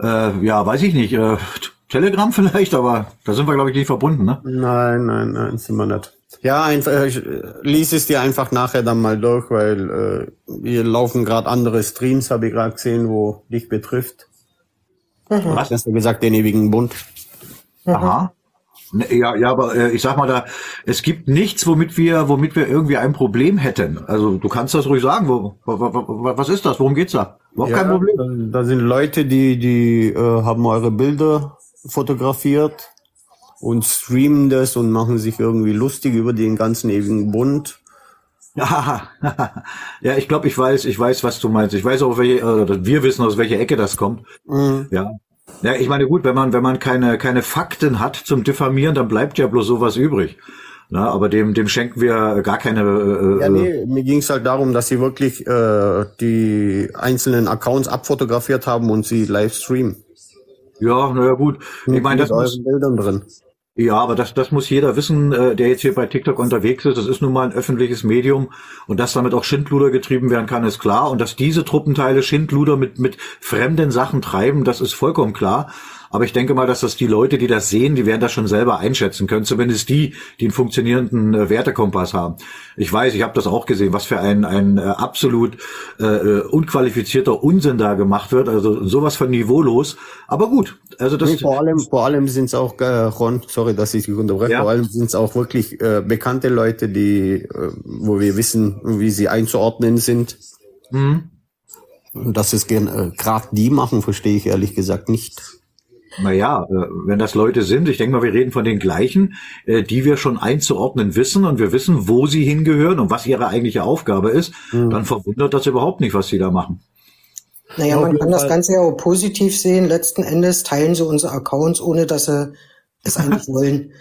Äh, ja, weiß ich nicht. Äh, Telegram vielleicht, aber da sind wir, glaube ich, nicht verbunden, ne? Nein, nein, nein, sind wir nicht. Ja, einfach, äh, ich äh, lies es dir einfach nachher dann mal durch, weil äh, hier laufen gerade andere Streams, habe ich gerade gesehen, wo dich betrifft. Mhm. Was hast du gesagt, den ewigen Bund? Mhm. Aha. Ne, ja, ja, aber äh, ich sag mal da, es gibt nichts, womit wir, womit wir irgendwie ein Problem hätten. Also du kannst das ruhig sagen. Wo, wo, wo, was ist das? Worum geht's da? Überhaupt ja, kein Problem. Da sind Leute, die, die äh, haben eure Bilder fotografiert und streamen das und machen sich irgendwie lustig über den ganzen ewigen Bund. Ja, ich glaube, ich weiß, ich weiß, was du meinst. Ich weiß auch, welche, oder wir wissen, aus welcher Ecke das kommt. Mhm. Ja. Ja, ich meine, gut, wenn man, wenn man keine, keine Fakten hat zum Diffamieren, dann bleibt ja bloß sowas übrig. Na, aber dem, dem schenken wir gar keine. Äh, ja, nee, mir ging es halt darum, dass sie wirklich äh, die einzelnen Accounts abfotografiert haben und sie live streamen. Ja, naja, gut. ich meine, das muss, Bildern drin. Ja, aber das, das muss jeder wissen, äh, der jetzt hier bei TikTok unterwegs ist. Das ist nun mal ein öffentliches Medium und dass damit auch Schindluder getrieben werden kann, ist klar. Und dass diese Truppenteile Schindluder mit, mit fremden Sachen treiben, das ist vollkommen klar. Aber ich denke mal, dass das die Leute, die das sehen, die werden das schon selber einschätzen können. Zumindest die, die einen funktionierenden äh, Wertekompass haben. Ich weiß, ich habe das auch gesehen, was für ein, ein äh, absolut äh, äh, unqualifizierter Unsinn da gemacht wird. Also sowas von niveaulos. Aber gut. Also das nee, vor allem, vor allem sind es auch, äh, Ron, sorry, dass ich dich unterbreche, ja. vor allem sind es auch wirklich äh, bekannte Leute, die, äh, wo wir wissen, wie sie einzuordnen sind. Mhm. Dass es äh, gerade die machen, verstehe ich ehrlich gesagt nicht. Naja, äh, wenn das Leute sind, ich denke mal, wir reden von den gleichen, äh, die wir schon einzuordnen wissen und wir wissen, wo sie hingehören und was ihre eigentliche Aufgabe ist, mhm. dann verwundert das überhaupt nicht, was sie da machen. Naja, man kann das Ganze ja auch positiv sehen. Letzten Endes teilen sie unsere Accounts, ohne dass sie es eigentlich wollen.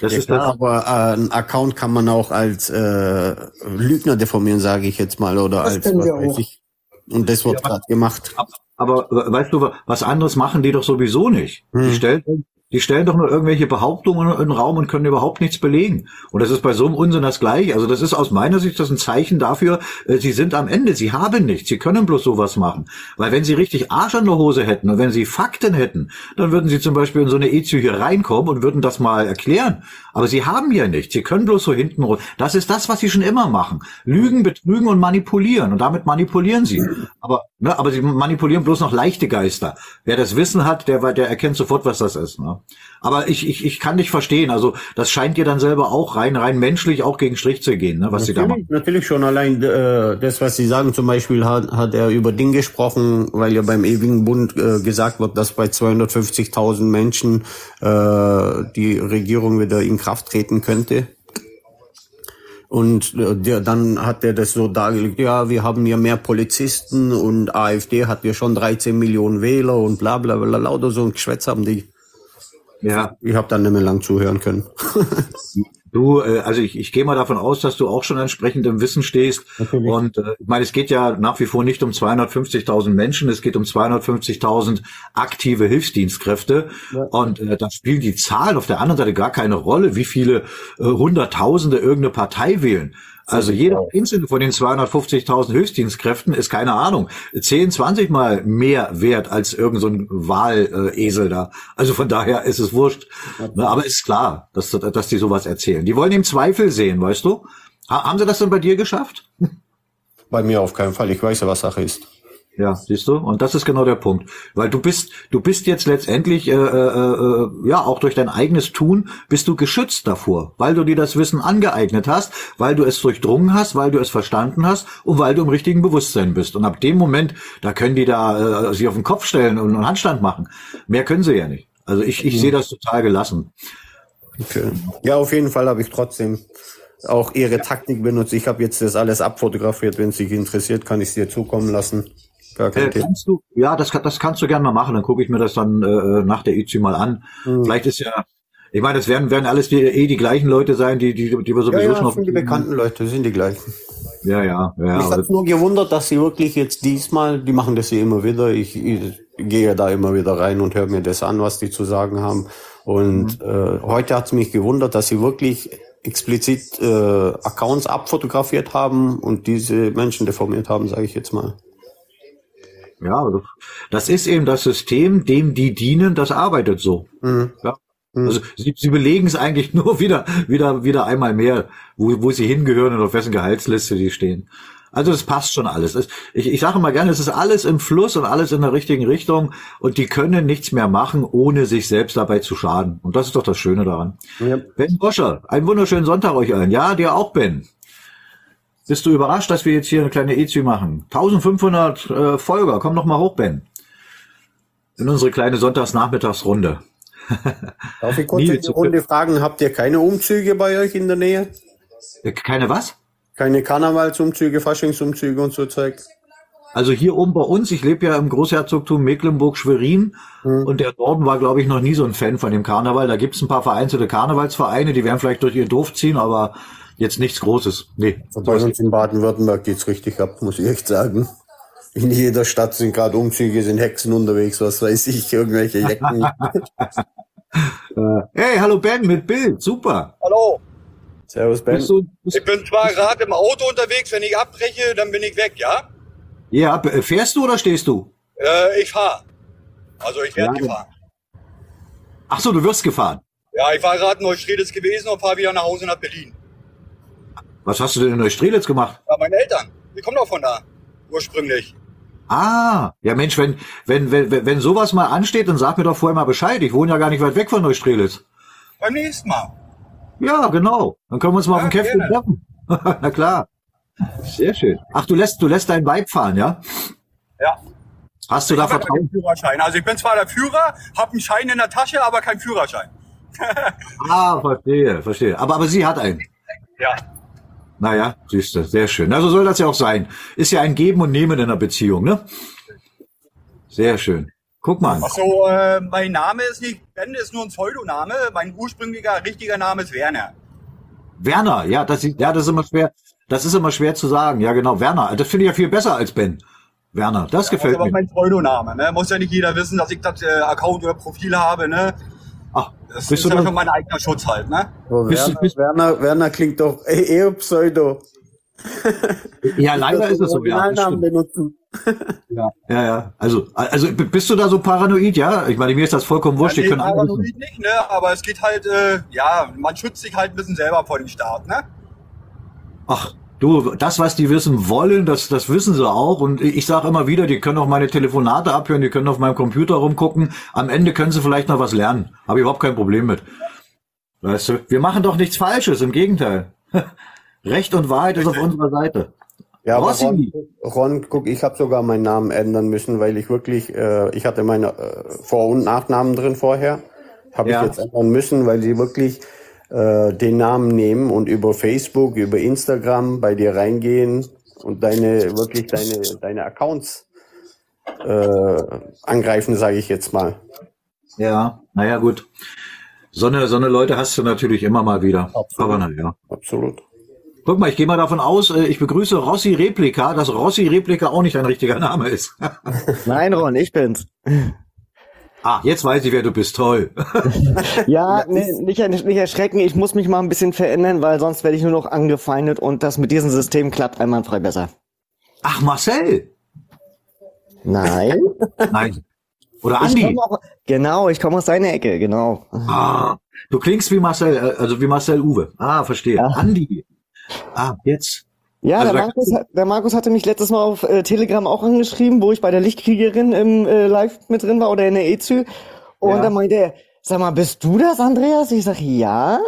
Das ja, ist klar, aber äh, ein Account kann man auch als äh, Lügner deformieren, sage ich jetzt mal, oder das als was weiß ich. Und das wird ja, gerade gemacht. Aber weißt du, was anderes machen die doch sowieso nicht. Hm. Die stellen die stellen doch nur irgendwelche Behauptungen in den Raum und können überhaupt nichts belegen. Und das ist bei so einem Unsinn das Gleiche. Also das ist aus meiner Sicht das ein Zeichen dafür, äh, sie sind am Ende, sie haben nichts, sie können bloß sowas machen. Weil wenn sie richtig Arsch an der Hose hätten und wenn sie Fakten hätten, dann würden sie zum Beispiel in so eine EZU hier reinkommen und würden das mal erklären. Aber sie haben ja nichts, sie können bloß so hinten rum. Das ist das, was sie schon immer machen. Lügen, betrügen und manipulieren. Und damit manipulieren sie. Aber, ne, aber sie manipulieren bloß noch leichte Geister. Wer das Wissen hat, der, der erkennt sofort, was das ist. Ne? Aber ich, ich, ich kann nicht verstehen. Also das scheint dir dann selber auch rein rein menschlich auch gegen Strich zu gehen, ne, was natürlich, sie da machen. Natürlich schon. Allein äh, das, was Sie sagen, zum Beispiel hat, hat er über Ding gesprochen, weil ja beim ewigen Bund äh, gesagt wird, dass bei 250.000 Menschen äh, die Regierung wieder in Kraft treten könnte. Und äh, der, dann hat er das so dargelegt, ja, wir haben ja mehr Polizisten und AfD hat ja schon 13 Millionen Wähler und bla bla bla, lauter so ein Geschwätz haben die. Ja. Ich habe dann nicht mehr lang zuhören können. Du, äh, also ich, ich gehe mal davon aus, dass du auch schon entsprechend im Wissen stehst. Natürlich. Und äh, ich meine, es geht ja nach wie vor nicht um 250.000 Menschen, es geht um 250.000 aktive Hilfsdienstkräfte. Ja. Und äh, da spielt die Zahl auf der anderen Seite gar keine Rolle, wie viele äh, Hunderttausende irgendeine Partei wählen. Also jeder einzelne von den 250.000 Höchstdienstkräften ist keine Ahnung 10, 20 Mal mehr wert als irgendein so Wahlesel da. Also von daher ist es wurscht. Aber ist klar, dass, dass die sowas erzählen. Die wollen im Zweifel sehen, weißt du? Haben sie das denn bei dir geschafft? Bei mir auf keinen Fall. Ich weiß ja, was Sache ist. Ja, siehst du? Und das ist genau der Punkt. Weil du bist, du bist jetzt letztendlich, äh, äh, äh, ja, auch durch dein eigenes Tun bist du geschützt davor, weil du dir das Wissen angeeignet hast, weil du es durchdrungen hast, weil du es verstanden hast und weil du im richtigen Bewusstsein bist. Und ab dem Moment, da können die da äh, sich auf den Kopf stellen und einen Handstand machen. Mehr können sie ja nicht. Also ich, ich mhm. sehe das total gelassen. Okay. Ja, auf jeden Fall habe ich trotzdem auch ihre Taktik benutzt. Ich habe jetzt das alles abfotografiert. Wenn es dich interessiert, kann ich es dir zukommen lassen. Gar kein äh, kannst du, ja, das, das kannst du gerne mal machen. Dann gucke ich mir das dann äh, nach der IC mal an. Mhm. Vielleicht ist ja, ich meine, es werden, werden alles die, eh die gleichen Leute sein, die, die, die wir sowieso ja, ja, schon auf sind die bekannten Leute, sind die gleichen. Ja, ja, ja. Mich hat nur gewundert, dass sie wirklich jetzt diesmal, die machen das ja immer wieder. Ich, ich gehe da immer wieder rein und höre mir das an, was die zu sagen haben. Und mhm. äh, heute hat es mich gewundert, dass sie wirklich explizit äh, Accounts abfotografiert haben und diese Menschen deformiert haben, sage ich jetzt mal. Ja, das ist eben das System, dem die dienen, das arbeitet so. Mhm. Ja. Mhm. Also sie, sie belegen es eigentlich nur wieder, wieder, wieder einmal mehr, wo, wo sie hingehören und auf wessen Gehaltsliste die stehen. Also das passt schon alles. Ich, ich sage mal gerne, es ist alles im Fluss und alles in der richtigen Richtung und die können nichts mehr machen, ohne sich selbst dabei zu schaden. Und das ist doch das Schöne daran. Ja. Ben Boscher, einen wunderschönen Sonntag euch allen. Ja, dir auch, Ben. Bist du überrascht, dass wir jetzt hier eine kleine EZÜ machen? 1500 äh, Folger, komm noch mal hoch, Ben. In unsere kleine Sonntagsnachmittagsrunde. Darf ich kurz die Runde fragen, habt ihr keine Umzüge bei euch in der Nähe? Äh, keine was? Keine Karnevalsumzüge, Faschingsumzüge und so Zeug. Also hier oben bei uns, ich lebe ja im Großherzogtum Mecklenburg-Schwerin hm. und der Norden war, glaube ich, noch nie so ein Fan von dem Karneval. Da gibt's ein paar vereinzelte Karnevalsvereine, die werden vielleicht durch ihr Dorf ziehen, aber jetzt nichts Großes. Nee. Bei uns in Baden-Württemberg geht's richtig ab, muss ich echt sagen. In jeder Stadt sind gerade Umzüge, sind Hexen unterwegs, was weiß ich, irgendwelche Jecken. Äh, hey, hallo Ben mit Bild, super. Hallo. Servus, Ben. Du, ich bin zwar gerade im Auto unterwegs, wenn ich abbreche, dann bin ich weg, ja? Ja, fährst du oder stehst du? Äh, ich fahre. Also ich werde ja. gefahren. Ach so, du wirst gefahren? Ja, ich war gerade in Neustrelitz gewesen und fahre wieder nach Hause nach Berlin. Was hast du denn in Neustrelitz gemacht? Ja, meine Eltern. Die kommen doch von da. Ursprünglich. Ah, ja Mensch, wenn, wenn, wenn, wenn sowas mal ansteht, dann sag mir doch vorher mal Bescheid. Ich wohne ja gar nicht weit weg von Neustrelitz. Beim nächsten Mal. Ja, genau. Dann können wir uns mal ja, auf dem Käfchen treffen. Na klar. Sehr schön. Ach, du lässt, du lässt dein Weib fahren, ja? Ja. Hast du ich da Vertrauen? Führerschein. Also ich bin zwar der Führer, habe einen Schein in der Tasche, aber keinen Führerschein. ah, verstehe, verstehe. Aber, aber sie hat einen. Ja. Naja, siehst du, sehr schön. Also soll das ja auch sein. Ist ja ein Geben und Nehmen in einer Beziehung, ne? Sehr schön. Guck mal. Ach so, äh, mein Name ist nicht Ben, ist nur ein Pseudoname. Mein ursprünglicher, richtiger Name ist Werner. Werner, ja, das, ja, das ist immer schwer. Das ist immer schwer zu sagen. Ja, genau, Werner. Das finde ich ja viel besser als Ben. Werner, das ja, gefällt das ist aber mein Pseudoname. Ne? Muss ja nicht jeder wissen, dass ich das äh, Account oder Profil habe. Ne? Ach, das bist ist du ja schon mein eigener Schutz halt. Ne? Oh, Werner, bist, Werner, Werner klingt doch eher Pseudo. ja, leider ist es so. Ja, benutzen. ja, ja, ja. Also, also bist du da so paranoid, ja? Ich meine, mir ist das vollkommen wurscht. Ja, nee, können paranoid nicht, ne? Aber es geht halt, äh, ja, man schützt sich halt ein bisschen selber vor dem Staat, ne? Ach, du, das, was die wissen wollen, das, das wissen sie auch. Und ich sage immer wieder, die können auch meine Telefonate abhören, die können auf meinem Computer rumgucken. Am Ende können sie vielleicht noch was lernen. Habe ich überhaupt kein Problem mit. Weißt du, wir machen doch nichts Falsches, im Gegenteil. Recht und Wahrheit ist auf unserer Seite. Ja, aber Ron, Ron, guck, ich habe sogar meinen Namen ändern müssen, weil ich wirklich, äh, ich hatte meine äh, Vor- und Nachnamen drin vorher. Habe ja. ich jetzt ändern müssen, weil sie wirklich äh, den Namen nehmen und über Facebook, über Instagram bei dir reingehen und deine, wirklich deine, deine Accounts äh, angreifen, sage ich jetzt mal. Ja, naja, gut. So eine, so eine Leute hast du natürlich immer mal wieder. Absolut. Aber naja. Absolut. Guck mal, ich gehe mal davon aus, äh, ich begrüße Rossi Replika, dass Rossi Replika auch nicht ein richtiger Name ist. Nein, Ron, ich bin's. Ah, jetzt weiß ich, wer du bist. Toll. ja, nee, nicht, nicht erschrecken. Ich muss mich mal ein bisschen verändern, weil sonst werde ich nur noch angefeindet und das mit diesem System klappt einwandfrei besser. Ach, Marcel. Nein. Nein. Oder Andi. Ich auch, genau, ich komme aus seiner Ecke, genau. Ah, du klingst wie Marcel, äh, also wie Marcel Uwe. Ah, verstehe. Ja. Andi. Ah, jetzt. Ja, also der, Markus, der Markus hatte mich letztes Mal auf äh, Telegram auch angeschrieben, wo ich bei der Lichtkriegerin im äh, Live mit drin war oder in der EZÜ. Und ja. dann meinte er, sag mal, bist du das, Andreas? Ich sag, ja.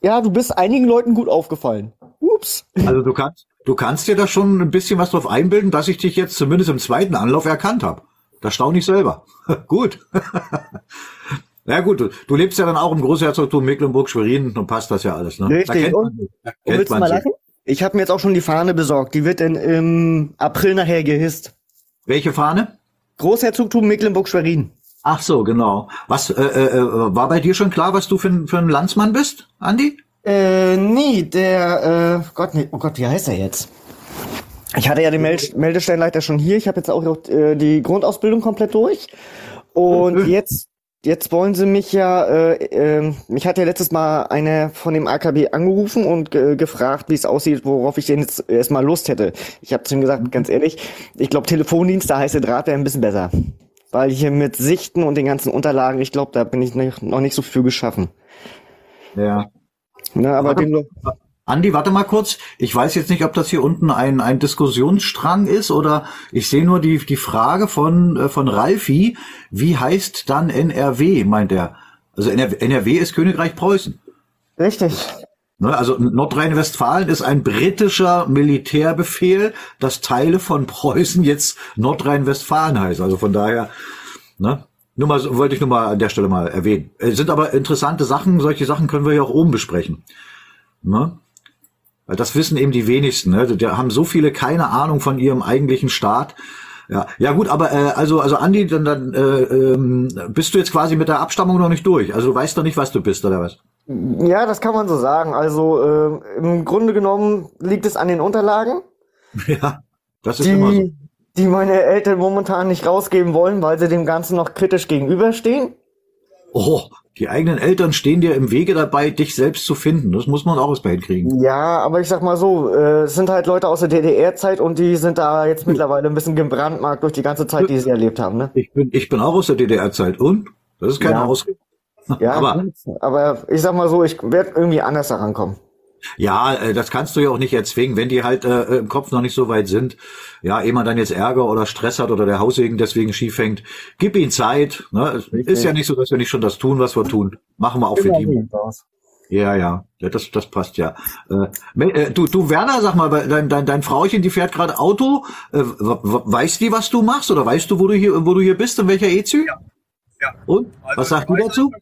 Ja, du bist einigen Leuten gut aufgefallen. Ups. Also du kannst, du kannst dir da schon ein bisschen was drauf einbilden, dass ich dich jetzt zumindest im zweiten Anlauf erkannt habe. Das staune ich selber. gut. Na gut, du, du, lebst ja dann auch im Großherzogtum Mecklenburg-Schwerin und passt das ja alles. Ne? Richtig. Da und, und willst du mal lachen? Ich habe mir jetzt auch schon die Fahne besorgt. Die wird dann im April nachher gehisst. Welche Fahne? Großherzogtum Mecklenburg-Schwerin. Ach so, genau. Was äh, äh, war bei dir schon klar, was du für, für ein Landsmann bist, Andi? Äh, nee, der äh, Gott, nee, oh Gott, wie heißt er jetzt? Ich hatte ja den Meld Meldestellenleiter schon hier. Ich habe jetzt auch äh, die Grundausbildung komplett durch. Und jetzt jetzt wollen sie mich ja, äh, äh, mich hat ja letztes Mal einer von dem AKB angerufen und ge gefragt, wie es aussieht, worauf ich denn jetzt erstmal Lust hätte. Ich habe zu ihm gesagt, ganz ehrlich, ich glaube Telefondienst, da heiße Draht wäre ein bisschen besser. Weil hier mit Sichten und den ganzen Unterlagen, ich glaube, da bin ich noch nicht so für geschaffen. Ja. Ne, aber dem, Andi, warte mal kurz. Ich weiß jetzt nicht, ob das hier unten ein, ein Diskussionsstrang ist oder ich sehe nur die, die Frage von, äh, von Ralfi. Wie heißt dann NRW, meint er? Also NRW ist Königreich Preußen. Richtig. Ne, also Nordrhein-Westfalen ist ein britischer Militärbefehl, dass Teile von Preußen jetzt Nordrhein-Westfalen heißen. Also von daher, ne? Nur mal, wollte ich nur mal an der Stelle mal erwähnen. Es sind aber interessante Sachen, solche Sachen können wir ja auch oben besprechen. Ne? Weil das wissen eben die wenigsten. Ne? Da haben so viele keine Ahnung von ihrem eigentlichen Staat. Ja, ja gut, aber äh, also also Andi, dann, dann äh, ähm, bist du jetzt quasi mit der Abstammung noch nicht durch. Also du weißt doch nicht, was du bist oder was? Ja, das kann man so sagen. Also äh, im Grunde genommen liegt es an den Unterlagen. Ja, das ist die, immer so die meine Eltern momentan nicht rausgeben wollen, weil sie dem Ganzen noch kritisch gegenüberstehen. Oh, die eigenen Eltern stehen dir im Wege dabei, dich selbst zu finden. Das muss man auch erstmal hinkriegen. Ja, aber ich sag mal so, äh, es sind halt Leute aus der DDR-Zeit und die sind da jetzt mittlerweile ein bisschen gebrandmarkt durch die ganze Zeit, die sie erlebt haben. Ne? Ich bin, ich bin auch aus der DDR-Zeit und? Das ist keine Ja. Ausrede. Ja, aber aber ich sag mal so, ich werde irgendwie anders daran kommen. Ja, äh, das kannst du ja auch nicht erzwingen, wenn die halt äh, im Kopf noch nicht so weit sind. Ja, ehe man dann jetzt Ärger oder Stress hat oder der Haussegen deswegen schief hängt, gib ihnen Zeit. Ne? Es ist ja nicht so, dass wir nicht schon das tun, was wir tun. Machen wir auch für die. Ja, ja, ja, das, das passt ja. Äh, äh, du, du Werner, sag mal, dein, dein, dein Frauchen, die fährt gerade Auto. Äh, w- w- weiß die, was du machst, oder weißt du, wo du hier, wo du hier bist, in welcher EZÜ? Ja. Ja. Und Also was ich du dazu?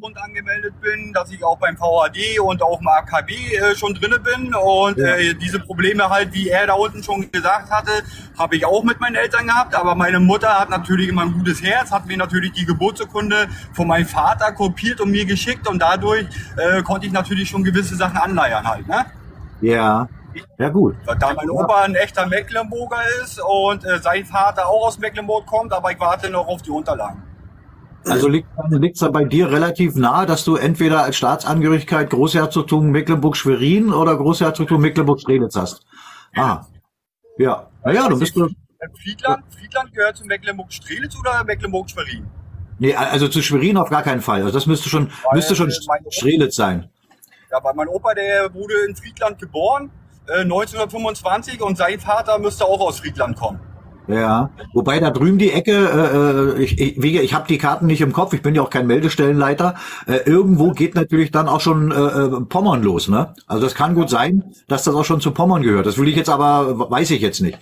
Bund angemeldet bin, dass ich auch beim VHD und auch im AKB äh, schon drinne bin und Ja. äh, diese Probleme halt, wie er da unten schon gesagt hatte, habe ich auch mit meinen Eltern gehabt. Aber meine Mutter hat natürlich immer ein gutes Herz, hat mir natürlich die Geburtsurkunde von meinem Vater kopiert und mir geschickt und dadurch äh, konnte ich natürlich schon gewisse Sachen anleiern halt. Ne? Ja, ja gut. Da mein Opa ein echter Mecklenburger ist und äh, sein Vater auch aus Mecklenburg kommt, aber ich warte noch auf die Unterlagen. Also liegt liegt's da bei dir relativ nahe, dass du entweder als Staatsangehörigkeit Großherzogtum Mecklenburg-Schwerin oder Großherzogtum Mecklenburg-Strelitz hast. Ah, ja. Naja, dann bist du, Friedland, Friedland gehört zu Mecklenburg-Strelitz oder Mecklenburg-Schwerin? nee, also zu Schwerin auf gar keinen Fall. Also das müsste schon, Weil, müsste schon Strelitz sein. Ja, weil mein Opa, der wurde in Friedland geboren, äh, 1925 und sein Vater müsste auch aus Friedland kommen. Ja, wobei da drüben die Ecke, äh, äh, ich, ich, ich habe die Karten nicht im Kopf, ich bin ja auch kein Meldestellenleiter. Äh, irgendwo geht natürlich dann auch schon äh, äh, Pommern los, ne? Also das kann gut sein, dass das auch schon zu Pommern gehört. Das will ich jetzt aber, weiß ich jetzt nicht.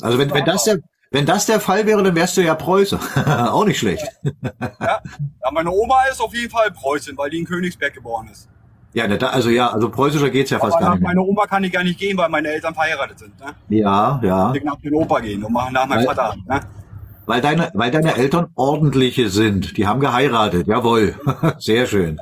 Also wenn, wenn das der, wenn das der Fall wäre, dann wärst du ja Preuße. auch nicht schlecht. Ja? ja, meine Oma ist auf jeden Fall Preußin, weil die in Königsberg geboren ist. Ja, also ja, also preußischer geht's ja fast Aber gar nicht mehr. meiner Oma kann ich gar nicht gehen, weil meine Eltern verheiratet sind. Ne? Ja, ja. Ich nach dem Opa gehen und machen nach meinem Weil- Vater. Ne? Weil deine, weil deine Eltern ordentliche sind. Die haben geheiratet. Jawohl. Sehr schön.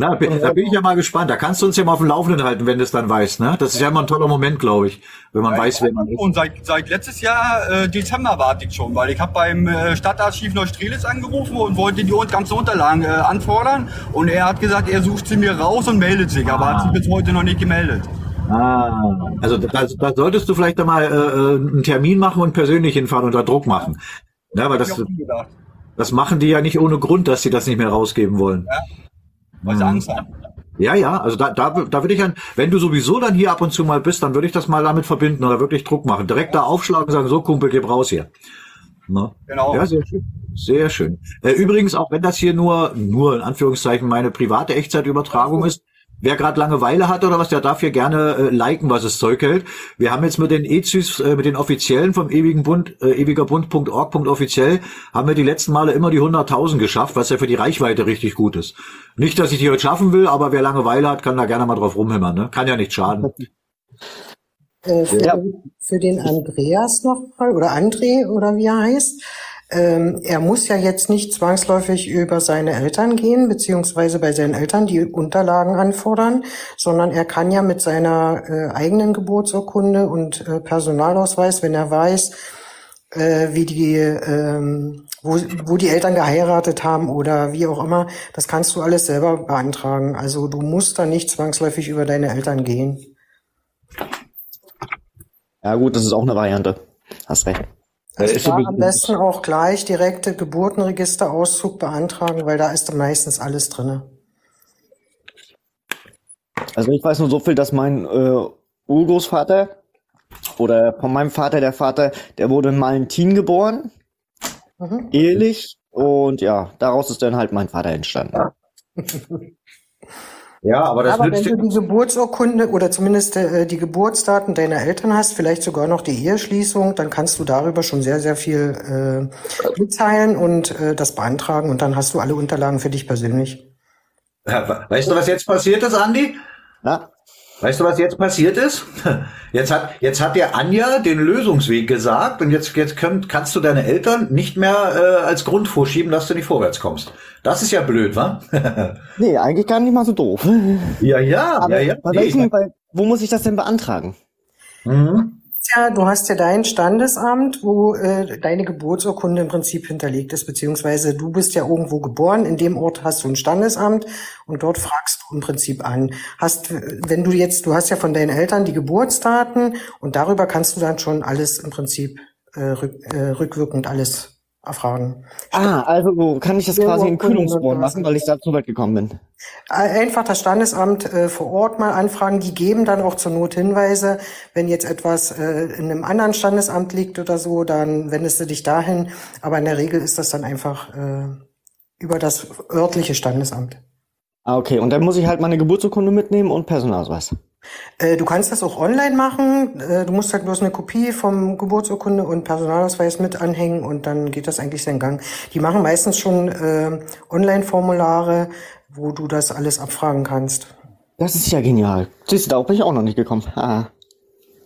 Na, da bin ich ja mal gespannt. Da kannst du uns ja mal auf dem Laufenden halten, wenn du es dann weißt. Ne? Das ist ja immer ein toller Moment, glaube ich, wenn man weiß, wer man ist. Und seit, seit letztes Jahr äh, Dezember warte ich schon, weil ich habe beim äh, Stadtarchiv Neustrelitz angerufen und wollte die ganzen Unterlagen äh, anfordern. Und er hat gesagt, er sucht sie mir raus und meldet sich, aber hat sie bis heute noch nicht gemeldet. Ah, also da, da solltest du vielleicht einmal äh, äh, einen Termin machen und persönlich hinfahren und da Druck machen. Ja, weil Hab ich das, das machen die ja nicht ohne Grund, dass sie das nicht mehr rausgeben wollen. Weil sie Angst haben. Ja, ja, also da, da, da würde ich an, wenn du sowieso dann hier ab und zu mal bist, dann würde ich das mal damit verbinden oder wirklich Druck machen. Direkt da aufschlagen und sagen, so Kumpel, gib raus hier. Ne? Genau. Ja, sehr schön. Sehr schön. Äh, übrigens, auch wenn das hier nur, nur in Anführungszeichen meine private Echtzeitübertragung ist, wer gerade Langeweile hat oder was, der darf hier gerne äh, liken, was es Zeug hält. Wir haben jetzt mit den EZÜs, äh, mit den offiziellen vom ewigen Bund, äh, ewigerbund.org.offiziell, haben wir die letzten Male immer die 100.000 geschafft, was ja für die Reichweite richtig gut ist. Nicht, dass ich die heute schaffen will, aber wer Langeweile hat, kann da gerne mal drauf rumhämmern. Ne? Kann ja nicht schaden. Äh, für, Ja. den, für den Andreas noch mal, oder André, oder wie er heißt. Ähm, er muss ja jetzt nicht zwangsläufig über seine Eltern gehen, beziehungsweise bei seinen Eltern die Unterlagen anfordern, sondern er kann ja mit seiner äh, eigenen Geburtsurkunde und äh, Personalausweis, wenn er weiß, äh, wie die, ähm, wo, wo die Eltern geheiratet haben oder wie auch immer, das kannst du alles selber beantragen. Also du musst da nicht zwangsläufig über deine Eltern gehen. Ja gut, das ist auch eine Variante. Hast recht. Also da am besten auch gleich direkte Geburtenregisterauszug beantragen, weil da ist dann meistens alles drinne. Also ich weiß nur so viel, dass mein äh, Urgroßvater oder von meinem Vater, der Vater, der wurde in Malentin geboren, mhm. ehelich und ja, daraus ist dann halt mein Vater entstanden. Ja, aber das aber wenn du die Geburtsurkunde oder zumindest äh, die Geburtsdaten deiner Eltern hast, vielleicht sogar noch die Eheschließung, dann kannst du darüber schon sehr, sehr viel äh, mitteilen und äh, das beantragen und dann hast du alle Unterlagen für dich persönlich. Weißt du, was jetzt passiert ist, Andi? Na? Weißt du, was jetzt passiert ist? Jetzt hat, jetzt hat der Anja den Lösungsweg gesagt und jetzt, jetzt könnt, kannst du deine Eltern nicht mehr äh, als Grund vorschieben, dass du nicht vorwärts kommst. Das ist ja blöd, wa? nee, eigentlich gar nicht mal so doof. Ja, ja, Aber ja, ja. Bei welchen, bei, wo muss ich das denn beantragen? Mhm ja, du hast ja dein Standesamt, wo äh, deine Geburtsurkunde im Prinzip hinterlegt ist, beziehungsweise du bist ja irgendwo geboren, in dem Ort hast du ein Standesamt und dort fragst du im Prinzip an. Hast, wenn du jetzt, du hast ja von deinen Eltern die Geburtsdaten und darüber kannst du dann schon alles im Prinzip äh, rück, äh, rückwirkend alles erfragen. Ah, also kann ich das ja, quasi in Kühlungsborn machen, weil ich da zu weit gekommen bin. Einfach das Standesamt äh, vor Ort mal anfragen. Die geben dann auch zur Not Hinweise. Wenn jetzt etwas äh, in einem anderen Standesamt liegt oder so, dann wendest du dich dahin. Aber in der Regel ist das dann einfach äh, über das örtliche Standesamt. Ah, okay. Und dann muss ich halt meine Geburtsurkunde mitnehmen und Personalausweis. Äh, du kannst das auch online machen. Äh, du musst halt bloß eine Kopie vom Geburtsurkunde und Personalausweis mit anhängen und dann geht das eigentlich seinen Gang. Die machen meistens schon äh, Online-Formulare, wo du das alles abfragen kannst. Das ist ja genial. Siehst du, da bin ich auch noch nicht gekommen. Ah.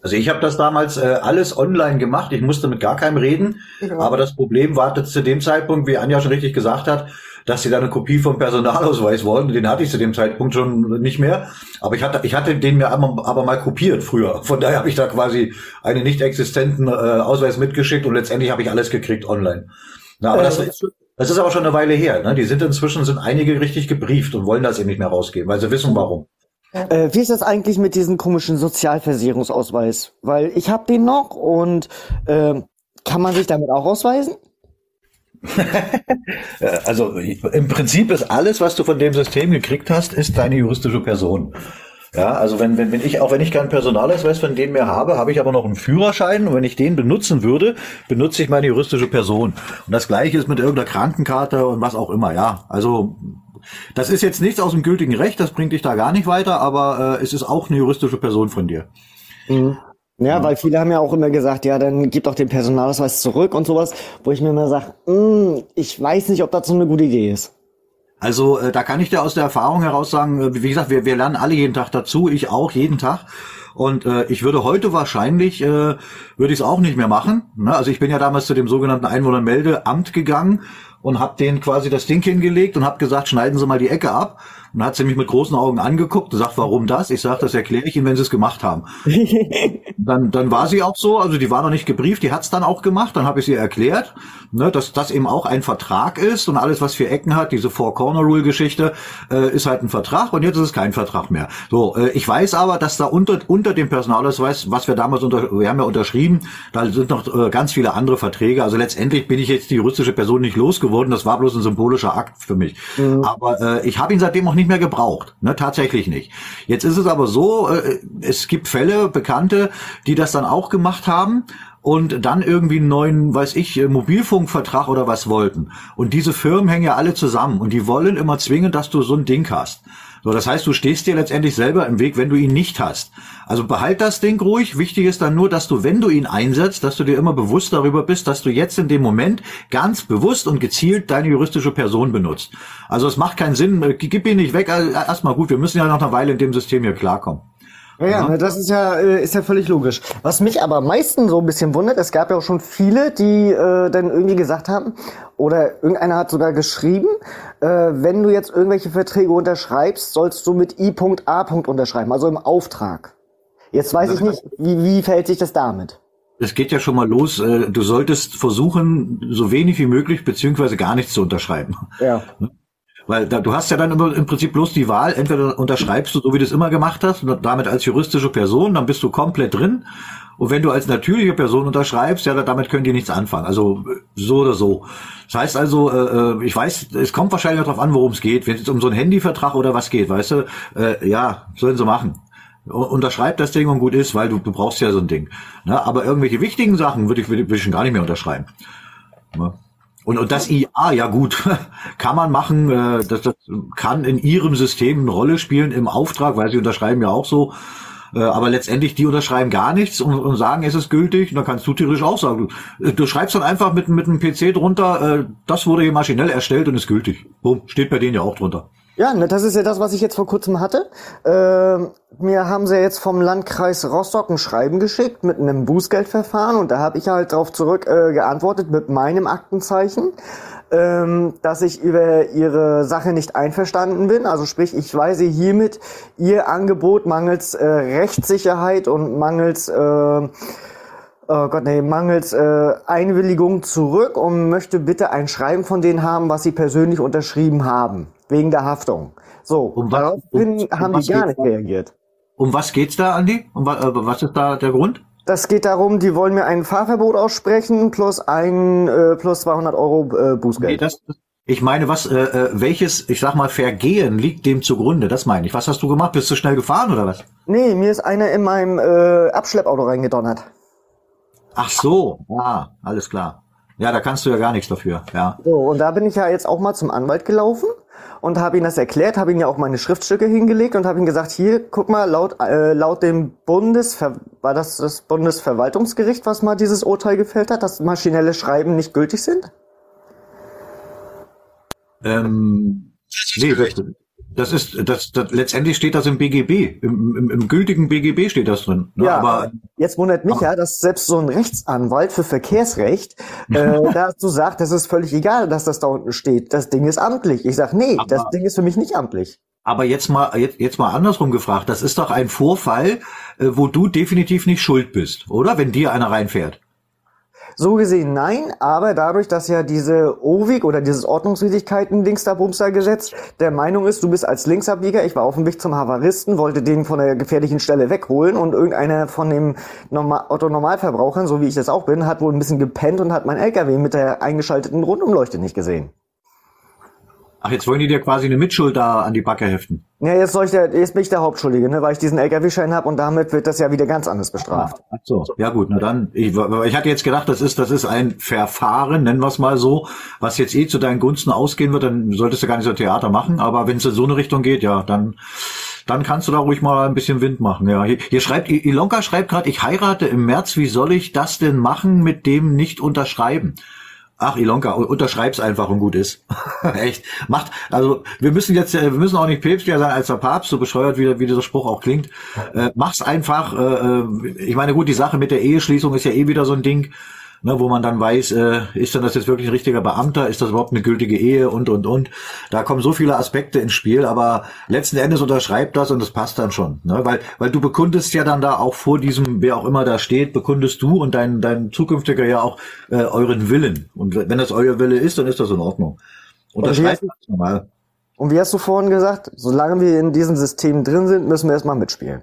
Also ich habe das damals äh, alles online gemacht. Ich musste mit gar keinem reden. Ja. Aber das Problem war zu dem Zeitpunkt, wie Anja schon richtig gesagt hat, dass sie da eine Kopie vom Personalausweis wollten. Den hatte ich zu dem Zeitpunkt schon nicht mehr. Aber ich hatte, ich hatte den mir aber, aber mal kopiert früher. Von daher habe ich da quasi einen nicht existenten äh, Ausweis mitgeschickt und letztendlich habe ich alles gekriegt online. Na, aber äh, das, ist, das ist aber schon eine Weile her. Ne? Die sind inzwischen sind einige richtig gebrieft und wollen das eben nicht mehr rausgeben, weil sie wissen warum. Äh, wie ist das eigentlich mit diesem komischen Sozialversicherungsausweis? Weil ich habe den noch und äh, kann man sich damit auch ausweisen? also im Prinzip ist alles, was du von dem System gekriegt hast, ist deine juristische Person. Ja, also wenn, wenn, wenn ich, auch wenn ich keinen Personalausweis von denen mehr habe, habe ich aber noch einen Führerschein und wenn ich den benutzen würde, benutze ich meine juristische Person. Und das gleiche ist mit irgendeiner Krankenkarte und was auch immer, ja. Also das ist jetzt nichts aus dem gültigen Recht, das bringt dich da gar nicht weiter, aber äh, es ist auch eine juristische Person von dir. Mhm. Ja, weil viele haben ja auch immer gesagt, ja, dann gib doch den Personalausweis zurück und sowas, wo ich mir immer sage, hm, ich weiß nicht, ob das so eine gute Idee ist. Also äh, da kann ich dir aus der Erfahrung heraus sagen, äh, wie gesagt, wir, wir lernen alle jeden Tag dazu, ich auch jeden Tag. Und äh, ich würde heute wahrscheinlich, äh, würde ich es auch nicht mehr machen. Ne? Also ich bin ja damals zu dem sogenannten Einwohnermeldeamt gegangen und habe denen quasi das Ding hingelegt und habe gesagt, schneiden Sie mal die Ecke ab. Und hat sie mich mit großen Augen angeguckt und sagt, warum das? Ich sage, das erkläre ich Ihnen, wenn Sie es gemacht haben. dann, dann war sie auch so, also die war noch nicht gebrieft, die hat's dann auch gemacht, dann habe ich sie erklärt, ne, dass das eben auch ein Vertrag ist und alles, was vier Ecken hat, diese Four-Corner-Rule-Geschichte, äh, ist halt ein Vertrag und jetzt ist es kein Vertrag mehr. So, äh, ich weiß aber, dass da unter, unter dem Personalausweis, was wir damals unter, wir haben ja unterschrieben, da sind noch äh, ganz viele andere Verträge, also letztendlich bin ich jetzt die juristische Person nicht losgeworden, das war bloß ein symbolischer Akt für mich. Mhm. Aber äh, ich habe ihn seitdem auch nicht nicht mehr gebraucht. Ne, tatsächlich nicht. Jetzt ist es aber so, äh, es gibt Fälle, Bekannte, die das dann auch gemacht haben und dann irgendwie einen neuen, weiß ich, äh, Mobilfunkvertrag oder was wollten. Und diese Firmen hängen ja alle zusammen und die wollen immer zwingen, dass du so ein Ding hast. So, das heißt, du stehst dir letztendlich selber im Weg, wenn du ihn nicht hast. Also behalt das Ding ruhig. Wichtig ist dann nur, dass du, wenn du ihn einsetzt, dass du dir immer bewusst darüber bist, dass du jetzt in dem Moment ganz bewusst und gezielt deine juristische Person benutzt. Also es macht keinen Sinn, äh, gib ihn nicht weg. Also, erstmal gut, wir müssen ja noch eine Weile in dem System hier klarkommen. Ja, ja, ne, das ist ja, äh, ist ja völlig logisch. Was mich aber am meisten so ein bisschen wundert, es gab ja auch schon viele, die äh, dann irgendwie gesagt haben, oder irgendeiner hat sogar geschrieben, äh, wenn du jetzt irgendwelche Verträge unterschreibst, sollst du mit I.A. unterschreiben, also im Auftrag. Jetzt weiß ich nicht, wie, wie verhält sich das damit? es geht ja schon mal los. Äh, du solltest versuchen, so wenig wie möglich beziehungsweise gar nichts zu unterschreiben. Ja. Weil da, du hast ja dann im Prinzip bloß die Wahl, entweder unterschreibst du so, wie du es immer gemacht hast, und damit als juristische Person, dann bist du komplett drin. Und wenn du als natürliche Person unterschreibst, ja, damit können die nichts anfangen. Also so oder so. Das heißt also, äh, äh ich weiß, es kommt wahrscheinlich darauf an, worum es geht. Wenn es um so einen Handyvertrag oder was geht, weißt du, äh, ja, sollen sie machen. Unterschreib das Ding und gut ist, weil du, du brauchst ja so ein Ding. Ne? Aber irgendwelche wichtigen Sachen würde ich, würde ich schon gar nicht mehr unterschreiben. Ne? Und, und das IA, ja gut, kann man machen, äh, das, das kann in ihrem System eine Rolle spielen im Auftrag, weil sie unterschreiben ja auch so. Äh, aber letztendlich, die unterschreiben gar nichts und, und sagen, es ist gültig. Und dann kannst du theoretisch auch sagen, du, du schreibst dann einfach mit, mit einem PC drunter, äh, das wurde hier maschinell erstellt und ist gültig. Boom, steht bei denen ja auch drunter. Ja, ne, das ist ja das, was ich jetzt vor kurzem hatte. Äh, mir haben sie jetzt vom Landkreis Rostock ein Schreiben geschickt mit einem Bußgeldverfahren und da habe ich halt darauf zurück äh, geantwortet mit meinem Aktenzeichen, ähm, dass ich über ihre Sache nicht einverstanden bin. Also sprich, ich weise hiermit ihr Angebot mangels äh, Rechtssicherheit und mangels äh, oh Gott, nee, mangels äh, Einwilligung zurück und möchte bitte ein Schreiben von denen haben, was sie persönlich unterschrieben haben, wegen der Haftung. So, um was, daraufhin um, haben um die gar nicht reagiert. Um was geht's da, Andi? Um was, äh, was ist da der Grund? Das geht darum, die wollen mir ein Fahrverbot aussprechen plus ein äh, plus 200 Euro äh, Bußgeld. Nee, das, ich meine, was, äh, äh, welches, ich sag mal, Vergehen liegt dem zugrunde? Das meine ich. Was hast du gemacht? Bist du schnell gefahren oder was? Nee, mir ist einer in meinem äh, Abschleppauto reingedonnert. Ach so, ah, alles klar. Ja, da kannst du ja gar nichts dafür, ja. So, und da bin ich ja jetzt auch mal zum Anwalt gelaufen und habe ihm das erklärt, habe ihm ja auch meine Schriftstücke hingelegt und habe ihm gesagt, hier, guck mal, laut, äh, laut dem Bundesver war das das Bundesverwaltungsgericht, was mal dieses Urteil gefällt hat, dass maschinelle Schreiben nicht gültig sind? Ähm, nee, richtig. Das ist, das, das, letztendlich steht das im BGB, im, im, im gültigen BGB steht das drin. Ne? Ja, aber jetzt wundert mich ja, dass selbst so ein Rechtsanwalt für Verkehrsrecht äh, dazu sagt, das ist völlig egal, dass das da unten steht. Das Ding ist amtlich. Ich sag, nee, aber, das Ding ist für mich nicht amtlich. Aber jetzt mal, jetzt, jetzt mal andersrum gefragt. Das ist doch ein Vorfall, äh, wo du definitiv nicht schuld bist, oder? Wenn dir einer reinfährt. So gesehen nein, aber dadurch, dass ja diese OWIG oder dieses Ordnungswidrigkeiten-Dings da Bumster-Gesetz der Meinung ist, du bist als Linksabbieger, ich war auf dem Weg zum Havaristen, wollte den von der gefährlichen Stelle wegholen und irgendeiner von dem Normal Otto-Normalverbrauchern, so wie ich das auch bin, hat wohl ein bisschen gepennt und hat mein LKW mit der eingeschalteten Rundumleuchte nicht gesehen. Ach, jetzt wollen die dir quasi eine Mitschuld da an die Backe heften. Ja, jetzt, soll ich der, jetzt bin ich der Hauptschuldige, ne, weil ich diesen LKW-Schein habe und damit wird das ja wieder ganz anders bestraft. Ach so, ja gut, na dann. Ich, ich hatte jetzt gedacht, das ist, das ist ein Verfahren, nennen wir es mal so, was jetzt eh zu deinen Gunsten ausgehen wird, dann solltest du gar nicht so Theater machen. Aber wenn es in so eine Richtung geht, ja, dann dann kannst du da ruhig mal ein bisschen Wind machen. Ja, hier, hier schreibt Ilonka schreibt gerade, ich heirate im März. Wie soll ich das denn machen mit dem nicht unterschreiben? Ach, Ilonka, unterschreib's einfach und gut ist. Echt. Macht, also wir müssen jetzt, äh, wir müssen auch nicht päpstlicher sein als der Papst, so bescheuert wie, wie dieser Spruch auch klingt. Äh, mach's einfach. Äh, äh, ich meine, gut, die Sache mit der Eheschließung ist ja eh wieder so ein Ding ne, wo man dann weiß, äh, ist dann das jetzt wirklich ein richtiger Beamter, ist das überhaupt eine gültige Ehe und und und. Da kommen so viele Aspekte ins Spiel, aber letzten Endes unterschreibt das und das passt dann schon, ne? weil weil du bekundest ja dann da auch vor diesem, wer auch immer da steht, bekundest du und dein dein zukünftiger ja auch äh, euren Willen und wenn das euer Wille ist, dann ist das in Ordnung. Unterschreibt das normal. Und wie hast du vorhin gesagt, solange wir in diesem System drin sind, müssen wir erstmal mitspielen.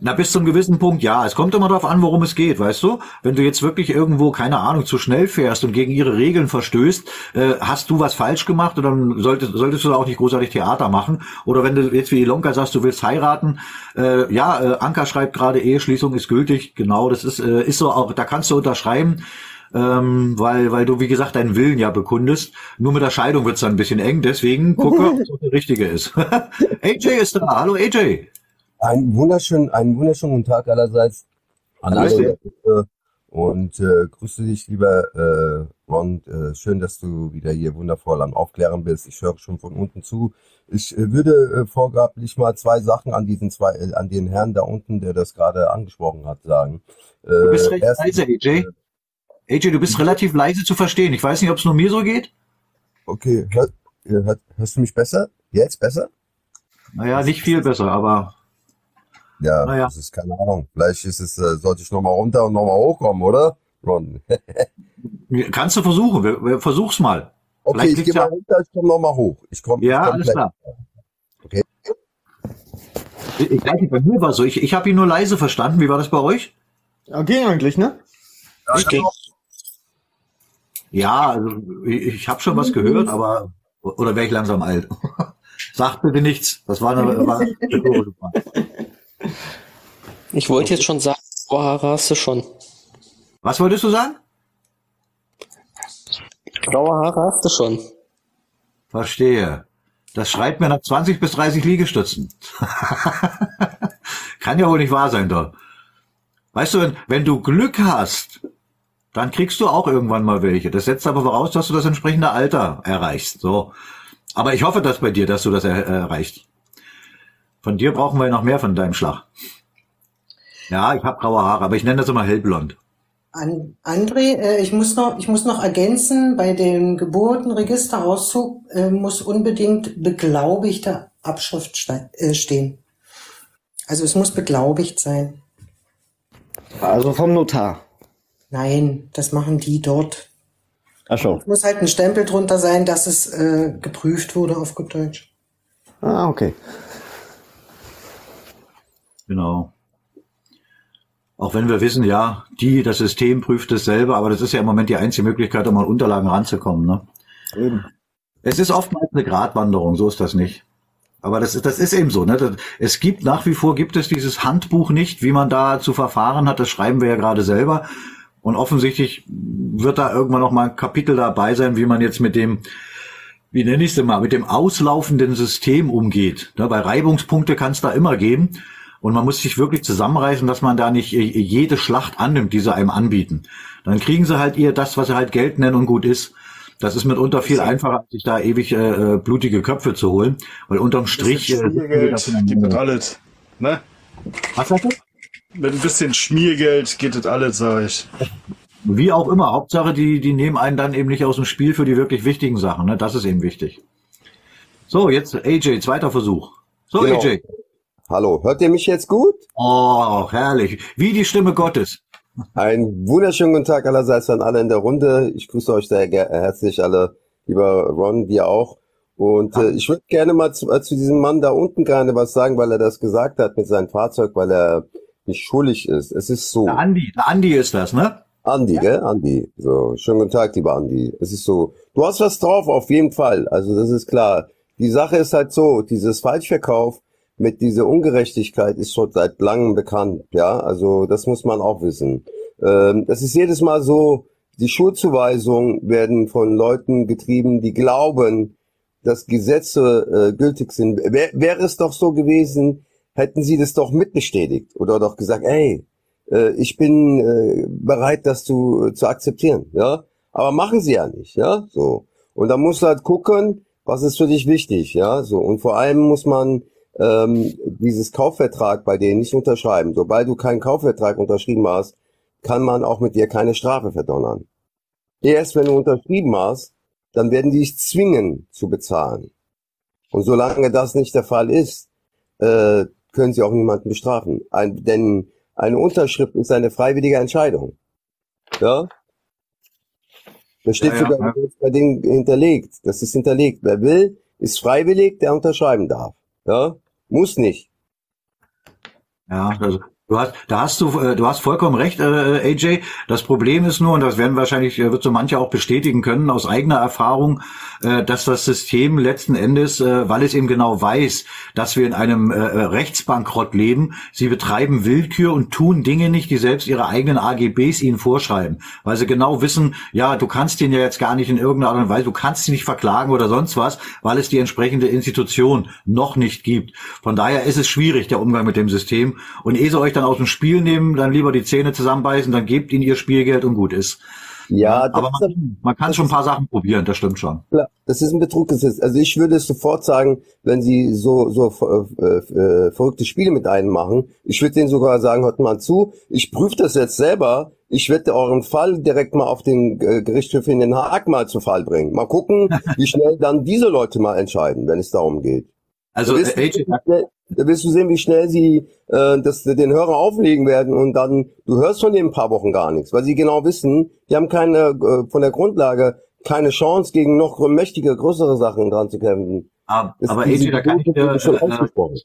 Na, bis zum gewissen Punkt, ja. Es kommt immer darauf an, worum es geht, weißt du? Wenn du jetzt wirklich irgendwo, keine Ahnung, zu schnell fährst und gegen ihre Regeln verstößt, äh, hast du was falsch gemacht und dann solltest, solltest du da auch nicht großartig Theater machen. Oder wenn du jetzt wie Ilonka sagst, du willst heiraten, äh, ja, äh, Anker schreibt gerade, Eheschließung ist gültig, genau, das ist, äh, ist so auch, da kannst du unterschreiben. Ähm, weil, weil du, wie gesagt, deinen Willen ja bekundest. Nur mit der Scheidung wird's dann ein bisschen eng, deswegen gucke, ob es der richtige ist. AJ ist da. Hallo AJ. Einen wunderschönen, einen wunderschönen guten Tag allerseits an alle. Und äh, grüße dich, lieber äh, Ron. Äh, schön, dass du wieder hier wundervoll am Aufklären bist. Ich höre schon von unten zu. Ich äh, würde äh, vorgablich mal zwei Sachen an diesen zwei, äh, an den Herrn da unten, der das gerade angesprochen hat, sagen. Äh, du bist recht erstens, leise, AJ. Äh, AJ, du bist relativ leise zu verstehen. Ich weiß nicht, ob es nur mir so geht. Okay, hör, hör, hörst du mich besser? Jetzt besser? Naja, nicht viel besser, aber Ja, naja. das ist keine Ahnung. Vielleicht ist es, äh, sollte ich nochmal runter und nochmal hochkommen, oder? Ron. Kannst du versuchen, versuch's mal. Okay, Vielleicht ich gehe mal runter, ich komme nochmal hoch. Ich komme. Ja, alles klar. Okay. Ich, ich nicht, bei mir war so. Ich, ich habe ihn nur leise verstanden. Wie war das bei euch? Ja, ging eigentlich, ne? Ja, ich ging. Ja, also ich, ich habe schon was gehört, aber oder wäre ich langsam alt? Sagt bitte nichts. Das war eine, war eine Ich wollte jetzt schon sagen, Haare hast du schon. Was wolltest du sagen? Graue Haare hast du schon. Verstehe. Das schreibt mir nach 20 bis 30 Liegestützen. Kann ja wohl nicht wahr sein, doch. Weißt du, wenn, wenn du Glück hast, dann kriegst du auch irgendwann mal welche. Das setzt aber voraus, dass du das entsprechende Alter erreichst. So. Aber ich hoffe, dass bei dir, dass du das er erreichst. Von dir brauchen wir noch mehr von deinem Schlag. Ja, ich habe graue Haare, aber ich nenne das immer hellblond. An, André, äh, ich muss noch, ich muss noch ergänzen, bei dem Geburtenregisterauszug äh, muss unbedingt beglaubigte Abschrift äh, stehen. Also es muss beglaubigt sein. Also vom Notar. Nein, das machen die dort. Ach so. Es muss halt ein Stempel drunter sein, dass es äh, geprüft wurde auf gut Deutsch. Ah, okay. Genau. Auch wenn wir wissen, ja, die, das System prüft es selber, aber das ist ja im Moment die einzige Möglichkeit, um an Unterlagen ranzukommen. Ne? Eben. Es ist oftmals eine Gratwanderung, so ist das nicht. Aber das ist, das ist eben so. Ne? Es gibt nach wie vor gibt es dieses Handbuch nicht, wie man da zu verfahren hat. Das schreiben wir ja gerade selber. Und offensichtlich wird da irgendwann noch mal ein Kapitel dabei sein, wie man jetzt mit dem, wie nenne ich es denn mal, mit dem auslaufenden System umgeht. Ne? Bei Reibungspunkte kann es da immer geben. Und man muss sich wirklich zusammenreißen, dass man da nicht jede Schlacht annimmt, die sie einem anbieten. Dann kriegen sie halt ihr das, was sie halt Geld nennen und gut ist. Das ist mitunter viel einfacher, als sich da ewig äh, äh blutige Köpfe zu holen. Weil unterm Strich. Äh, gibt das alles. Ne? Was sagst du? Mit ein bisschen Schmiergeld geht das alles, sag ich. Wie auch immer. Hauptsache, die, die nehmen einen dann eben nicht aus dem Spiel für die wirklich wichtigen Sachen. Ne? Das ist eben wichtig. So, jetzt AJ, zweiter Versuch. So, genau. AJ. Hallo, hört ihr mich jetzt gut? Oh, herrlich. Wie die Stimme Gottes. Einen wunderschönen guten Tag allerseits an alle in der Runde. Ich grüße euch sehr herzlich alle, lieber Ron, dir auch. Und äh, ich würde gerne mal zu, äh, zu diesem Mann da unten gerne was sagen, weil er das gesagt hat mit seinem Fahrzeug, weil er nicht schuldig ist. Es ist so. Der Andi, der Andi ist das, ne? Andi, ja. gell? Andi. So, schönen guten Tag, lieber Andi. Es ist so. Du hast was drauf, auf jeden Fall. Also das ist klar. Die Sache ist halt so, dieses Falschverkauf mit dieser Ungerechtigkeit ist schon seit langem bekannt, ja, also das muss man auch wissen. Ähm, das ist jedes Mal so, die Schuldzuweisungen werden von Leuten getrieben, die glauben, dass Gesetze äh, gültig sind. Wär, wäre es doch so gewesen, hätten sie das doch mitbestätigt oder doch gesagt, ey, äh, ich bin äh, bereit, das zu, zu akzeptieren, ja. Aber machen sie ja nicht, ja, so. Und da musst du halt gucken, was ist für dich wichtig, ja, so. Und vor allem muss man ähm, dieses Kaufvertrag bei denen nicht unterschreiben. Sobald du keinen Kaufvertrag unterschrieben hast, kann man auch mit dir keine Strafe verdonnern. Erst wenn du unterschrieben hast, dann werden die dich zwingen zu bezahlen. Und solange das nicht der Fall ist, äh, können sie auch niemanden bestrafen. Ein, denn eine Unterschrift ist eine freiwillige Entscheidung. Ja? Das steht ja, sogar ja. bei denen hinterlegt. Das ist hinterlegt. Wer will, ist freiwillig, der unterschreiben darf. Ja? Muss nicht. Ja, also Du hast, da hast du, äh, du hast vollkommen recht, äh, AJ. Das Problem ist nur, und das werden wahrscheinlich, äh, wird so manche auch bestätigen können aus eigener Erfahrung, äh, dass das System letzten Endes, äh, weil es eben genau weiß, dass wir in einem äh, äh Rechtsbankrott leben, sie betreiben Willkür und tun Dinge nicht, die selbst ihre eigenen AGBs ihnen vorschreiben, weil sie genau wissen, ja, du kannst ihn ja jetzt gar nicht in irgendeiner Art und Weise, du kannst ihn nicht verklagen oder sonst was, weil es die entsprechende Institution noch nicht gibt. Von daher ist es schwierig der Umgang mit dem System. Und ehe sie euch dann aus dem Spiel nehmen, dann lieber die Zähne zusammenbeißen, dann gebt ihnen ihr Spielgeld und gut ist. Ja, aber man, man kann schon ein paar Sachen probieren, das stimmt schon. Klar, das ist ein Betrug. Also ich würde es sofort sagen, wenn sie so so äh, äh, verrückte Spiele mit einem machen, ich würde denen sogar sagen, hört mal zu, ich prüfe das jetzt selber, ich werde euren Fall direkt mal auf den äh, Gerichtshof in Den Haag mal zu Fall bringen. Mal gucken, wie schnell dann diese Leute mal entscheiden, wenn es darum geht. Also, da wirst, äh, du, sehen, schnell, da wirst du sehen, wie schnell sie äh, das, den Hörer auflegen werden und dann, du hörst von denen ein paar Wochen gar nichts, weil sie genau wissen, die haben keine, äh, von der Grundlage keine Chance, gegen noch mächtige, größere Sachen dran zu kämpfen. Aber, Das- aber AJ, da kann ich dir, äh, ausgesprochen.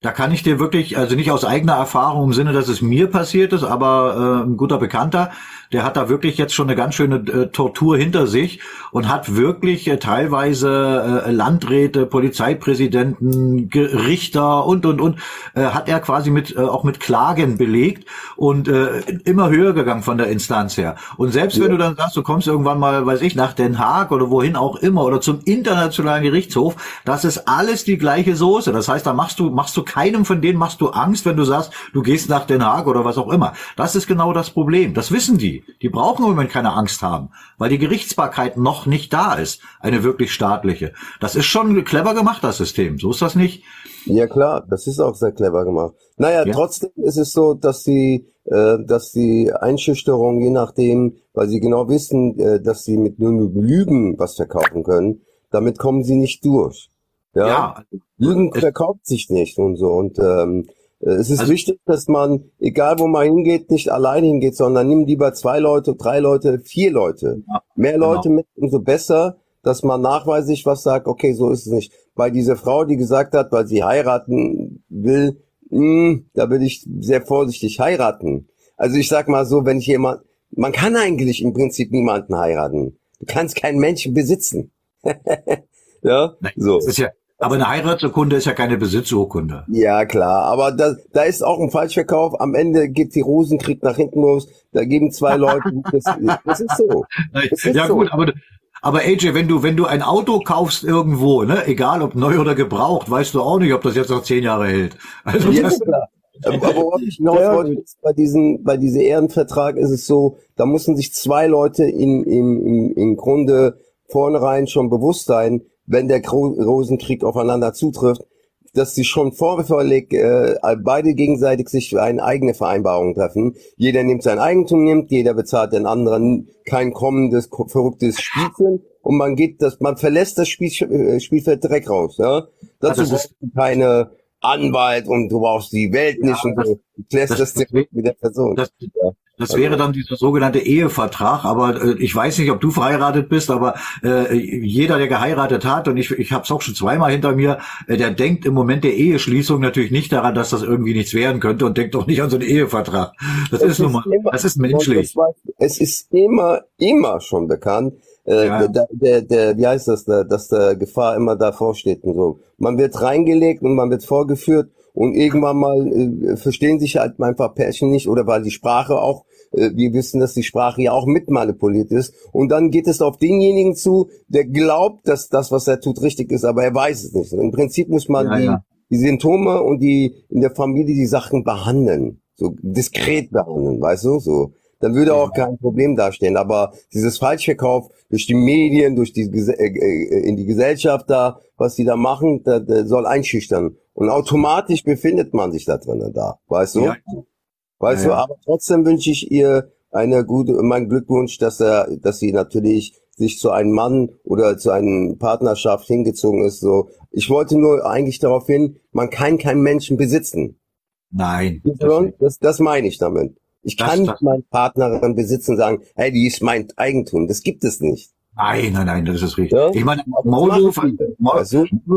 Da kann ich dir wirklich, also nicht aus eigener Erfahrung im Sinne, dass es mir passiert ist, aber äh, ein guter Bekannter, der hat da wirklich jetzt schon eine ganz schöne äh, Tortur hinter sich und hat wirklich äh, teilweise äh, Landräte, Polizeipräsidenten, Richter und und und äh, hat er quasi mit äh, auch mit Klagen belegt und äh, immer höher gegangen von der Instanz her. Und selbst wenn du dann sagst, du kommst irgendwann mal, weiß ich, nach Den Haag oder wohin auch immer oder zum internationalen Gerichtshof, das ist alles die gleiche Soße. Das heißt, da machst du machst du keinem von denen machst du Angst, wenn du sagst, du gehst nach Den Haag oder was auch immer. Das ist genau das Problem. Das wissen die. Die brauchen im Moment keine Angst haben, weil die Gerichtsbarkeit noch nicht da ist, eine wirklich staatliche. Das ist schon clever gemacht, das System. So ist das nicht. Ja klar, das ist auch sehr clever gemacht. Naja, Ja. trotzdem ist es so, dass die, äh, dass die Einschüchterung, je nachdem, weil sie genau wissen, äh, dass sie mit nur Lügen was verkaufen können, damit kommen sie nicht durch. Ja, Ja, Lügen verkauft sich nicht und so. Und ähm, äh, es ist Also- wichtig, dass man, egal wo man hingeht, nicht alleine hingeht, sondern nimm lieber zwei Leute, drei Leute, vier Leute. Ja, Mehr genau. Leute mit, umso besser, dass man nachweislich was sagt, okay, so ist es nicht. Bei dieser Frau, die gesagt hat, weil sie heiraten will, mh, da will ich sehr vorsichtig heiraten. Also ich sag mal so, wenn ich jemand, man kann eigentlich im Prinzip niemanden heiraten. Du kannst keinen Menschen besitzen. ja, Nein, so. das ist ja, aber eine Heiratsurkunde ist ja keine Besitzurkunde. Ja, klar, aber da, da ist auch ein Falschverkauf. Am Ende geht die Rosenkrieg nach hinten los. Da geben zwei Leute, das, das ist so. Das ist Ja so. gut, aber aber AJ, wenn du wenn du ein Auto kaufst irgendwo, ne, egal ob neu oder gebraucht, weißt du auch nicht, ob das jetzt noch zehn Jahre hält. Also Ja, das, klar. Aber worauf ich hinaus Ja, wollte, ist, bei diesem, bei diesem Ehrenvertrag ist es so, da müssen sich zwei Leute im, im, im, im Grunde vornherein schon bewusst sein, wenn der Rosenkrieg aufeinander zutrifft, dass sie schon vorverlegt, äh, beide gegenseitig sich eine eigene Vereinbarung treffen. Jeder nimmt sein Eigentum, nimmt, jeder bezahlt den anderen kein kommendes, ko- verrücktes Spielchen und man geht das, man verlässt das Spiel, äh, Spielfeld direkt raus, ja. Dazu das ist- brauchst du keine Anwalt und du brauchst die Welt nicht Ja, und das-. Du klärst das- das, direkt mit der Person. das, Ja. das wäre dann dieser sogenannte Ehevertrag, aber äh, ich weiß nicht, ob du verheiratet bist, aber äh, jeder, der geheiratet hat, und ich, ich habe es auch schon zweimal hinter mir, äh, der denkt im Moment der Eheschließung natürlich nicht daran, dass das irgendwie nichts werden könnte und denkt auch nicht an so einen Ehevertrag. Das ist nun mal, immer- das ist menschlich. Es ist immer, immer schon bekannt, äh, Ja. der, der, der, wie heißt das, der, dass der Gefahr immer davor steht und so. Man wird reingelegt und man wird vorgeführt und irgendwann mal äh, verstehen sich halt einfach Pärchen nicht oder weil die Sprache auch, äh, wir wissen, dass die Sprache ja auch mit manipuliert ist und dann geht es auf denjenigen zu, der glaubt, dass das, was er tut, richtig ist, aber er weiß es nicht. Im Prinzip muss man Ja, die, ja. die Symptome und die in der Familie die Sachen behandeln, so diskret behandeln, weißt du, so. Dann würde auch kein Problem dastehen. Aber dieses Falschverkauf durch die Medien, durch die äh, äh, in die Gesellschaft da, was die da machen, da, da soll einschüchtern. Und automatisch befindet man sich da drinnen da, weißt du? Ja. Weißt Ja, du, ja. aber trotzdem wünsche ich ihr eine gute, mein Glückwunsch, dass er, dass sie natürlich sich zu einem Mann oder zu einer Partnerschaft hingezogen ist. So, ich wollte nur eigentlich darauf hin, man kann keinen Menschen besitzen. Nein. Das, das, das meine ich damit. Ich kann nicht meine Partnerin besitzen und sagen, hey, die ist mein Eigentum. Das gibt es nicht. Nein, nein, nein, das ist richtig. Ja? Ich meine? Maulwurf,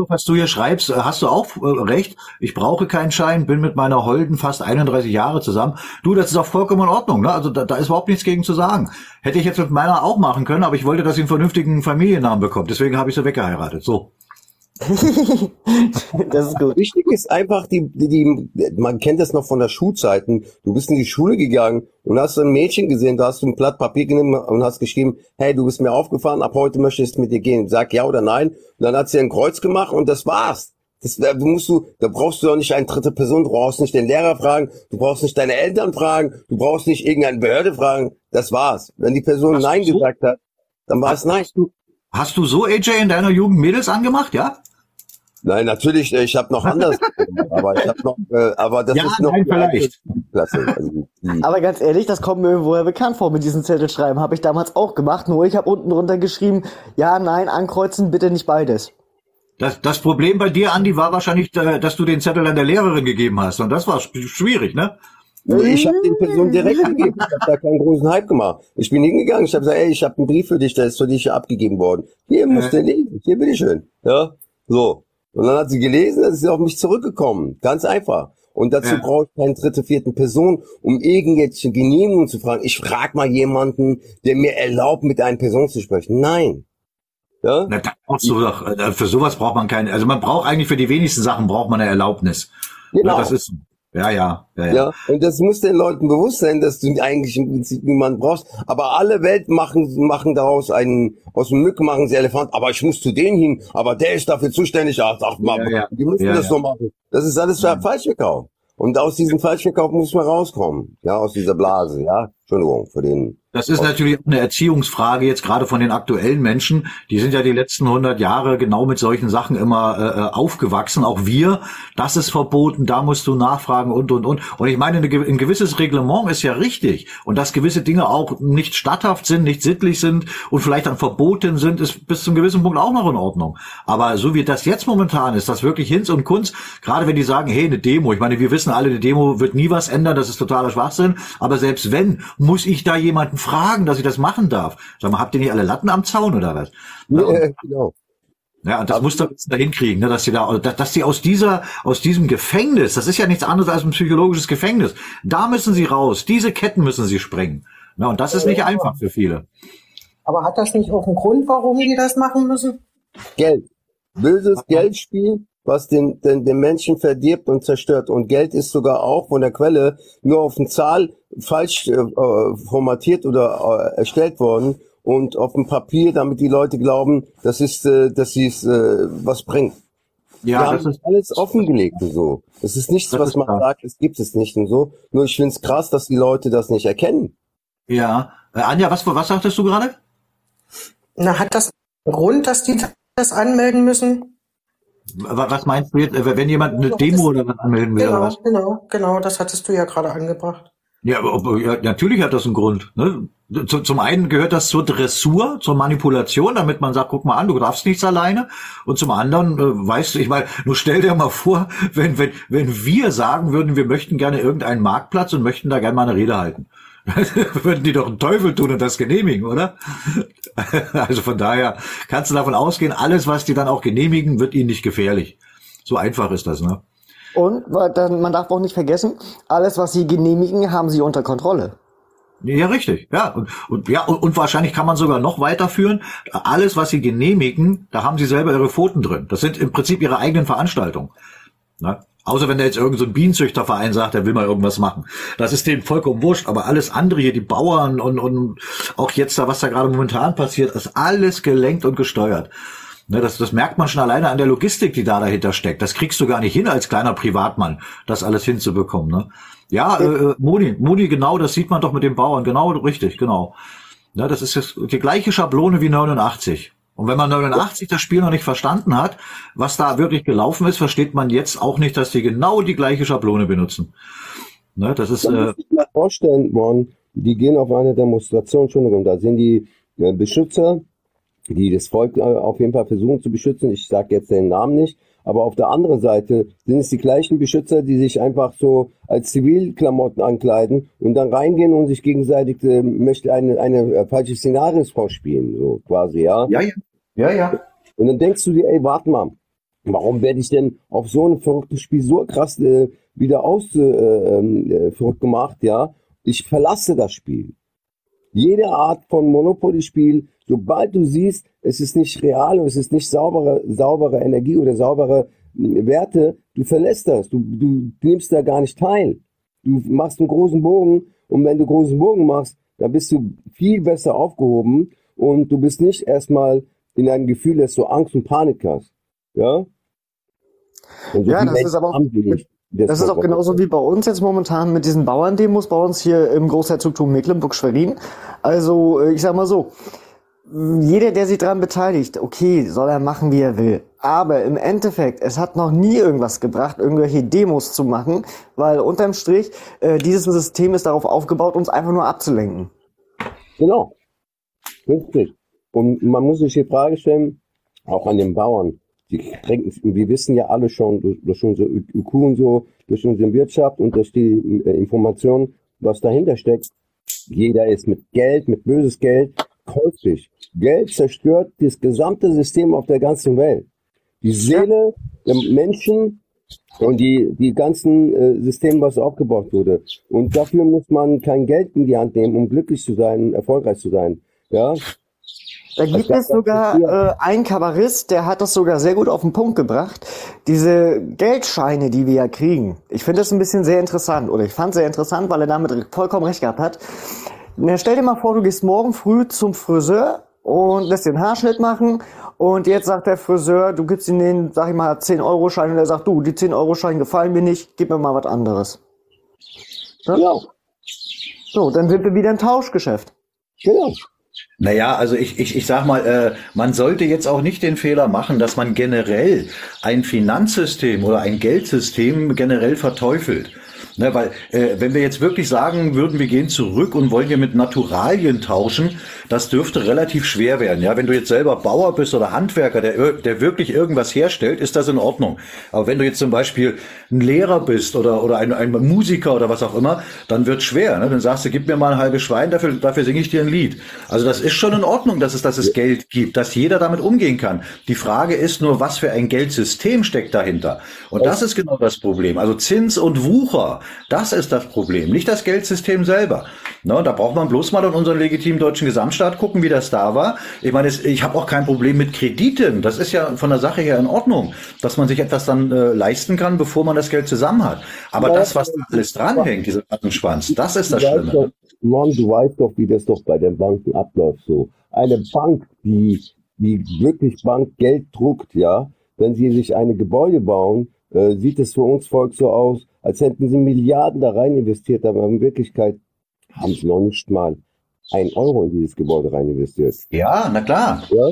was du hier schreibst, äh, hast du auch äh, recht. Ich brauche keinen Schein, bin mit meiner Holden fast 31 Jahre zusammen. Du, das ist auch vollkommen in Ordnung. Ne? Also da, da ist überhaupt nichts gegen zu sagen. Hätte ich jetzt mit meiner auch machen können, aber ich wollte, dass sie einen vernünftigen Familiennamen bekommt. Deswegen habe ich sie weggeheiratet. So. das ist gut. Wichtig ist einfach, die, die, die, man kennt das noch von der Schulzeiten. Du bist in die Schule gegangen und hast ein Mädchen gesehen, da hast du ein Blatt Papier genommen und hast geschrieben, hey, du bist mir aufgefahren, ab heute möchte ich mit dir gehen. Sag ja oder nein. Und dann hat sie ein Kreuz gemacht und das war's. Das, da musst du, da brauchst du doch nicht eine dritte Person, du brauchst nicht den Lehrer fragen, du brauchst nicht deine Eltern fragen, du brauchst nicht irgendeine Behörde fragen. Das war's. Wenn die Person Hast Nein so- gesagt hat, dann war es Nein. Hast du, hast du so, AJ, in deiner Jugend Mädels angemacht, ja? Nein, natürlich, äh, ich habe noch anders, aber ich habe noch, äh, aber das Ja, ist noch nein, vielleicht. Klasse. Also Aber ganz ehrlich, das kommt mir irgendwoher bekannt vor mit diesen Zettelschreiben. Habe ich damals auch gemacht, nur ich habe unten drunter geschrieben, ja, nein, ankreuzen, bitte nicht beides. Das, das Problem bei dir, Andi, war wahrscheinlich, äh, dass du den Zettel an der Lehrerin gegeben hast. Und das war schwierig, ne? Ich habe den Person direkt gegeben. Ich habe da keinen großen Hype gemacht. Ich bin hingegangen, ich habe gesagt, ey, ich habe einen Brief für dich, der ist für dich abgegeben worden. Hier musst du lesen. Hier, bitteschön. Ja, so. Und dann hat sie gelesen, dann ist sie auf mich zurückgekommen. Ganz einfach. Und dazu Ja. brauche ich keine dritte, vierte Person, um irgendwelche Genehmigungen zu fragen. Ich frage mal jemanden, der mir erlaubt, mit einer Person zu sprechen. Nein. Ja? Na, da brauchst du doch, äh, für sowas braucht man keine, also man braucht eigentlich für die wenigsten Sachen braucht man eine Erlaubnis. Genau. Ja, das ist, ja, ja, ja, ja. Ja, und das muss den Leuten bewusst sein, dass du eigentlich im Prinzip niemanden brauchst. Aber alle Welt machen, machen daraus einen, aus dem Mücken machen sie Elefant. Aber ich muss zu denen hin. Aber der ist dafür zuständig. Ach, ach mal, Ja, ja. die müssen das so machen. Das ist alles Falschverkauf. Und aus diesem Falschverkauf muss man rauskommen. Ja, aus dieser Blase. Ja, Entschuldigung für den. Das ist natürlich eine Erziehungsfrage jetzt gerade von den aktuellen Menschen. Die sind ja die letzten 100 Jahre genau mit solchen Sachen immer äh, äh, aufgewachsen. Auch wir, das ist verboten, da musst du nachfragen und, und, und. Und ich meine, ein gewisses Reglement ist ja richtig. Und dass gewisse Dinge auch nicht statthaft sind, nicht sittlich sind und vielleicht dann verboten sind, ist bis zum gewissen Punkt auch noch in Ordnung. Aber so wie das jetzt momentan ist, das wirklich Hinz und Kunz, gerade wenn die sagen, hey, eine Demo, ich meine, wir wissen alle, eine Demo wird nie was ändern, das ist totaler Schwachsinn. Aber selbst wenn, muss ich da jemanden fragen, dass ich das machen darf. Sag mal, habt ihr nicht alle Latten am Zaun oder was? Ja, und, Ja, genau. ja, und das muss da da hinkriegen, ne, dass die da, dass, die aus dieser, aus diesem Gefängnis, das ist ja nichts anderes als ein psychologisches Gefängnis, da müssen sie raus, diese Ketten müssen sie sprengen. Ja, und das ist nicht einfach für viele. Aber hat das nicht auch einen Grund, warum die das machen müssen? Geld. Böses Geldspiel, was den, den, den Menschen verdirbt und zerstört. Und Geld ist sogar auch von der Quelle nur auf eine Zahl falsch äh, äh, formatiert oder äh, erstellt worden und auf dem Papier, damit die Leute glauben, das ist, äh, dass sie es äh, was bringt. Ja, Wir das haben ist, alles offengelegt und so. Das ist nichts, Das was ist man klar. sagt, es gibt es nicht und so. Nur ich find's krass, dass die Leute das nicht erkennen. ja. Äh, Anja, was, was sagtest du gerade? Na, hat das einen Grund, dass die das anmelden müssen? Wa- Was meinst du jetzt, äh, wenn jemand eine Demo oder was anmelden will oder Genau, was? genau, genau, das hattest du ja gerade angebracht. Ja, aber, ja, natürlich hat das einen Grund. Ne? Zu, zum einen gehört das zur Dressur, zur Manipulation, damit man sagt, guck mal an, du darfst nichts alleine. Und zum anderen, äh, weißt du, ich meine, nur stell dir mal vor, wenn, wenn, wenn wir sagen würden, wir möchten gerne irgendeinen Marktplatz und möchten da gerne mal eine Rede halten. würden die doch einen Teufel tun und das genehmigen, oder? also von daher kannst du davon ausgehen, alles, was die dann auch genehmigen, wird ihnen nicht gefährlich. So einfach ist das, ne? Und dann, man darf auch nicht vergessen, alles, was sie genehmigen, haben sie unter Kontrolle. Ja, richtig. Ja, und, und ja, und, und wahrscheinlich kann man sogar noch weiterführen. Alles, was sie genehmigen, da haben sie selber ihre Pfoten drin. Das sind im Prinzip ihre eigenen Veranstaltungen. Ne? Außer wenn da jetzt irgendein so ein Bienenzüchterverein sagt, der will mal irgendwas machen. Das ist denen vollkommen wurscht. Aber alles andere hier, die Bauern und, und auch jetzt da, was da gerade momentan passiert, ist alles gelenkt und gesteuert. Ne, das, das merkt man schon alleine an der Logistik, die da dahinter steckt. Das kriegst du gar nicht hin als kleiner Privatmann, das alles hinzubekommen. Ne? Ja, äh, äh, Moni, Moni, genau, das sieht man doch mit den Bauern. Genau, richtig, genau. Ne, das ist jetzt die gleiche Schablone wie 89. Und wenn man 89 das Spiel noch nicht verstanden hat, was da wirklich gelaufen ist, versteht man jetzt auch nicht, dass die genau die gleiche Schablone benutzen. Ne, das ist, äh, vorstellen, Ron, die gehen auf eine Demonstration, Entschuldigung, da sind die äh, Beschützer, die das Volk äh, auf jeden Fall versuchen zu beschützen. Ich sage jetzt den Namen nicht. Aber auf der anderen Seite sind es die gleichen Beschützer, die sich einfach so als Zivilklamotten ankleiden und dann reingehen und sich gegenseitig äh, möchte eine, eine äh, falsche Szenarios vorspielen, so quasi, ja. ja, ja, ja, ja. Und dann denkst du dir, ey, warte mal, warum werde ich denn auf so ein verrücktes Spiel so krass äh, wieder aus äh, äh, verrückt gemacht, ja? Ich verlasse das Spiel. Jede Art von Monopoly-Spiel, sobald du siehst, es ist nicht real und es ist nicht saubere, saubere Energie oder saubere äh, Werte, du verlässt das. Du, du nimmst da gar nicht teil. Du machst einen großen Bogen und wenn du großen Bogen machst, dann bist du viel besser aufgehoben und du bist nicht erstmal in einem Gefühl, dass du Angst und Panik hast. Ja? Und so Ja, das ist aber auch- nicht. Das ist auch genauso wie bei uns jetzt momentan mit diesen Bauerndemos bei uns hier im Großherzogtum Mecklenburg-Schwerin. Also, äh, ich sag mal so, jeder, der sich daran beteiligt, okay, soll er machen, wie er will. Aber im Endeffekt, es hat noch nie irgendwas gebracht, irgendwelche Demos zu machen, weil unterm Strich, äh, dieses System ist darauf aufgebaut, uns einfach nur abzulenken. Genau. Richtig. Und man muss sich die Frage stellen, auch an den Bauern, Die denken, wir wissen ja alle schon durch, durch unsere IQ und so, durch unsere Wirtschaft und durch die äh, Information, was dahinter steckt. Jeder ist mit Geld, mit böses Geld käuflich. Geld zerstört das gesamte System auf der ganzen Welt. Die Seele der Menschen und die, die ganzen äh, Systeme, was aufgebaut wurde. Und dafür muss man kein Geld in die Hand nehmen, um glücklich zu sein, erfolgreich zu sein. Ja. Da gibt es sogar äh, einen Kabarist, der hat das sogar sehr gut auf den Punkt gebracht. Diese Geldscheine, die wir ja kriegen. Ich finde das ein bisschen sehr interessant oder ich fand sehr interessant, weil er damit vollkommen recht gehabt hat. Na, stell dir mal vor, du gehst morgen früh zum Friseur und lässt den Haarschnitt machen und jetzt sagt der Friseur, du gibst ihm den, sag ich mal, 10-Euro-Schein und er sagt, du, die 10-Euro-Scheine gefallen mir nicht, gib mir mal was anderes. Ja? ja. So, dann sind wir wieder ein Tauschgeschäft. Genau. Naja, also ich, ich, ich sag mal, äh, man sollte jetzt auch nicht den Fehler machen, dass man generell ein Finanzsystem oder ein Geldsystem generell verteufelt. Ne, weil äh, wenn wir jetzt wirklich sagen würden, wir gehen zurück und wollen hier mit Naturalien tauschen, das dürfte relativ schwer werden. Ja, wenn du jetzt selber Bauer bist oder Handwerker, der, der wirklich irgendwas herstellt, ist das in Ordnung. Aber wenn du jetzt zum Beispiel ein Lehrer bist oder, oder ein, ein Musiker oder was auch immer, dann wird schwer. Ne? Dann sagst du, gib mir mal ein halbes Schwein, dafür, dafür singe ich dir ein Lied. Also das ist schon in Ordnung, dass es, dass es Geld gibt, dass jeder damit umgehen kann. Die Frage ist nur, was für ein Geldsystem steckt dahinter. Und das ist genau das Problem. Also Zins und Wucher, das ist das Problem, nicht das Geldsystem selber. Ne? Da braucht man bloß mal in unseren legitimen deutschen Gesamtstaat gucken, wie das da war. Ich meine, ich habe auch kein Problem mit Krediten. Das ist ja von der Sache her in Ordnung, dass man sich etwas dann äh, leisten kann, bevor man das Geld zusammen hat. Aber ja, das, was da alles dranhängt, dieser Rattenschwanz, das ist das Schlimme. Doch, Ron, du weißt doch, wie das doch bei den Banken abläuft. So eine Bank, die die wirklich Bankgeld druckt, ja, wenn sie sich eine Gebäude bauen, äh, sieht es für uns Volk so aus, als hätten sie Milliarden da rein investiert, aber in Wirklichkeit haben sie noch nicht mal ein Euro in dieses Gebäude rein investiert. Ja, na klar. Ja?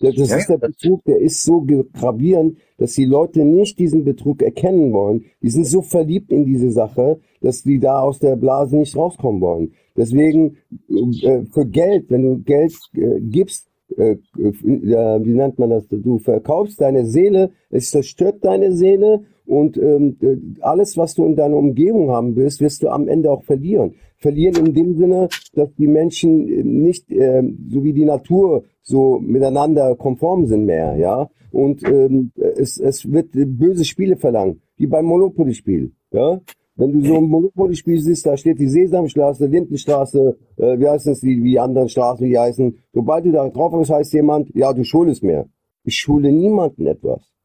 Das ist der Betrug, der ist so gravierend, dass die Leute nicht diesen Betrug erkennen wollen. Die sind so verliebt in diese Sache, dass die da aus der Blase nicht rauskommen wollen. Deswegen äh, für Geld, wenn du Geld äh, gibst, äh, wie nennt man das? Du verkaufst deine Seele, es zerstört deine Seele und ähm, alles, was du in deiner Umgebung haben willst, wirst du am Ende auch verlieren. Verlieren in dem Sinne, dass die Menschen nicht äh, so wie die Natur so miteinander konform sind mehr, ja. Und ähm, es, es wird böse Spiele verlangen, wie beim Monopoly-Spiel, ja. Wenn du so ein Monopoly-Spiel siehst, da steht die Sesamstraße, Lindenstraße, äh, wie heißen es, die, wie anderen Straßen, wie die heißen. Sobald du da drauf bist, heißt jemand, ja, du schuldest mir. Ich schulde niemanden etwas.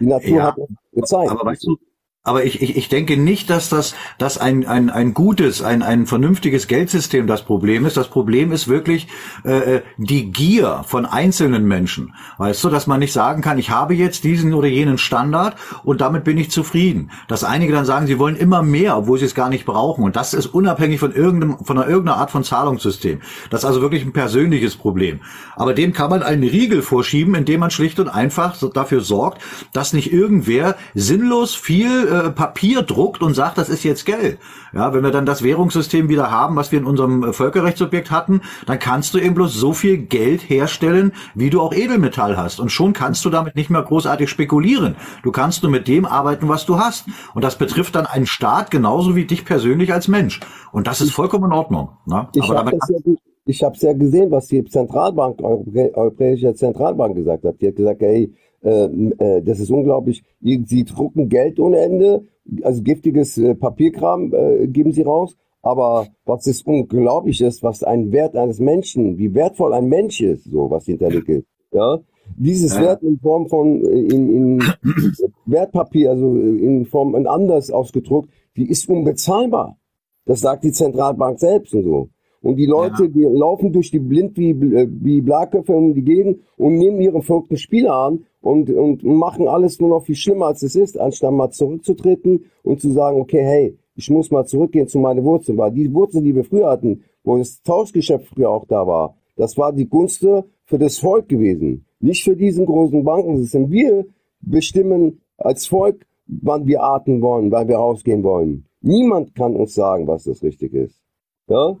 Die Natur ja, hat gezeigt. Aber weißt du, aber ich, ich, ich denke nicht, dass das dass ein, ein, ein gutes, ein, ein vernünftiges Geldsystem das Problem ist. Das Problem ist wirklich äh, äh, die Gier von einzelnen Menschen. Weißt du, dass man nicht sagen kann, ich habe jetzt diesen oder jenen Standard und damit bin ich zufrieden. Dass einige dann sagen, sie wollen immer mehr, obwohl sie es gar nicht brauchen. Und das ist unabhängig von irgendeinem, von einer, irgendeiner Art von Zahlungssystem. Das ist also wirklich ein persönliches Problem. Aber dem kann man einen Riegel vorschieben, indem man schlicht und einfach dafür sorgt, dass nicht irgendwer sinnlos viel äh, Papier druckt und sagt, das ist jetzt Geld. Ja, wenn wir dann das Währungssystem wieder haben, was wir in unserem äh, Völkerrechtsobjekt hatten, dann kannst du eben bloß so viel Geld herstellen, wie du auch Edelmetall hast. Und schon kannst du damit nicht mehr großartig spekulieren. Du kannst nur mit dem arbeiten, was du hast. Und das betrifft dann einen Staat genauso wie dich persönlich als Mensch. Und das ist vollkommen in Ordnung. Ne? Ich habe ja, ich hab's ja gesehen, was die Zentralbank, Europäische Zentralbank gesagt hat. Die hat gesagt, hey, ähm, äh, das ist unglaublich. Sie drucken Geld ohne Ende, also giftiges äh, Papierkram äh, geben sie raus. Aber was ist unglaublich ist, was ein Wert eines Menschen, wie wertvoll ein Mensch ist, so was hinterlegt ist. Ja, dieses ja. Wert in Form von in, in Wertpapier, also in Form in anders ausgedruckt, die ist unbezahlbar. Das sagt die Zentralbank selbst und so. Und die Leute, ja. die laufen durch die blind wie, wie Blarköpfe um die Gegend und nehmen ihre verrückten Spiele an und, und machen alles nur noch viel schlimmer, als es ist, anstatt mal zurückzutreten und zu sagen, okay, hey, ich muss mal zurückgehen zu meinen Wurzeln. Weil die Wurzeln, die wir früher hatten, wo das Tauschgeschäft früher auch da war, das war die Gunst für das Volk gewesen. Nicht für diesen großen Bankensystem. Wir bestimmen als Volk, wann wir atmen wollen, wann wir rausgehen wollen. Niemand kann uns sagen, was das richtig ist. Ja?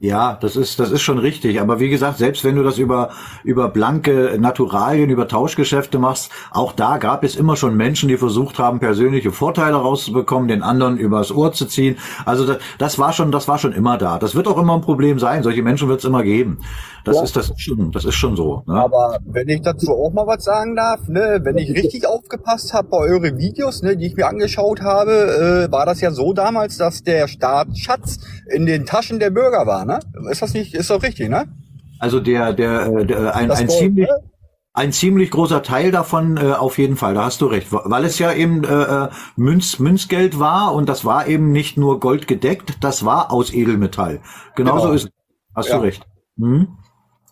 Ja, das ist, das ist schon richtig. Aber wie gesagt, selbst wenn du das über, über blanke Naturalien, über Tauschgeschäfte machst, auch da gab es immer schon Menschen, die versucht haben, persönliche Vorteile rauszubekommen, den anderen übers Ohr zu ziehen. Also das, das war schon, das war schon immer da. Das wird auch immer ein Problem sein. Solche Menschen wird es immer geben. Das Ja. ist, das ist schon, das ist schon so. Ne? Aber wenn ich dazu auch mal was sagen darf, ne, wenn ich richtig aufgepasst habe bei euren Videos, ne, die ich mir angeschaut habe, äh, war das ja so damals, dass der Staatsschatz in den Taschen der Bürger war, ne? Ist das nicht, ist doch richtig, ne? Also der, der, äh, der ein, Das ein Gold, ziemlich, ne? ein ziemlich großer Teil davon äh, auf jeden Fall, da hast du recht, weil es ja eben äh, äh, Münz, Münzgeld war und das war eben nicht nur goldgedeckt, das war aus Edelmetall. Genauso Genau. ist. Hast Ja. du recht. Mhm.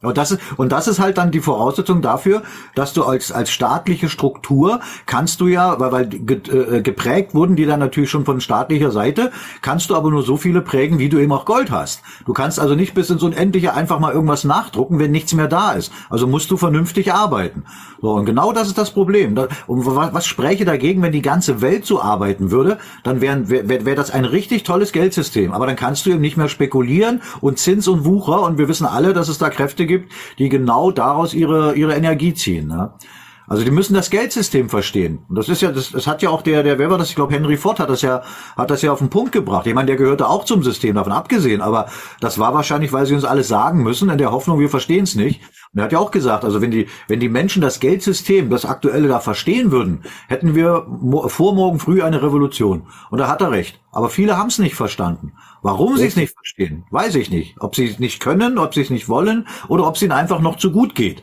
Und das ist, und das ist halt dann die Voraussetzung dafür, dass du als, als staatliche Struktur kannst du ja, weil, weil ge, äh, geprägt wurden die dann natürlich schon von staatlicher Seite, kannst du aber nur so viele prägen, wie du eben auch Gold hast. Du kannst also nicht bis ins Unendliche einfach mal irgendwas nachdrucken, wenn nichts mehr da ist. Also musst du vernünftig arbeiten. So, und genau das ist das Problem. Und was, was spräche dagegen, wenn die ganze Welt so arbeiten würde, dann wäre wär, wär, wär das ein richtig tolles Geldsystem. Aber dann kannst du eben nicht mehr spekulieren und Zins und Wucher und wir wissen alle, dass es da Kräfte gibt, die genau daraus ihre, ihre Energie ziehen. Ne? Also die müssen das Geldsystem verstehen. Und das ist ja, das, das hat ja auch der, der, wer war das? Ich glaube, Henry Ford hat das ja, hat das ja auf den Punkt gebracht. Ich meine, der gehörte auch zum System, davon abgesehen. Aber das war wahrscheinlich, weil sie uns alles sagen müssen, in der Hoffnung, wir verstehen es nicht. Und er hat ja auch gesagt, also wenn die, wenn die Menschen das Geldsystem, das aktuelle da verstehen würden, hätten wir vor morgen früh eine Revolution. Und da hat er recht. Aber viele haben es nicht verstanden. Warum sie es nicht verstehen, weiß ich nicht. Ob sie es nicht können, ob sie es nicht wollen oder ob es ihnen einfach noch zu gut geht.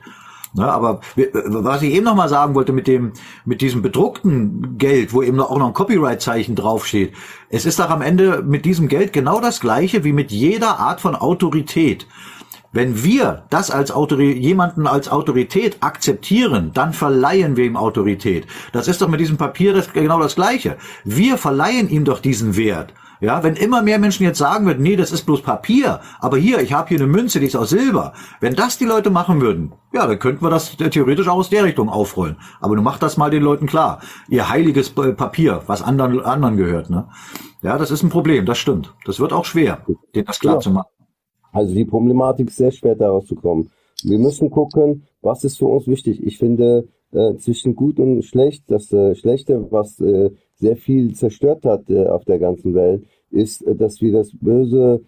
Ne, aber was ich eben noch mal sagen wollte mit dem, mit diesem bedruckten Geld, wo eben auch noch ein Copyright-Zeichen draufsteht. Es ist doch am Ende mit diesem Geld genau das Gleiche wie mit jeder Art von Autorität. Wenn wir das als Autori jemanden als Autorität akzeptieren, dann verleihen wir ihm Autorität. Das ist doch mit diesem Papier das, genau das Gleiche. Wir verleihen ihm doch diesen Wert. Ja, wenn immer mehr Menschen jetzt sagen würden, nee, das ist bloß Papier, aber hier, ich habe hier eine Münze, die ist aus Silber. Wenn das die Leute machen würden, ja, dann könnten wir das theoretisch auch aus der Richtung aufrollen. Aber du mach das mal den Leuten klar. Ihr heiliges äh, Papier, was anderen, anderen gehört, ne? Ja, das ist ein Problem, das stimmt. Das wird auch schwer, denen das klar Ja. zu machen. Also die Problematik ist sehr schwer daraus zu kommen. Wir müssen gucken, was ist für uns wichtig. Ich finde äh, zwischen gut und schlecht, das äh, Schlechte, was äh, sehr viel zerstört hat äh, auf der ganzen Welt, ist, äh, dass wir das böse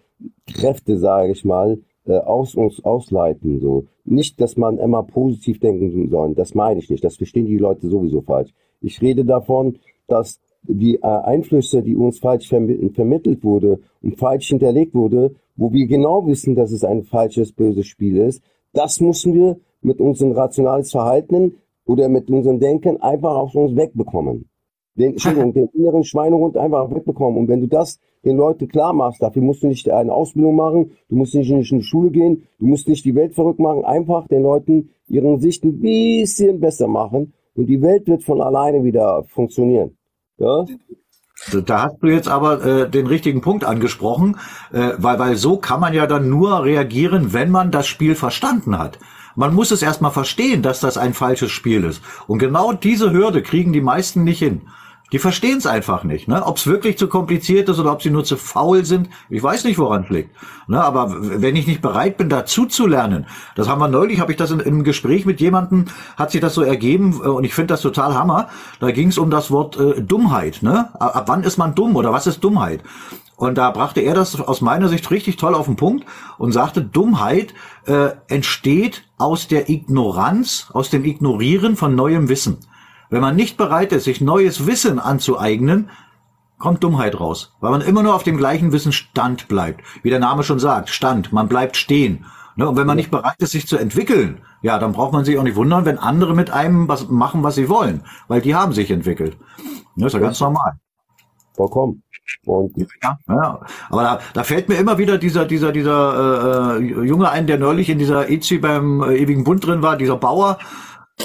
Kräfte, sage ich mal, äh, aus uns ausleiten. So nicht, dass man immer positiv denken soll. Das meine ich nicht. Das verstehen die Leute sowieso falsch. Ich rede davon, dass die äh, Einflüsse, die uns falsch vermi vermittelt wurde und falsch hinterlegt wurde, wo wir genau wissen, dass es ein falsches, böses Spiel ist, das müssen wir mit unserem rationales Verhalten oder mit unserem Denken einfach aus uns wegbekommen. Den, Entschuldigung, den inneren Schweinehund einfach wegbekommen. Und wenn du das den Leuten klar machst, dafür musst du nicht eine Ausbildung machen, du musst nicht in die Schule gehen, du musst nicht die Welt verrückt machen, einfach den Leuten ihren Sicht ein bisschen besser machen und die Welt wird von alleine wieder funktionieren. Ja? Da hast du jetzt aber äh, den richtigen Punkt angesprochen, äh, weil, weil so kann man ja dann nur reagieren, wenn man das Spiel verstanden hat. Man muss es erstmal verstehen, dass das ein falsches Spiel ist. Und genau diese Hürde kriegen die meisten nicht hin. Die verstehen es einfach nicht. Ne? Ob es wirklich zu kompliziert ist oder ob sie nur zu faul sind, ich weiß nicht, woran es liegt. Ne? Aber wenn ich nicht bereit bin, dazu zu lernen, das haben wir neulich, habe ich das in, einem Gespräch mit jemandem, hat sich das so ergeben äh, und ich finde das total Hammer. Da ging es um das Wort äh, Dummheit. Ne? Ab, ab wann ist man dumm oder was ist Dummheit? Und da brachte er das aus meiner Sicht richtig toll auf den Punkt und sagte, Dummheit äh, entsteht aus der Ignoranz, aus dem Ignorieren von neuem Wissen. Wenn man nicht bereit ist, sich neues Wissen anzueignen, kommt Dummheit raus, weil man immer nur auf dem gleichen Wissensstand bleibt. Wie der Name schon sagt, Stand, man bleibt stehen. Ne? Und wenn man nicht bereit ist, sich zu entwickeln, ja, dann braucht man sich auch nicht wundern, wenn andere mit einem was machen, was sie wollen, weil die haben sich entwickelt. Das ist ja ganz normal. Vollkommen. Und Ja, ja. aber da, da fällt mir immer wieder dieser dieser dieser äh, äh, Junge ein, der neulich in dieser EZI beim äh, ewigen Bund drin war, dieser Bauer.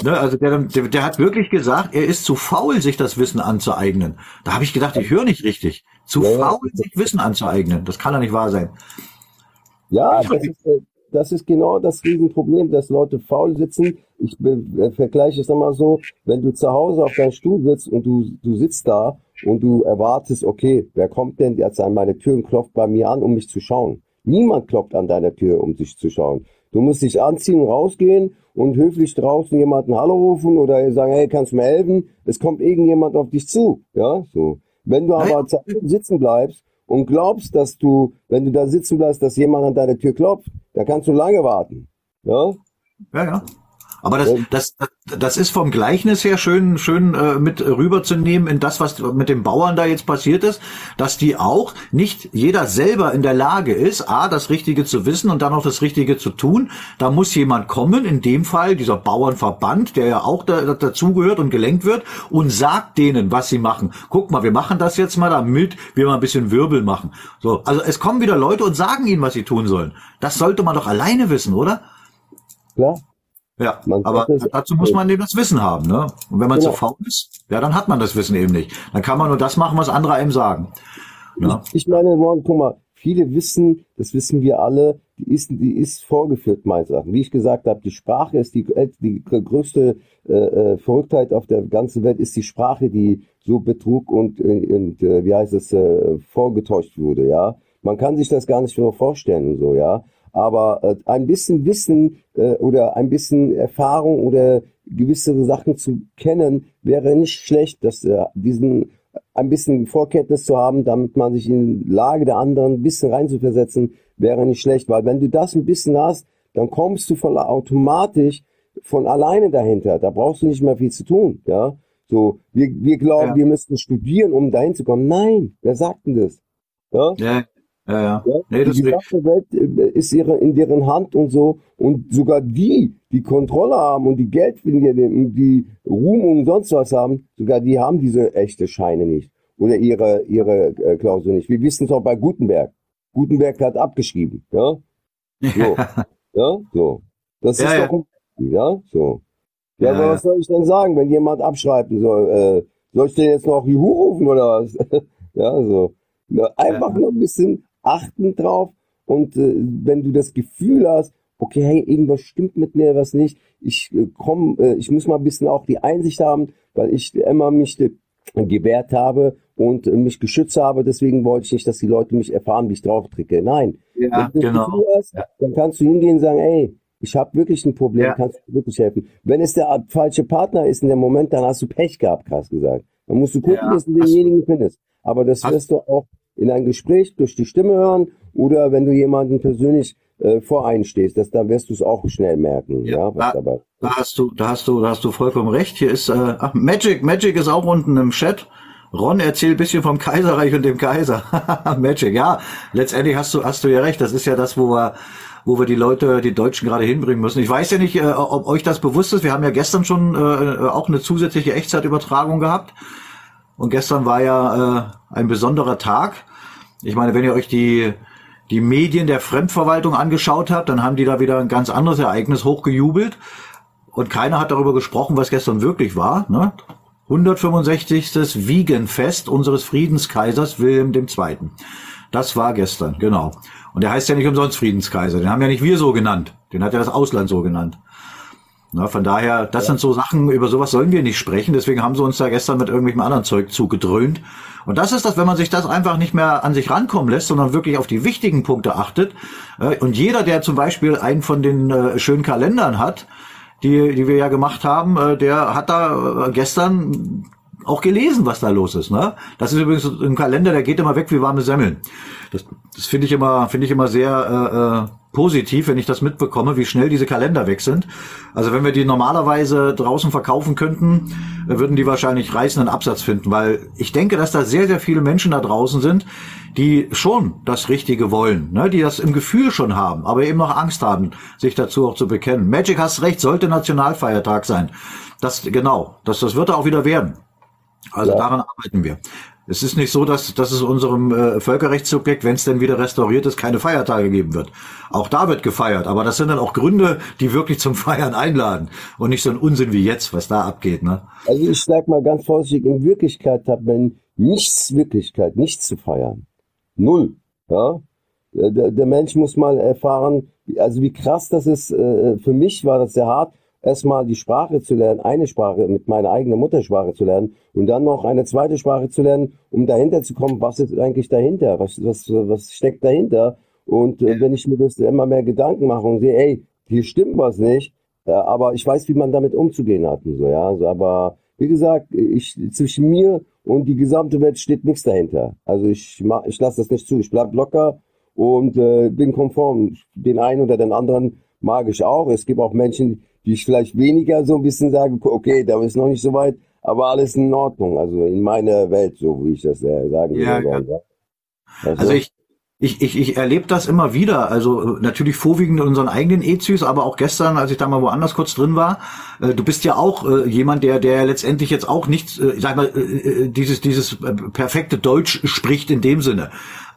Ne, also der, der, der hat wirklich gesagt, er ist zu faul, sich das Wissen anzueignen. Da habe ich gedacht, ich höre nicht richtig. Zu Ja, faul, sich Wissen anzueignen. Das kann doch nicht wahr sein. Ja, das ist, äh, das ist genau das Riesenproblem, dass Leute faul sitzen. Ich äh, vergleiche es nochmal so, wenn du zu Hause auf deinem Stuhl sitzt und du, du sitzt da und du erwartest, okay, wer kommt denn jetzt an meine Tür und klopft bei mir an, um mich zu schauen? Niemand klopft an deiner Tür, um sich zu schauen. Du musst dich anziehen, rausgehen und höflich draußen jemanden Hallo rufen oder sagen, hey, kannst du mir helfen? Es kommt irgendjemand auf dich zu, ja, so. Wenn du aber sitzen bleibst und glaubst, dass du, wenn du da sitzen bleibst, dass jemand an deine Tür klopft, dann kannst du lange warten, ja. Ja, ja. Aber das, das, das ist vom Gleichnis her schön, schön äh, mit rüberzunehmen in das, was mit den Bauern da jetzt passiert ist, dass die auch nicht jeder selber in der Lage ist, a, das Richtige zu wissen und dann auch das Richtige zu tun. Da muss jemand kommen, in dem Fall dieser Bauernverband, der ja auch da, dazugehört und gelenkt wird und sagt denen, was sie machen. Guck mal, wir machen das jetzt mal, damit wir mal ein bisschen Wirbel machen. So, also es kommen wieder Leute und sagen ihnen, was sie tun sollen. Das sollte man doch alleine wissen, oder? Klar. Ja, man aber dazu muss man eben das Wissen haben, ne? Und wenn man genau. zu faul ist, ja, dann hat man das Wissen eben nicht. Dann kann man nur das machen, was andere einem sagen. Ja? Ich, ich meine, guck mal, viele wissen, das wissen wir alle, die ist, die ist vorgeführt, meines Erachtens. Wie ich gesagt habe, die Sprache ist die, die größte äh, äh, Verrücktheit auf der ganzen Welt, ist die Sprache, die so Betrug und, und äh, wie heißt es, äh, vorgetäuscht wurde, ja. Man kann sich das gar nicht mehr vorstellen, so, ja. Aber äh, ein bisschen Wissen äh, oder ein bisschen Erfahrung oder gewisse Sachen zu kennen, wäre nicht schlecht, dass äh, diesen ein bisschen Vorkenntnis zu haben, damit man sich in die Lage der anderen ein bisschen reinzuversetzen, wäre nicht schlecht, weil wenn du das ein bisschen hast, dann kommst du von automatisch von alleine dahinter. Da brauchst du nicht mehr viel zu tun, ja. So, wir, wir glauben, ja. wir müssten studieren, um dahin zu kommen. Nein, wer sagt denn das? Ja, ja ja, ja. ja nee, die gesamte Welt äh, ist ihre, in deren Hand und so. Und sogar die, die Kontrolle haben und die Geld finden, die Ruhm und sonst was haben, sogar die haben diese echte Scheine nicht. Oder ihre, ihre äh, Klausel nicht. Wir wissen es auch bei Gutenberg. Gutenberg hat abgeschrieben, ja. So. ja, so. Das ja, ist ja. doch, ja, so. Ja, ja, was soll ich denn sagen, wenn jemand abschreiben soll? Äh, soll ich denn jetzt noch Juhu rufen oder was? ja, so. Einfach nur ein bisschen achten drauf und äh, wenn du das Gefühl hast, okay, hey, irgendwas stimmt mit mir, was nicht, ich äh, komm, äh, ich muss mal ein bisschen auch die Einsicht haben, weil ich immer mich äh, gewehrt habe und äh, mich geschützt habe, deswegen wollte ich nicht, dass die Leute mich erfahren, wie ich drauf drücke. Nein, ja, wenn du genau. Gefühl hast, ja. dann kannst du hingehen und sagen, ey, ich habe wirklich ein Problem, ja. kannst du wirklich helfen. Wenn es der falsche Partner ist in dem Moment, dann hast du Pech gehabt, krass gesagt. Dann musst du gucken, ja. dass du denjenigen findest. Aber das wirst du auch in ein Gespräch durch die Stimme hören oder wenn du jemanden persönlich äh, voreinstehst, das, da wirst du es auch schnell merken. Ja, ja was da, dabei. da hast du, da hast du, da hast du vollkommen recht. Hier ist äh, ach, Magic, Magic ist auch unten im Chat. Ron erzählt bisschen vom Kaiserreich und dem Kaiser. Magic, ja. Letztendlich hast du, hast du ja recht. Das ist ja das, wo wir, wo wir die Leute, die Deutschen gerade hinbringen müssen. Ich weiß ja nicht, äh, ob euch das bewusst ist. Wir haben ja gestern schon äh, auch eine zusätzliche Echtzeitübertragung gehabt. Und gestern war ja äh, ein besonderer Tag. Ich meine, wenn ihr euch die, die Medien der Fremdverwaltung angeschaut habt, dann haben die da wieder ein ganz anderes Ereignis hochgejubelt. Und keiner hat darüber gesprochen, was gestern wirklich war. Ne? 165. Wiegenfest unseres Friedenskaisers Wilhelm II. Das war gestern, genau. Und der heißt ja nicht umsonst Friedenskaiser. Den haben ja nicht wir so genannt. Den hat ja das Ausland so genannt. Na, von daher, das ja. sind so Sachen, über sowas sollen wir nicht sprechen. Deswegen haben sie uns da gestern mit irgendwelchem anderen Zeug zugedröhnt. Und das ist das, wenn man sich das einfach nicht mehr an sich rankommen lässt, sondern wirklich auf die wichtigen Punkte achtet. Äh, und jeder, der zum Beispiel einen von den äh, schönen Kalendern hat, die, die wir ja gemacht haben, äh, der hat da gestern auch gelesen, was da los ist. Ne? Das ist übrigens ein Kalender, der geht immer weg wie warme Semmeln. Das, das finde ich immer, finde ich immer sehr äh, positiv, wenn ich das mitbekomme, wie schnell diese Kalender weg sind. Also wenn wir die normalerweise draußen verkaufen könnten, würden die wahrscheinlich reißenden Absatz finden, weil ich denke, dass da sehr, sehr viele Menschen da draußen sind, die schon das Richtige wollen, ne? die das im Gefühl schon haben, aber eben noch Angst haben, sich dazu auch zu bekennen. Magic hast recht, sollte Nationalfeiertag sein. Das genau, das, das wird er auch wieder werden. Also ja. daran arbeiten wir. Es ist nicht so, dass, dass es unserem äh, Völkerrechtssubjekt, wenn es denn wieder restauriert ist, keine Feiertage geben wird. Auch da wird gefeiert, aber das sind dann auch Gründe, die wirklich zum Feiern einladen und nicht so ein Unsinn wie jetzt, was da abgeht. Ne? Also ich sag mal ganz vorsichtig, in Wirklichkeit hat man nichts Wirklichkeit, nichts zu feiern. Null. Ja? Der, der Mensch muss mal erfahren, also wie krass das ist, äh, für mich war das sehr hart, erstmal die Sprache zu lernen, eine Sprache mit meiner eigenen Muttersprache zu lernen und dann noch eine zweite Sprache zu lernen, um dahinter zu kommen, was ist eigentlich dahinter, was, was, was steckt dahinter Und äh, wenn ich mir das immer mehr Gedanken mache und sehe, ey, hier stimmt was nicht, äh, aber ich weiß, wie man damit umzugehen hat und so, ja. Also, aber wie gesagt, ich zwischen mir und die gesamte Welt steht nichts dahinter. Also ich mach, ich lasse das nicht zu. Ich bleib locker und äh, bin konform. Den einen oder den anderen mag ich auch. Es gibt auch Menschen, die ich vielleicht weniger so ein bisschen sage, okay, da ist noch nicht so weit, aber alles in Ordnung. Also in meiner Welt, so wie ich das äh, sagen Ja, würde. ja. Also, Also ich, ich, ich, ich erlebe das immer wieder. Also äh, natürlich vorwiegend in unseren eigenen EZs, aber auch gestern, als ich da mal woanders kurz drin war. Äh, Du bist ja auch äh, jemand, der, der letztendlich jetzt auch nicht, äh, ich sag mal, äh, äh, dieses, dieses perfekte Deutsch spricht in dem Sinne.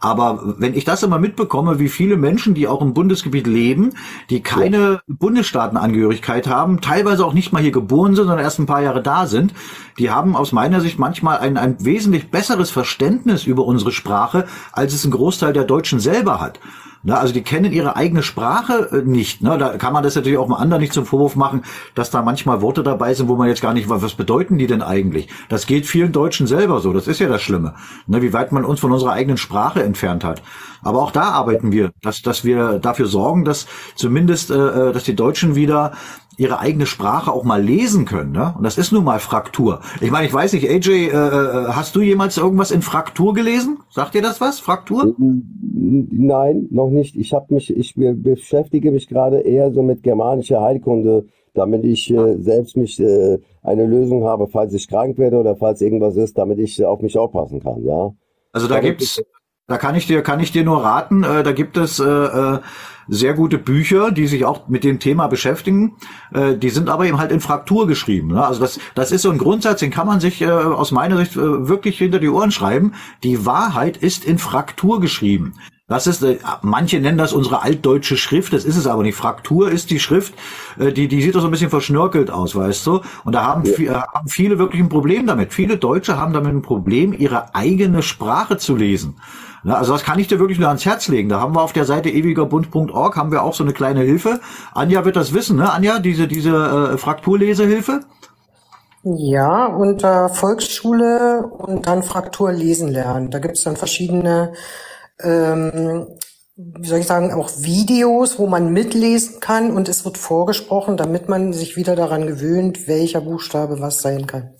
Aber wenn ich das immer mitbekomme, wie viele Menschen, die auch im Bundesgebiet leben, die keine Bundesstaatenangehörigkeit haben, teilweise auch nicht mal hier geboren sind, sondern erst ein paar Jahre da sind, die haben aus meiner Sicht manchmal ein, ein wesentlich besseres Verständnis über unsere Sprache, als es ein Großteil der Deutschen selber hat. Na, also die kennen ihre eigene Sprache äh, nicht. Ne? Da kann man das natürlich auch mal anderen nicht zum Vorwurf machen, dass da manchmal Worte dabei sind, wo man jetzt gar nicht, weiß, was bedeuten die denn eigentlich? Das geht vielen Deutschen selber so. Das ist ja das Schlimme. Ne? Wie weit man uns von unserer eigenen Sprache entfernt hat. Aber auch da arbeiten wir, dass, dass wir dafür sorgen, dass zumindest, äh, äh, dass die Deutschen wieder ihre eigene Sprache auch mal lesen können. Ne? Und das ist nun mal Fraktur. Ich meine, ich weiß nicht, AJ, äh, äh, hast du jemals irgendwas in Fraktur gelesen? Sagt dir das was? Fraktur? Nein, noch nicht. Ich habe mich, ich be- beschäftige mich gerade eher so mit germanischer Heilkunde, damit ich äh, selbst mich äh, eine Lösung habe, falls ich krank werde oder falls irgendwas ist, damit ich äh, auf mich aufpassen kann, ja. Also da Damit gibt's, da kann ich dir, kann ich dir nur raten, äh, da gibt es äh, äh, sehr gute Bücher, die sich auch mit dem Thema beschäftigen. Äh, die sind aber eben halt in Fraktur geschrieben. Ne? Also das, das ist so ein Grundsatz, den kann man sich äh, aus meiner Sicht äh, wirklich hinter die Ohren schreiben. Die Wahrheit ist in Fraktur geschrieben. Das ist, äh, manche nennen das unsere altdeutsche Schrift, das ist es aber nicht. Fraktur ist die Schrift, äh, die, die sieht doch so ein bisschen verschnörkelt aus, weißt du? Und da haben, vi- äh, haben viele wirklich ein Problem damit. Viele Deutsche haben damit ein Problem, ihre eigene Sprache zu lesen. Ja, also das kann ich dir wirklich nur ans Herz legen. Da haben wir auf der Seite ewigerbund.org haben wir auch so eine kleine Hilfe. Anja wird das wissen, ne? Anja, diese, diese äh, Frakturlesehilfe? Ja, unter Volksschule und dann Fraktur lesen lernen. Da gibt's dann verschiedene, ähm, wie soll ich sagen, auch Videos, wo man mitlesen kann und es wird vorgesprochen, damit man sich wieder daran gewöhnt, welcher Buchstabe was sein kann.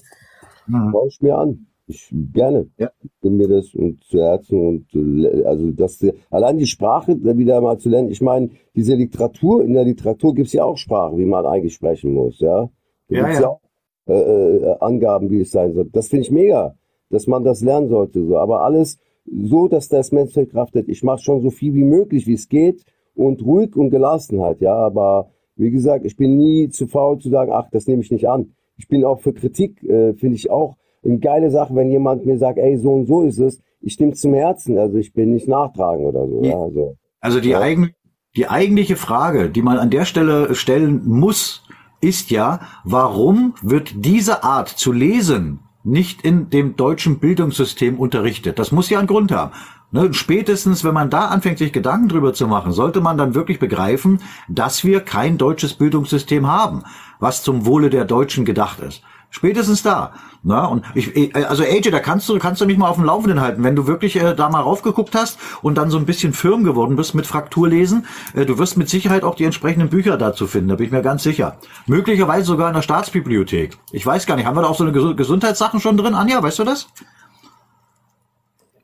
Schau ich mir an. Ich gerne. Ja. Bin mir das und zu Herzen und äh, also das allein die Sprache wieder mal zu lernen. Ich meine, diese Literatur, in der Literatur gibt's ja auch Sprache, wie man eigentlich sprechen muss, ja. Da Ja, gibt's ja. auch äh, äh, Angaben, wie es sein soll. Das finde ich mega, dass man das lernen sollte. So. Aber alles so, dass das Mensch verkraftet. Ich mache schon so viel wie möglich, wie es geht und ruhig und gelassen halt, ja. Aber wie gesagt, ich bin nie zu faul zu sagen, ach, das nehme ich nicht an. Ich bin auch für Kritik, äh, finde ich auch geile Sache, wenn jemand mir sagt, ey, so und so ist es. Ich nehme zum Herzen, also ich bin nicht nachtragen oder so. Ja, also. Also die, Ja. eigen, die eigentliche Frage, die man an der Stelle stellen muss, ist ja, warum wird diese Art zu lesen nicht in dem deutschen Bildungssystem unterrichtet? Das muss ja einen Grund haben. Ne, spätestens, wenn man da anfängt, sich Gedanken drüber zu machen, sollte man dann wirklich begreifen, dass wir kein deutsches Bildungssystem haben, was zum Wohle der Deutschen gedacht ist. Spätestens da. Na, und ich, also AJ, da kannst du, kannst du mich mal auf dem Laufenden halten, wenn du wirklich äh, da mal raufgeguckt hast und dann so ein bisschen firm geworden bist mit Frakturlesen. Äh, du wirst mit Sicherheit auch die entsprechenden Bücher dazu finden, da bin ich mir ganz sicher. Möglicherweise sogar in der Staatsbibliothek. Ich weiß gar nicht, haben wir da auch so eine Gesu- Gesundheitssachen schon drin, Anja, weißt du das?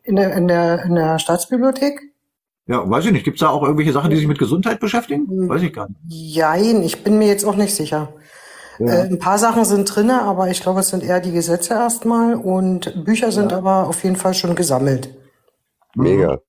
In der, in der, in der Staatsbibliothek? Ja, weiß ich nicht. Gibt's da auch irgendwelche Sachen, die sich mit Gesundheit beschäftigen? Weiß ich gar nicht. Jein, ich bin mir jetzt auch nicht sicher. Äh, ein paar Sachen sind drinne, aber ich glaube, es sind eher die Gesetze erstmal und Bücher sind aber auf jeden Fall schon gesammelt. Mega.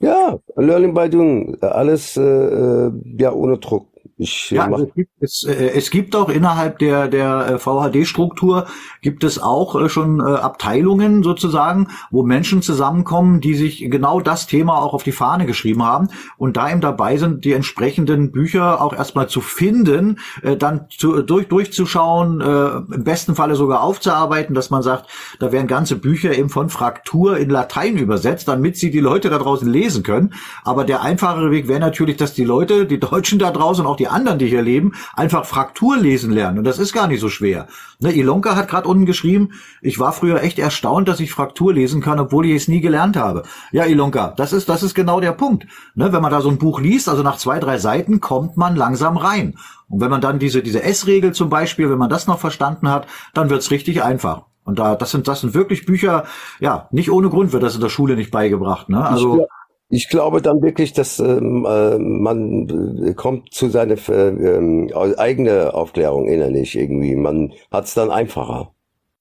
Ja, Learning by Doing, alles äh, äh, ja ohne Druck. Ich äh, Ja, also es, gibt, es, äh, es gibt auch innerhalb der, der äh, VHD-Struktur gibt es auch schon Abteilungen sozusagen, wo Menschen zusammenkommen, die sich genau das Thema auch auf die Fahne geschrieben haben und da eben dabei sind, die entsprechenden Bücher auch erstmal zu finden, dann zu, durch, durchzuschauen, im besten Falle sogar aufzuarbeiten, dass man sagt, da werden ganze Bücher eben von Fraktur in Latein übersetzt, damit sie die Leute da draußen lesen können. Aber der einfachere Weg wäre natürlich, dass die Leute, die Deutschen da draußen auch die die anderen, die hier leben, einfach Fraktur lesen lernen. Und das ist gar nicht so schwer. Ne, Ilonka hat gerade unten geschrieben, ich war früher echt erstaunt, dass ich Fraktur lesen kann, obwohl ich es nie gelernt habe. Ja, Ilonka, das ist, das ist genau der Punkt. Ne, wenn man da so ein Buch liest, also nach zwei, drei Seiten kommt man langsam rein. Und wenn man dann diese, diese S-Regel zum Beispiel, wenn man das noch verstanden hat, dann wird's richtig einfach. Und da, das sind, das sind wirklich Bücher, ja, nicht ohne Grund wird das in der Schule nicht beigebracht, ne? Also. Ich glaube dann wirklich, dass ähm, äh, man äh, kommt zu seiner äh, äh, eigene Aufklärung innerlich irgendwie. Man hat es dann einfacher.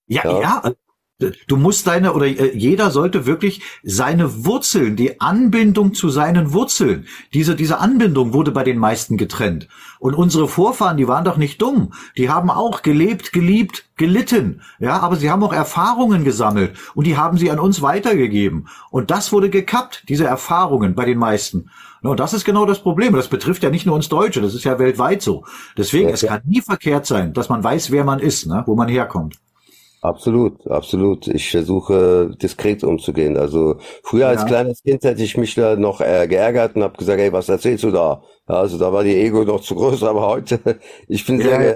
Ja, ja, ja, Du musst deine oder äh, jeder sollte wirklich seine Wurzeln, die Anbindung zu seinen Wurzeln. Diese diese Anbindung wurde bei den meisten getrennt. Und unsere Vorfahren, die waren doch nicht dumm. Die haben auch gelebt, geliebt, gelitten. Ja, aber sie haben auch Erfahrungen gesammelt und die haben sie an uns weitergegeben. Und das wurde gekappt, diese Erfahrungen bei den meisten. Und das ist genau das Problem. Das betrifft ja nicht nur uns Deutsche, das ist ja weltweit so. Deswegen, ja, es kann nie verkehrt sein, dass man weiß, wer man ist, ne? wo man herkommt. Absolut, absolut. Ich versuche diskret umzugehen. Also früher als kleines Kind hätte ich mich da noch äh, geärgert und habe gesagt, hey, was erzählst du da? Ja, also da war die Ego noch zu groß, aber heute, ich bin sehr, ja.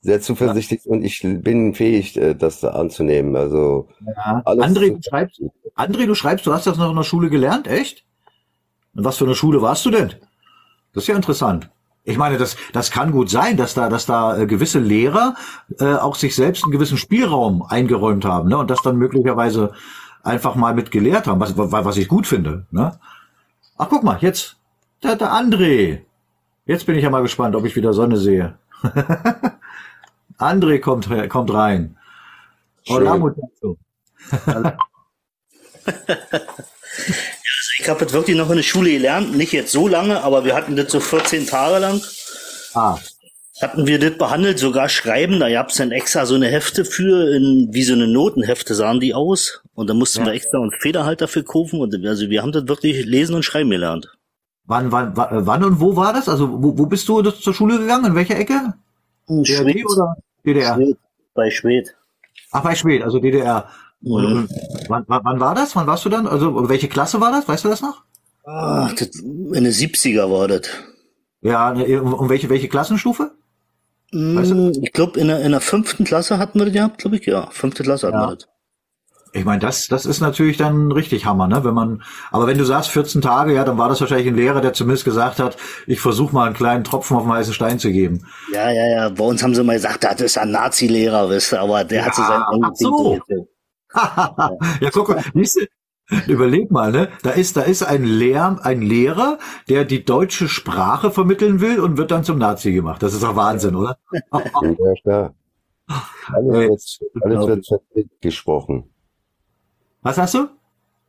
sehr zuversichtlich und ich bin fähig, äh, das da anzunehmen. Also ja. André, du schreibst, André, du schreibst, du hast das noch in der Schule gelernt, echt? Und was für eine Schule warst du denn? Das ist ja interessant. Ich meine, das, das kann gut sein, dass da, dass da äh, gewisse Lehrer äh, auch sich selbst einen gewissen Spielraum eingeräumt haben ne? und das dann möglicherweise einfach mal mit gelehrt haben, was, was ich gut finde. Ne? Ach, guck mal, jetzt, der, der André. Jetzt bin ich ja mal gespannt, ob ich wieder Sonne sehe. André kommt, kommt rein. Hola, muchacho. Ich habe das wirklich noch in der Schule gelernt, nicht jetzt so lange, aber wir hatten das so 14 Tage lang. Ah. Hatten wir das behandelt, sogar schreiben, da gab es dann extra so eine Hefte für, in, wie so eine Notenhefte sahen die aus. Und da mussten ja. wir extra uns Federhalter für kaufen. Und also wir haben das wirklich lesen und schreiben gelernt. Wann, wann, wann und wo war das? Also wo, wo bist du zur Schule gegangen? In welcher Ecke? In Schwed oder DDR? Schwed, bei Schwed. Ach, bei Schwed, also DDR. Mhm. Wann, wann, war das? Wann warst du dann? Also welche Klasse war das? Weißt du das noch? Ach, das, in den 70er war das. Ja, ne, um welche, welche Klassenstufe? Weißt du? Ich glaube, in der, in der fünften Klasse hatten wir das gehabt, glaube ich, ja. Fünfte Klasse hatten ja. wir das. Ich meine, das, das ist natürlich dann richtig Hammer, ne? Wenn man, aber wenn du sagst 14 Tage, ja, dann war das wahrscheinlich ein Lehrer, der zumindest gesagt hat, ich versuche mal einen kleinen Tropfen auf den heißen Stein zu geben. Ja, ja, ja. Bei uns haben sie mal gesagt, das ist ein Nazi-Lehrer, wisst ihr, aber der ja, hat so sein eigenes so. Ding ja, guck mal, Überleg mal, ne? Da ist, da ist ein Lehr, ein Lehrer, der die deutsche Sprache vermitteln will und wird dann zum Nazi gemacht. Das ist doch Wahnsinn, oder? ja, klar. Alles wird, alles wird verdreht gesprochen. Was hast du?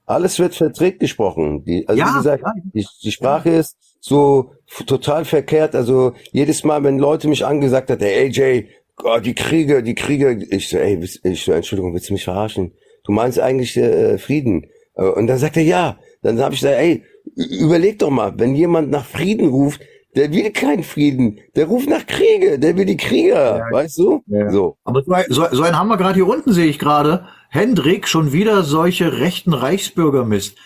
Alles wird verdreht gesprochen. Die, also ja, wie gesagt, die, die Sprache ist so total verkehrt. Also jedes Mal, wenn Leute mich angesagt hat, hey AJ, oh, die Kriege, die Kriege. Ich so, ey, ich so, Entschuldigung, willst du mich verarschen? Du meinst eigentlich äh, Frieden? Äh, und dann sagt er ja. Dann habe ich gesagt, ey, überleg doch mal, wenn jemand nach Frieden ruft, der will keinen Frieden, der ruft nach Kriege, der will die Krieger, ja, weißt du? Ja. So. Aber so, so einen haben wir gerade hier unten, sehe ich gerade. Hendrik, schon wieder solche rechten Reichsbürgermist.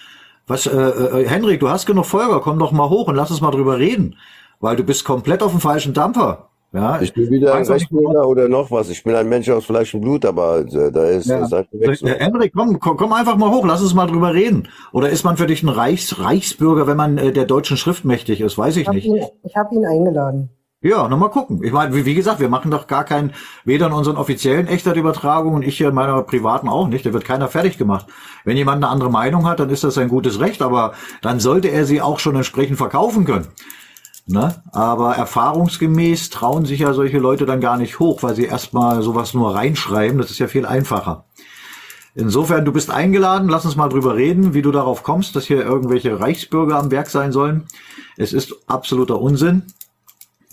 Was, äh, äh, Hendrik, du hast genug Folger, komm doch mal hoch und lass uns mal drüber reden. Weil du bist komplett auf dem falschen Dampfer. Ja, ich bin wieder ein Rechtsbürger oder noch was. Ich bin ein Mensch aus Fleisch und Blut, aber äh, da ist, ja. ist ein Wechsel. Henrik, komm, komm, komm einfach mal hoch, lass uns mal drüber reden. Oder ist man für dich ein Reichs, Reichsbürger, wenn man äh, der deutschen Schrift mächtig ist? Weiß ich, ich nicht. Ihn, ich habe ihn eingeladen. Ja, nochmal gucken. Ich meine, wie, wie, gesagt, wir machen doch gar keinen, weder in unseren offiziellen Echtzeitübertragungen, ich hier in meiner privaten auch nicht, da wird keiner fertig gemacht. Wenn jemand eine andere Meinung hat, dann ist das ein gutes Recht, aber dann sollte er sie auch schon entsprechend verkaufen können. Ne? Aber erfahrungsgemäß trauen sich ja solche Leute dann gar nicht hoch, weil sie erstmal sowas nur reinschreiben. Das ist ja viel einfacher. Insofern, du bist eingeladen, lass uns mal drüber reden, wie du darauf kommst, dass hier irgendwelche Reichsbürger am Werk sein sollen. Es ist absoluter Unsinn.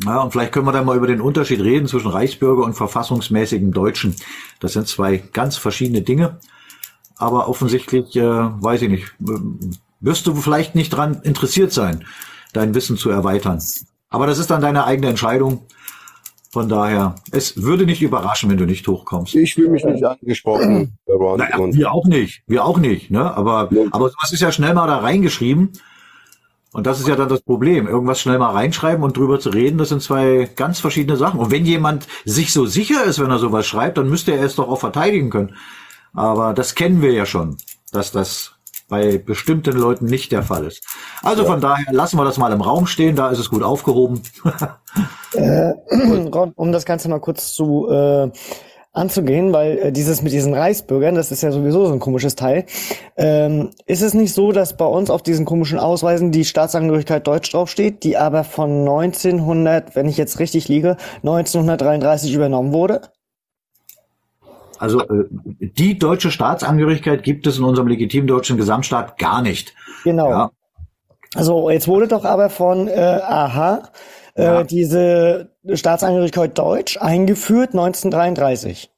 Ja, und vielleicht können wir dann mal über den Unterschied reden zwischen Reichsbürger und verfassungsmäßigen Deutschen. Das sind zwei ganz verschiedene Dinge. Aber offensichtlich, äh, weiß ich nicht, wirst du vielleicht nicht dran interessiert sein dein Wissen zu erweitern. Aber das ist dann deine eigene Entscheidung. Von daher, es würde nicht überraschen, wenn du nicht hochkommst. Ich fühle mich nicht angesprochen. Naja, wir auch nicht, wir auch nicht. Ne? Aber, ja. aber was ist ja schnell mal da reingeschrieben. Und das ist ja dann das Problem. Irgendwas schnell mal reinschreiben und drüber zu reden, das sind zwei ganz verschiedene Sachen. Und wenn jemand sich so sicher ist, wenn er sowas schreibt, dann müsste er es doch auch verteidigen können. Aber das kennen wir ja schon, dass das bei bestimmten Leuten nicht der Fall ist. Also ja. von daher lassen wir das mal im Raum stehen, da ist es gut aufgehoben. äh, um das Ganze mal kurz zu äh, anzugehen, weil äh, dieses mit diesen Reichsbürgern, das ist ja sowieso so ein komisches Teil. Ähm, ist es nicht so, dass bei uns auf diesen komischen Ausweisen die Staatsangehörigkeit Deutsch draufsteht, die aber von 1900, wenn ich jetzt richtig liege, 1933 übernommen wurde? Also äh, die deutsche Staatsangehörigkeit gibt es in unserem legitimen deutschen Gesamtstaat gar nicht. Genau. Ja. Also jetzt wurde doch aber von äh, AHA äh, ja. diese Staatsangehörigkeit Deutsch eingeführt 1933.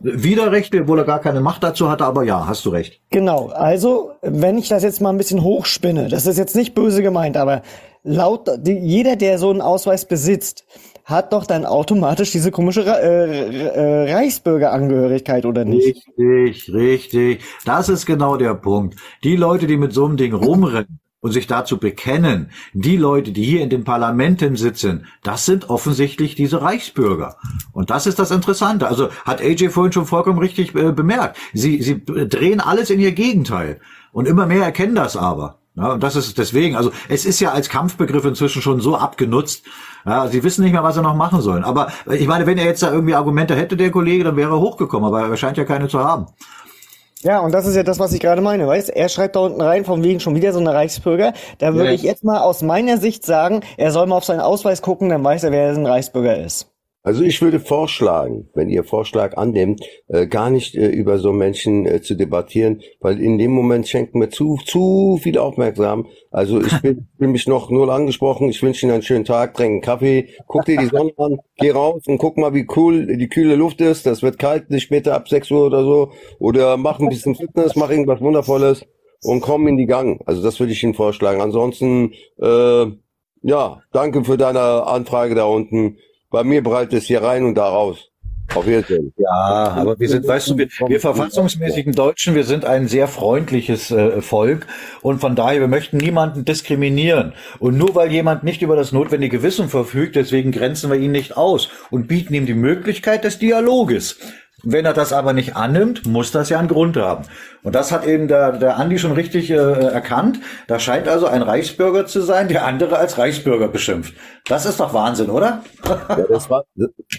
Widerrecht, obwohl er gar keine Macht dazu hatte, aber ja, hast du recht. Genau, also wenn ich das jetzt mal ein bisschen hochspinne, das ist jetzt nicht böse gemeint, aber laut die, jeder, der so einen Ausweis besitzt, hat doch dann automatisch diese komische äh, äh, Reichsbürgerangehörigkeit, oder nicht? Richtig, richtig. Das ist genau der Punkt. Die Leute, die mit so einem Ding rumrennen, und sich dazu bekennen, die Leute, die hier in den Parlamenten sitzen, das sind offensichtlich diese Reichsbürger. Und das ist das Interessante. Also hat AJ vorhin schon vollkommen richtig äh, bemerkt. Sie, sie drehen alles in ihr Gegenteil. Und immer mehr erkennen das aber. Ja, und das ist deswegen, also es ist ja als Kampfbegriff inzwischen schon so abgenutzt. Ja, sie wissen nicht mehr, was sie noch machen sollen. Aber ich meine, wenn er jetzt da irgendwie Argumente hätte, der Kollege, dann wäre er hochgekommen, aber er scheint ja keine zu haben. Ja, und das ist ja das, was ich gerade meine, weißt? Er schreibt da unten rein, von wegen schon wieder so eine Reichsbürger. Da würde ja. ich jetzt mal aus meiner Sicht sagen, er soll mal auf seinen Ausweis gucken, dann weiß er, wer ein Reichsbürger ist. Also ich würde vorschlagen, wenn ihr Vorschlag annimmt, äh, gar nicht äh, über so Menschen äh, zu debattieren, weil in dem Moment schenken wir zu zu viel Aufmerksam. Also ich bin, bin mich noch null angesprochen. Ich wünsche Ihnen einen schönen Tag, trink einen Kaffee, guck dir die Sonne an, geh raus und guck mal, wie cool die kühle Luft ist. Das wird kalt, nicht später ab 6 Uhr oder so. Oder mach ein bisschen Fitness, mach irgendwas Wundervolles und komm in die Gang. Also das würde ich Ihnen vorschlagen. Ansonsten, äh, ja, danke für deine Anfrage da unten. Bei mir breitet es hier rein und da raus. Auf Wiedersehen. Ja, aber wir sind, weißt du, wir, wir verfassungsmäßigen Deutschen, wir sind ein sehr freundliches äh, Volk und von daher, wir möchten niemanden diskriminieren. Und nur weil jemand nicht über das notwendige Wissen verfügt, deswegen grenzen wir ihn nicht aus und bieten ihm die Möglichkeit des Dialoges. Wenn er das aber nicht annimmt, muss das ja einen Grund haben. Und das hat eben der, der Andi schon richtig äh, erkannt. Da scheint also ein Reichsbürger zu sein, der andere als Reichsbürger beschimpft. Das ist doch Wahnsinn, oder? ja, das, war,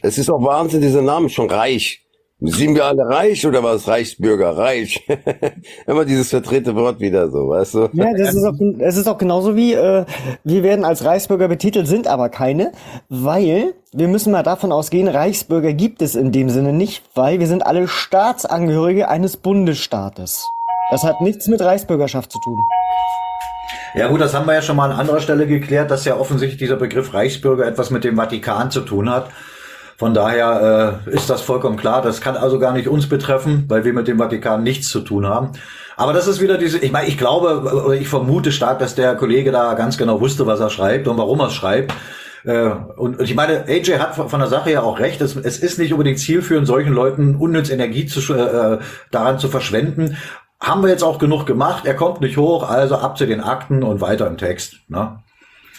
das ist auch Wahnsinn, dieser Name schon reich. Sind wir alle reich oder was? Reichsbürger, reich. Immer dieses verdrehte Wort wieder so, weißt du? Ja, das ist auch, es ist auch genauso wie, äh, wir werden als Reichsbürger betitelt, sind aber keine, weil wir müssen mal davon ausgehen, Reichsbürger gibt es in dem Sinne nicht, weil wir sind alle Staatsangehörige eines Bundesstaates. Das hat nichts mit Reichsbürgerschaft zu tun. Ja gut, das haben wir ja schon mal an anderer Stelle geklärt, dass ja offensichtlich dieser Begriff Reichsbürger etwas mit dem Vatikan zu tun hat. Von daher äh, ist das vollkommen klar. Das kann also gar nicht uns betreffen, weil wir mit dem Vatikan nichts zu tun haben. Aber das ist wieder diese, ich meine, ich glaube oder ich vermute stark, dass der Kollege da ganz genau wusste, was er schreibt und warum er es schreibt. Äh, und, ich meine, AJ hat von der Sache ja auch recht. Es, es ist nicht unbedingt zielführend, solchen Leuten unnütz Energie zu, äh, daran zu verschwenden. Haben wir jetzt auch genug gemacht. Er kommt nicht hoch, also ab zu den Akten und weiter im Text. Ne?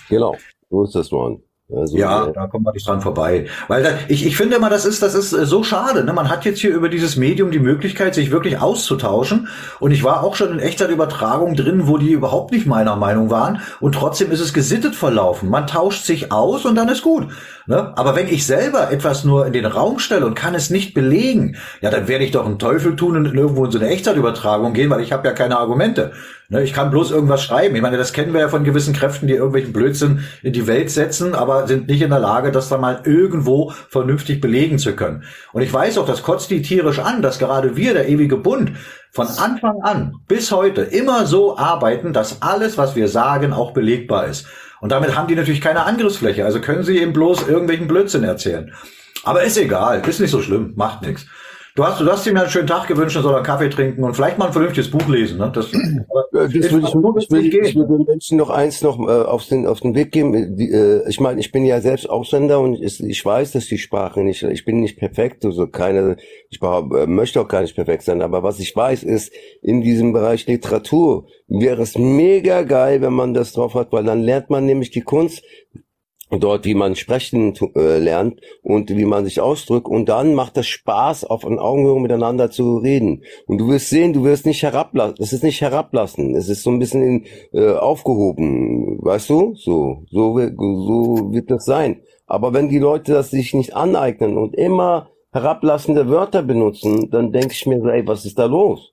Genau, so ist das, Mann. Also, ja, da kommt man nicht dran vorbei. Weil da, ich, ich finde immer, das ist, das ist äh, so schade. Ne? Man hat jetzt hier über dieses Medium die Möglichkeit, sich wirklich auszutauschen. Und ich war auch schon in Echtzeitübertragung drin, wo die überhaupt nicht meiner Meinung waren. Und trotzdem ist es gesittet verlaufen. Man tauscht sich aus und dann ist gut. Ne? Aber wenn ich selber etwas nur in den Raum stelle und kann es nicht belegen, ja, dann werde ich doch einen Teufel tun und irgendwo in so eine Echtzeitübertragung gehen, weil ich habe ja keine Argumente. Ne? Ich kann bloß irgendwas schreiben. Ich meine, das kennen wir ja von gewissen Kräften, die irgendwelchen Blödsinn in die Welt setzen, aber sind nicht in der Lage, das dann mal irgendwo vernünftig belegen zu können. Und ich weiß auch, das kotzt die tierisch an, dass gerade wir, der ewige Bund, von Anfang an bis heute immer so arbeiten, dass alles, was wir sagen, auch belegbar ist. Und damit haben die natürlich keine Angriffsfläche. Also können sie eben bloß irgendwelchen Blödsinn erzählen. Aber ist egal, ist nicht so schlimm, macht nichts. Du hast, du hast ihm ja einen schönen Tag gewünscht, soll einen Kaffee trinken und vielleicht mal ein vernünftiges Buch lesen. Ne? Das, das will ich, ich, will, ich will den Menschen noch eins noch äh, auf, den, auf den Weg geben. Die, äh, ich meine, ich bin ja selbst Ausländer und ich, ich weiß, dass die Sprache nicht, ich bin nicht perfekt, also keine, ich äh, möchte auch gar nicht perfekt sein, aber was ich weiß ist, in diesem Bereich Literatur wäre es mega geil, wenn man das drauf hat, weil dann lernt man nämlich die Kunst dort, wie man sprechen äh, lernt und wie man sich ausdrückt und dann macht es Spaß, auf einer Augenhöhe miteinander zu reden. Und du wirst sehen, du wirst nicht herablassen, es ist nicht herablassen, es ist so ein bisschen in, äh, aufgehoben, weißt du? So, so, so wird das sein. Aber wenn die Leute das sich nicht aneignen und immer herablassende Wörter benutzen, dann denke ich mir, ey, was ist da los?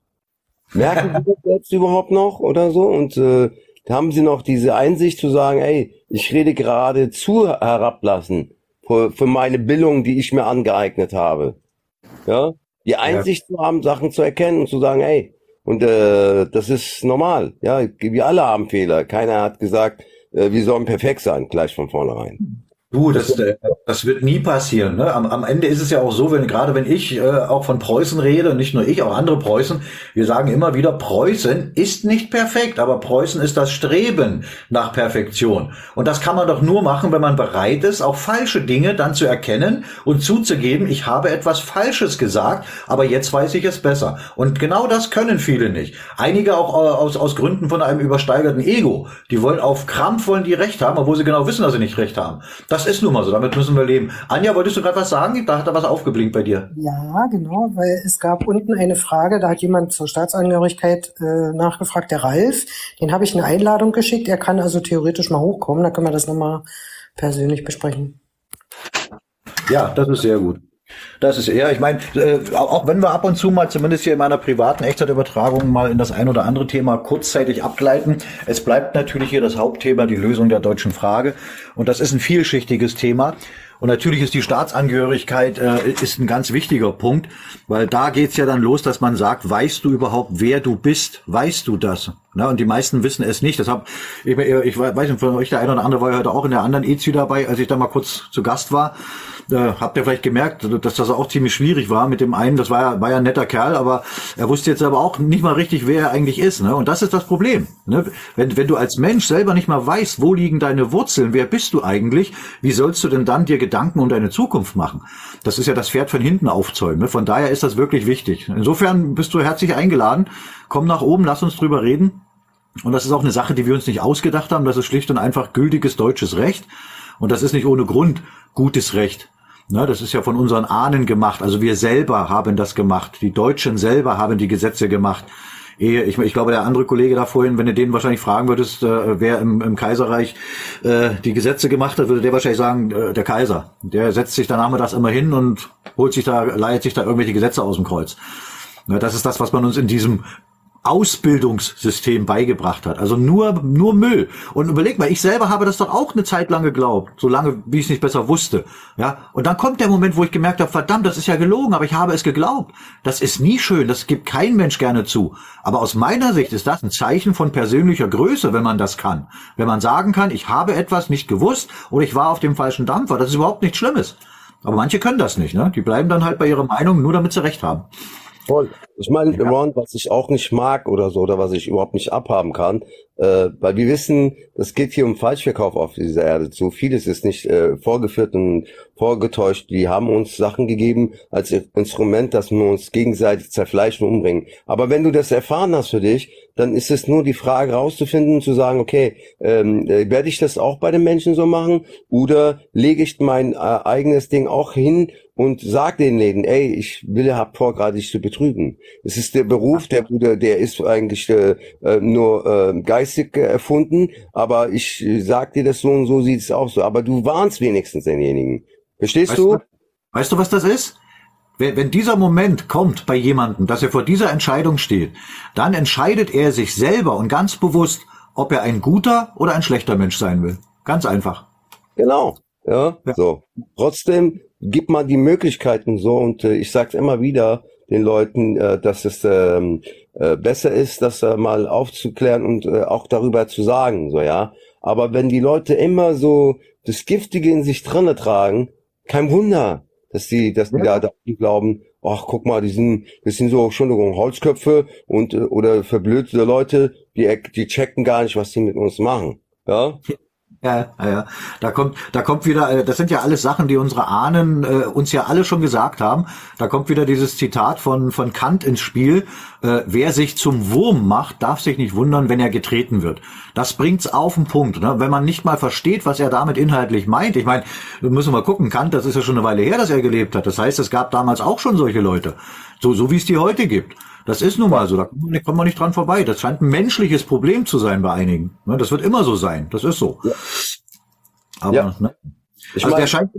Merken sie das selbst überhaupt noch oder so? Und äh, haben sie noch diese Einsicht zu sagen, ey, ich rede gerade zu herablassen für, für meine Bildung, die ich mir angeeignet habe. Ja, die Einsicht ja. zu haben, Sachen zu erkennen und zu sagen, ey, und äh, das ist normal. Ja, wir alle haben Fehler. Keiner hat gesagt, äh, wir sollen perfekt sein, gleich von vornherein. Du, das, äh, das wird nie passieren. Ne? Am, am Ende ist es ja auch so, wenn gerade wenn ich äh, auch von Preußen rede, nicht nur ich, auch andere Preußen, wir sagen immer wieder, Preußen ist nicht perfekt, aber Preußen ist das Streben nach Perfektion. Und das kann man doch nur machen, wenn man bereit ist, auch falsche Dinge dann zu erkennen und zuzugeben, ich habe etwas Falsches gesagt, aber jetzt weiß ich es besser. Und genau das können viele nicht. Einige auch äh, aus, aus Gründen von einem übersteigerten Ego. Die wollen auf Krampf wollen die Recht haben, obwohl sie genau wissen, dass sie nicht Recht haben. Das das ist nun mal so, damit müssen wir leben. Anja, wolltest du gerade was sagen? Da hat da was aufgeblinkt bei dir. Ja, genau, weil es gab unten eine Frage, da hat jemand zur Staatsangehörigkeit äh, nachgefragt, der Ralf. Den habe ich eine Einladung geschickt. Er kann also theoretisch mal hochkommen, da können wir das nochmal persönlich besprechen. Ja, das ist sehr gut. Das ist eher, ich meine, äh, auch wenn wir ab und zu mal, zumindest hier in meiner privaten Echtzeitübertragung, mal in das ein oder andere Thema kurzzeitig abgleiten, es bleibt natürlich hier das Hauptthema, die Lösung der deutschen Frage. Und das ist ein vielschichtiges Thema. Und natürlich ist die Staatsangehörigkeit äh, ist ein ganz wichtiger Punkt, weil da geht's ja dann los, dass man sagt, weißt du überhaupt, wer du bist? Weißt du das? Na, und die meisten wissen es nicht. Deshalb, ich, ich weiß nicht, von euch der eine oder andere war ja heute auch in der anderen EZU dabei, als ich da mal kurz zu Gast war äh, habt ihr vielleicht gemerkt, dass das auch ziemlich schwierig war mit dem einen. Das war ja, war ja ein netter Kerl, aber er wusste jetzt aber auch nicht mal richtig, wer er eigentlich ist. Ne? Und das ist das Problem. Ne? Wenn, wenn du als Mensch selber nicht mal weißt, wo liegen deine Wurzeln, wer bist du eigentlich, wie sollst du denn dann dir Gedanken um deine Zukunft machen? Das ist ja das Pferd von hinten aufzäumen. Ne? Von daher ist das wirklich wichtig. Insofern bist du herzlich eingeladen. Komm nach oben, lass uns drüber reden. Und das ist auch eine Sache, die wir uns nicht ausgedacht haben. Das ist schlicht und einfach gültiges deutsches Recht. Und das ist nicht ohne Grund gutes Recht. Na, das ist ja von unseren Ahnen gemacht. Also wir selber haben das gemacht. Die Deutschen selber haben die Gesetze gemacht. Ich, ich glaube, der andere Kollege da vorhin, wenn du den wahrscheinlich fragen würdest, äh, wer im, im Kaiserreich äh, die Gesetze gemacht hat, würde der wahrscheinlich sagen, äh, der Kaiser. Der setzt sich dann nachmittags immer hin und holt sich da, leiht sich da irgendwelche Gesetze aus dem Kreuz. Na, das ist das, was man uns in diesem Ausbildungssystem beigebracht hat. Also nur, nur Müll. Und überleg mal, ich selber habe das doch auch eine Zeit lang geglaubt, solange wie ich es nicht besser wusste. Ja. Und dann kommt der Moment, wo ich gemerkt habe, verdammt, das ist ja gelogen, aber ich habe es geglaubt. Das ist nie schön, das gibt kein Mensch gerne zu. Aber aus meiner Sicht ist das ein Zeichen von persönlicher Größe, wenn man das kann. Wenn man sagen kann, ich habe etwas nicht gewusst oder ich war auf dem falschen Dampfer, das ist überhaupt nichts Schlimmes. Aber manche können das nicht, ne? Die bleiben dann halt bei ihrer Meinung, nur damit sie recht haben. Voll. Ich meine, ja. Ron, was ich auch nicht mag oder so, oder was ich überhaupt nicht abhaben kann, äh, weil wir wissen, es geht hier um Falschverkauf auf dieser Erde. So vieles ist nicht äh, vorgeführt und vorgetäuscht. Die haben uns Sachen gegeben als Instrument, dass wir uns gegenseitig zerfleischen und umbringen. Aber wenn du das erfahren hast für dich, dann ist es nur die Frage rauszufinden, zu sagen, okay, ähm, äh, werde ich das auch bei den Menschen so machen oder lege ich mein äh, eigenes Ding auch hin und sag den Läden, ey, ich will, hab vor, gerade dich zu betrügen. Es ist der Beruf, der Bruder, der ist eigentlich äh, äh nur äh, geistig äh, erfunden, aber ich äh, sag dir das so und so sieht es auch so. Aber du warnst wenigstens denjenigen. Verstehst weißt du? Weißt du, was das ist? Wenn dieser Moment kommt bei jemandem, dass er vor dieser Entscheidung steht, dann entscheidet er sich selber und ganz bewusst, ob er ein guter oder ein schlechter Mensch sein will. Ganz einfach. Genau. Ja, ja. so. Trotzdem gibt man die Möglichkeiten so und äh, ich sage immer wieder den Leuten, äh, dass es ähm, äh, besser ist, das äh, mal aufzuklären und äh, auch darüber zu sagen, so ja. Aber wenn die Leute immer so das Giftige in sich drinne tragen, kein Wunder, dass die, dass die ja. da glauben, ach guck mal, die sind, das sind so, Entschuldigung, Holzköpfe und äh, oder verblödete Leute, die, die checken gar nicht, was die mit uns machen. Ja? Ja, ja. Da kommt, da kommt wieder, äh, das sind ja alles Sachen, die unsere Ahnen äh, uns ja alle schon gesagt haben. Da kommt wieder dieses Zitat von, von Kant ins Spiel. Äh, wer sich zum Wurm macht, darf sich nicht wundern, wenn er getreten wird. Das bringt's auf den Punkt. Ne? Wenn man nicht mal versteht, was er damit inhaltlich meint. Ich meine, wir müssen mal gucken, Kant, das ist ja schon eine Weile her, dass er gelebt hat. Das heißt, es gab damals auch schon solche Leute. So, so wie es die heute gibt. Das ist nun mal so, da kommt man nicht dran vorbei. Das scheint ein menschliches Problem zu sein bei einigen. Ne, das wird immer so sein, das ist so. Ja. Aber, ja. Ne? Ich also mein, der scheint,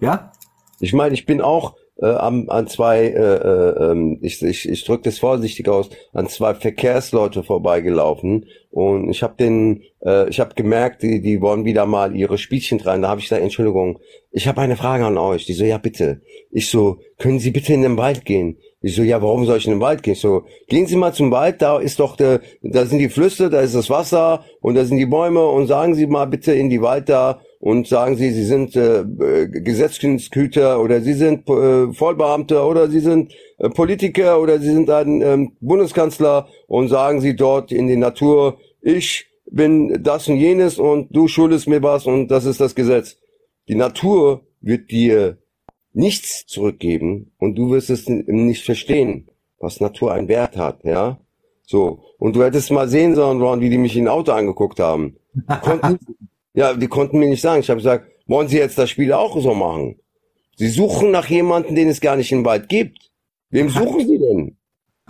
ja? Ich meine, ich bin auch äh, an, an zwei, äh, äh, ähm, ich, ich, ich drücke das vorsichtig aus, an zwei Verkehrsleute vorbeigelaufen und ich habe den, äh, ich habe gemerkt, die, die wollen wieder mal ihre Spielchen rein. Da habe ich gesagt, Entschuldigung, ich habe eine Frage an euch. Die so, ja bitte. Ich so, können Sie bitte in den Wald gehen? Ich so, ja, warum soll ich in den Wald gehen? Ich so, gehen Sie mal zum Wald, da ist doch, der, da sind die Flüsse, da ist das Wasser und da sind die Bäume und sagen Sie mal bitte in die Wald da und sagen Sie, Sie sind äh, Gesetzeshüter oder Sie sind äh, Vollbeamter oder Sie sind äh, Politiker oder Sie sind ein ähm, Bundeskanzler und sagen Sie dort in die Natur, ich bin das und jenes und du schuldest mir was und das ist das Gesetz. Die Natur wird dir nichts zurückgeben und du wirst es nicht verstehen, was Natur einen Wert hat, ja. So. Und du hättest mal sehen sollen, Ron, wie die mich in Auto angeguckt haben. Die konnten, ja, die konnten mir nicht sagen. Ich habe gesagt, wollen Sie jetzt das Spiel auch so machen? Sie suchen nach jemandem, den es gar nicht im Wald gibt. Wem suchen Sie denn?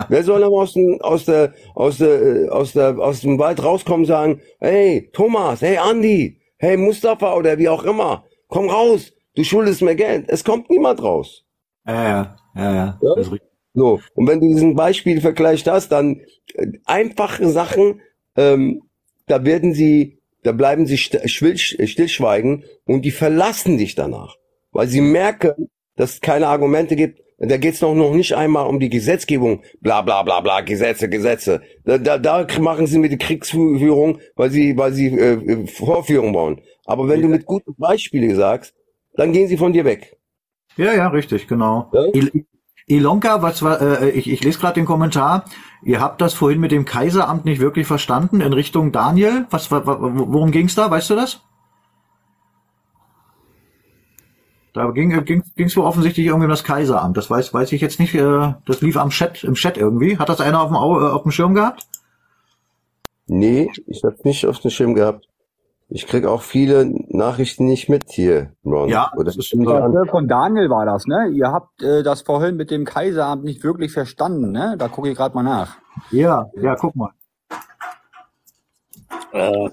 Wer soll aber aus, dem, aus, der, aus, der, aus, der, aus dem Wald rauskommen und sagen, hey, Thomas, hey, Andy, hey, Mustafa oder wie auch immer, komm raus, du schuldest mir Geld. Es kommt niemand raus. Ja, ja, ja, ja. ja? So, und wenn du diesen Beispielvergleich hast, dann äh, einfache Sachen, ähm, da werden sie, da bleiben sie st stillschweigen und die verlassen dich danach, weil sie merken, dass es keine Argumente gibt. Da geht's noch, noch nicht einmal um die Gesetzgebung, bla bla bla bla, Gesetze, Gesetze. Da, da, da machen sie mit der Kriegsführung, weil sie, weil sie äh, Vorführung wollen. Aber wenn ja. du mit guten Beispielen sagst, dann gehen sie von dir weg. Ja, ja, richtig, genau. Ja? Ilonka, was war, äh, ich, ich lese gerade den Kommentar. Ihr habt das vorhin mit dem Kaiseramt nicht wirklich verstanden in Richtung Daniel. Was, worum ging's da? Weißt du das? Da ging ging ging's wohl offensichtlich irgendwie um das Kaiseramt. Das weiß weiß ich jetzt nicht. Äh, das lief am Chat im Chat irgendwie. Hat das einer auf dem, äh, auf dem Schirm gehabt? Nee, ich hab's nicht auf dem Schirm gehabt. Ich krieg auch viele Nachrichten nicht mit hier, Ron. Ja, Oder das ist äh, von Daniel war das, ne? Ihr habt äh, das vorhin mit dem Kaiseramt nicht wirklich verstanden, ne? Da gucke ich gerade mal nach. Ja, ja, guck mal. Äh.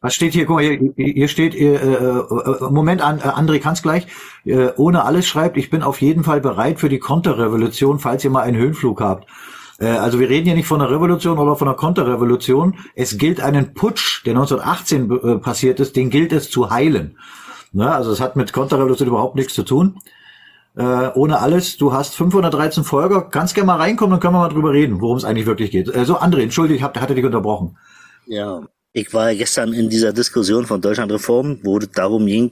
Was steht hier? Guck mal, hier, hier steht, äh, äh, Moment, an, äh, André kann's gleich. Äh, ohne alles schreibt, ich bin auf jeden Fall bereit für die Konterrevolution, falls ihr mal einen Höhenflug habt. Äh, also wir reden hier nicht von einer Revolution oder von einer Konterrevolution. Es gilt einen Putsch, der 1918 äh, passiert ist, den gilt es zu heilen. Ne? Also es hat mit Konterrevolution überhaupt nichts zu tun. Äh, ohne alles, du hast 513 Folger, kannst gerne mal reinkommen, dann können wir mal drüber reden, worum es eigentlich wirklich geht. Äh, so, André, entschuldige, ich hab, hatte dich unterbrochen. Ja, ich war gestern in dieser Diskussion von Deutschlandreform, wo es darum ging,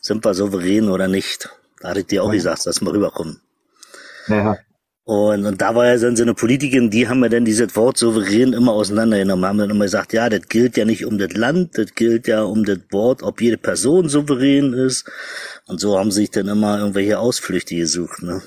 sind wir souverän oder nicht. Da hatte ich dir auch ja. gesagt, dass wir rüberkommen. Ja. Und, und da war ja dann so eine Politikerin, die haben ja dann dieses Wort souverän immer auseinandergenommen, haben dann immer gesagt, ja, das gilt ja nicht um das Land, das gilt ja um das Wort, ob jede Person souverän ist. Und so haben sich dann immer irgendwelche Ausflüchte gesucht, ne?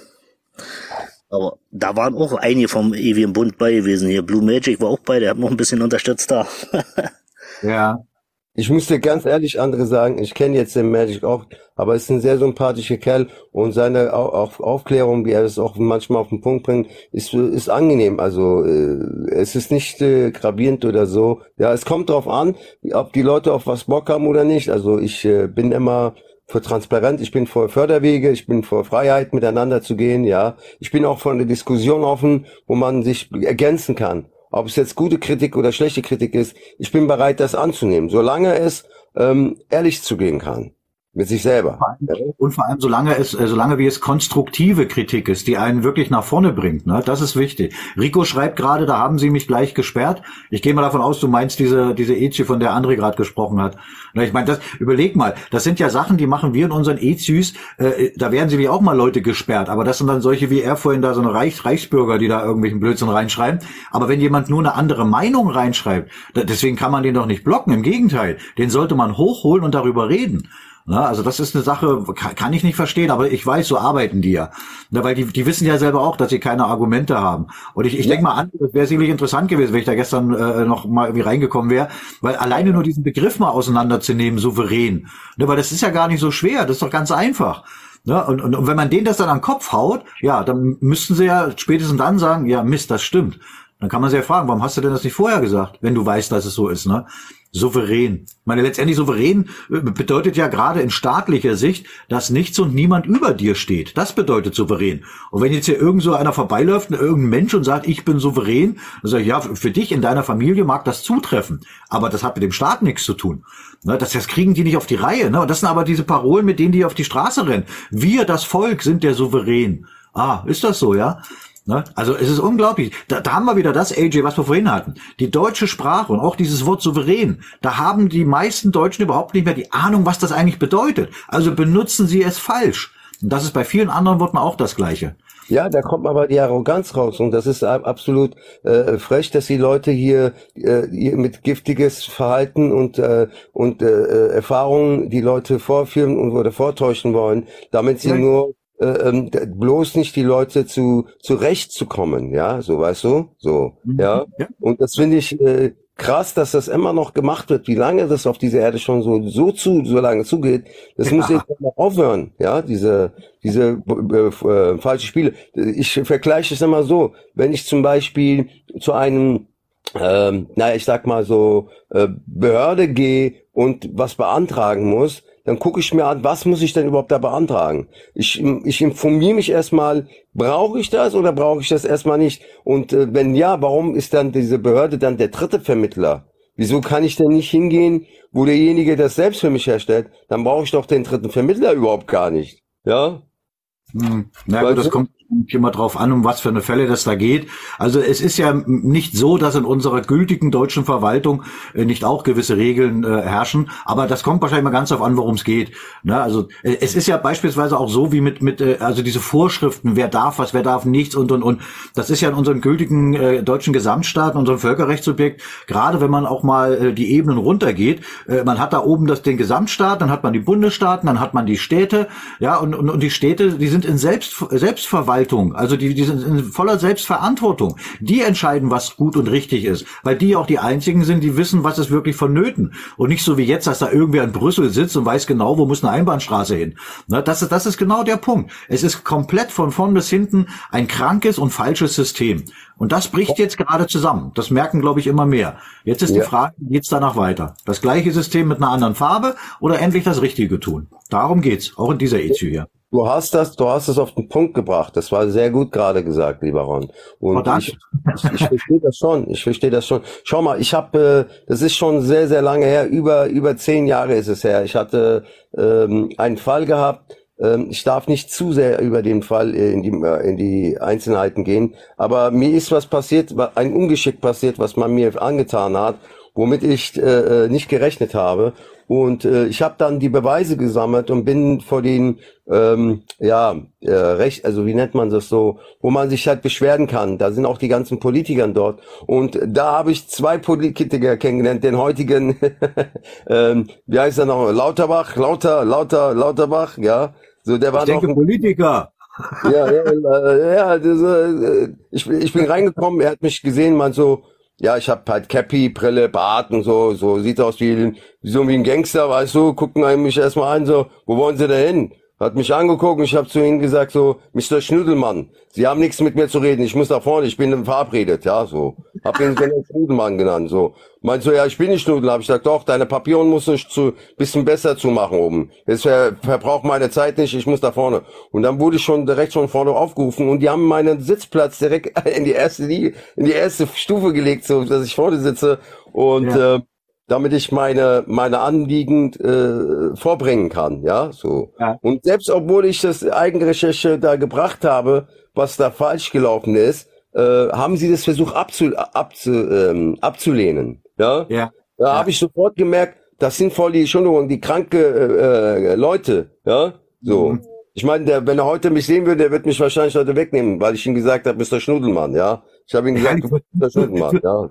Aber da waren auch einige vom ewigen Bund bei gewesen. Hier Blue Magic war auch bei, der hat noch ein bisschen unterstützt da. ja. Ich muss dir ganz ehrlich, andere sagen, ich kenne jetzt den Magic auch, aber ist ein sehr sympathischer Kerl und seine Auf Aufklärung, wie er es auch manchmal auf den Punkt bringt, ist, ist angenehm. Also äh, es ist nicht äh, gravierend oder so. Ja, es kommt drauf an, ob die Leute auf was Bock haben oder nicht. Also ich äh, bin immer für transparent, ich bin für Förderwege, ich bin für Freiheit, miteinander zu gehen, ja. Ich bin auch für eine Diskussion offen, wo man sich ergänzen kann. Ob es jetzt gute Kritik oder schlechte Kritik ist, ich bin bereit, das anzunehmen, solange es ähm, ehrlich zugehen kann. Mit sich selber. Und vor allem, solange es, äh, solange wie es konstruktive Kritik ist, die einen wirklich nach vorne bringt, ne, das ist wichtig. Rico schreibt gerade, da haben sie mich gleich gesperrt. Ich gehe mal davon aus, du meinst diese, diese Ezi, von der André gerade gesprochen hat. Na, ich meine, das, überleg mal, das sind ja Sachen, die machen wir in unseren Ezis, äh, da werden sie wie auch mal Leute gesperrt, aber das sind dann solche wie er vorhin da, so eine Reich, Reichsbürger, die da irgendwelchen Blödsinn reinschreiben. Aber wenn jemand nur eine andere Meinung reinschreibt, da, deswegen kann man den doch nicht blocken, im Gegenteil, den sollte man hochholen und darüber reden. Na, also das ist eine Sache, kann, kann, ich nicht verstehen, aber ich weiß, so arbeiten die ja. Na, weil die, die wissen ja selber auch, dass sie keine Argumente haben. Und ich, ich ja. denke mal an, das wäre sicherlich interessant gewesen, wenn ich da gestern äh, noch mal irgendwie reingekommen wäre, weil alleine nur diesen Begriff mal auseinanderzunehmen, souverän, ne, weil das ist ja gar nicht so schwer, das ist doch ganz einfach. Ne? Und, und, und wenn man denen das dann am Kopf haut, ja, dann müssten sie ja spätestens dann sagen, ja, Mist, das stimmt. Dann kann man sich ja fragen, warum hast du denn das nicht vorher gesagt, wenn du weißt, dass es so ist, ne? Souverän. Ich meine, letztendlich souverän äh, bedeutet ja gerade in staatlicher Sicht, dass nichts und niemand über dir steht. Das bedeutet souverän. Und wenn jetzt hier irgend so einer vorbeiläuft, irgendein Mensch und sagt, ich bin souverän, dann sage ich, ja, für dich in deiner Familie mag das zutreffen. Aber das hat mit dem Staat nichts zu tun. Ne, das, das kriegen die nicht auf die Reihe. Ne? Und das sind aber diese Parolen, mit denen die auf die Straße rennen. Wir, das Volk, sind der Souverän. Ah, ist das so, ja? Ne? Also es ist unglaublich. Da, da haben wir wieder das, AJ, was wir vorhin hatten. Die deutsche Sprache und auch dieses Wort souverän, da haben die meisten Deutschen überhaupt nicht mehr die Ahnung, was das eigentlich bedeutet. Also benutzen sie es falsch. Und das ist bei vielen anderen Worten auch das Gleiche. Ja, da kommt aber die Arroganz raus und das ist absolut äh, frech, dass die Leute hier, äh, hier mit giftiges Verhalten und äh, und äh, Erfahrungen die Leute vorführen und oder vortäuschen wollen, damit sie ja. nur äh, ähm, bloß nicht die Leute zu zurecht zu kommen, ja, so weißt du, so, mhm. ja. ja. Und das finde ich äh, krass, dass das immer noch gemacht wird. Wie lange das auf dieser Erde schon so so zu so lange zugeht, das ja. muss jetzt mal aufhören, ja, diese diese äh, äh, falsche Spiele. Ich vergleiche es immer so, wenn ich zum Beispiel zu einem ähm, naja, ich sag mal so, äh, Behörde gehe und was beantragen muss, dann gucke ich mir an, was muss ich denn überhaupt da beantragen? Ich, ich informiere mich erstmal, brauche ich das oder brauche ich das erstmal nicht? Und äh, wenn ja, warum ist dann diese Behörde dann der dritte Vermittler? Wieso kann ich denn nicht hingehen, wo derjenige das selbst für mich herstellt? Dann brauche ich doch den dritten Vermittler überhaupt gar nicht. Ja? Hm. Na gut, das kommt immer drauf an, um was für eine Fälle das da geht. Also es ist ja nicht so, dass in unserer gültigen deutschen Verwaltung äh, nicht auch gewisse Regeln äh, herrschen, aber das kommt wahrscheinlich mal ganz darauf an, worum es geht. Ne? Also äh, es ist ja beispielsweise auch so wie mit mit äh, also diese Vorschriften, wer darf was, wer darf nichts und und und. Das ist ja in unserem gültigen äh, deutschen Gesamtstaat, in unserem Völkerrechtssubjekt, gerade wenn man auch mal äh, die Ebenen runtergeht, man hat da oben das den Gesamtstaat, dann hat man die Bundesstaaten, dann hat man die Städte, ja und und, und die Städte, die sind in Selbst Selbstverwaltung Selbstverwaltung, also die, die sind in voller Selbstverantwortung. Die entscheiden, was gut und richtig ist, weil die auch die einzigen sind, die wissen, was ist wirklich vonnöten. Und nicht so wie jetzt, dass da irgendwer in Brüssel sitzt und weiß genau, wo muss eine Einbahnstraße hin. Na, das, ist, das ist genau der Punkt. Es ist komplett von vorn bis hinten ein krankes und falsches System. Und das bricht jetzt gerade zusammen. Das merken, glaube ich, immer mehr. Jetzt ist ja. die Frage, geht's danach weiter? Das gleiche System mit einer anderen Farbe oder endlich das Richtige tun? Darum geht's, auch in dieser EZU hier. Du hast das, du hast es auf den Punkt gebracht. Das war sehr gut gerade gesagt, lieber Ron. Und oh, ich, ich, ich verstehe das schon. Ich verstehe das schon. Schau mal, ich habe, äh, das ist schon sehr, sehr lange her. Über über zehn Jahre ist es her. Ich hatte ähm, einen Fall gehabt. Ähm, ich darf nicht zu sehr über den Fall äh, in die äh, in die Einzelheiten gehen. Aber mir ist was passiert, ein Ungeschick passiert, was man mir angetan hat, womit ich äh, äh nicht gerechnet habe. Und äh, ich habe dann die Beweise gesammelt und bin vor den, ähm, ja, äh, recht, also wie nennt man das so, wo man sich halt beschweren kann. Da sind auch die ganzen Politikern dort. Und da habe ich zwei Politiker kennengelernt, den heutigen, ähm, wie heißt er noch, Lauterbach, Lauter, Lauter, Lauterbach, ja. So, der war ich denke, noch ein, Politiker. Ja, ja, ja das, äh, ich, ich bin reingekommen, er hat mich gesehen, man so, ja, ich habe halt Cappy, Brille, Bart und so, so sieht aus wie, so wie ein Gangster, weißt du, gucken einen mich erstmal an, so, wo wollen sie denn hin? Hat mich angeguckt und ich habe zu ihnen gesagt so, Mr. Schnudelmann, Sie haben nichts mit mir zu reden, ich muss da vorne, ich bin verabredet, ja, so. Hab ihn dann Schnudelmann genannt, so. Meinst du, ja, ich bin nicht Schnudel, hab ich gesagt, doch, deine Papillon musst du zu, bisschen besser zu machen oben. Jetzt ver, verbraucht meine Zeit nicht, ich muss da vorne. Und dann wurde ich schon direkt schon vorne aufgerufen und die haben meinen Sitzplatz direkt in die erste in die erste Stufe gelegt, so, dass ich vorne sitze und, ja. äh, damit ich meine meine Anliegen äh, vorbringen kann, ja, so. Ja. Und selbst obwohl ich das Eigenrecherche da gebracht habe, was da falsch gelaufen ist, äh, haben sie das versucht abzu, abzu, ähm, abzulehnen, ja. Ja. Da Ja. habe ich sofort gemerkt, das sind voll die, Entschuldigung, die kranke äh, äh, Leute, ja, so. Mhm. Ich meine, der, wenn er heute mich sehen würde, der wird mich wahrscheinlich heute wegnehmen, weil ich ihm gesagt habe, Mr. Schnudelmann, ja. Ich habe ihm gesagt, du bist Mr. Schnudelmann, ja.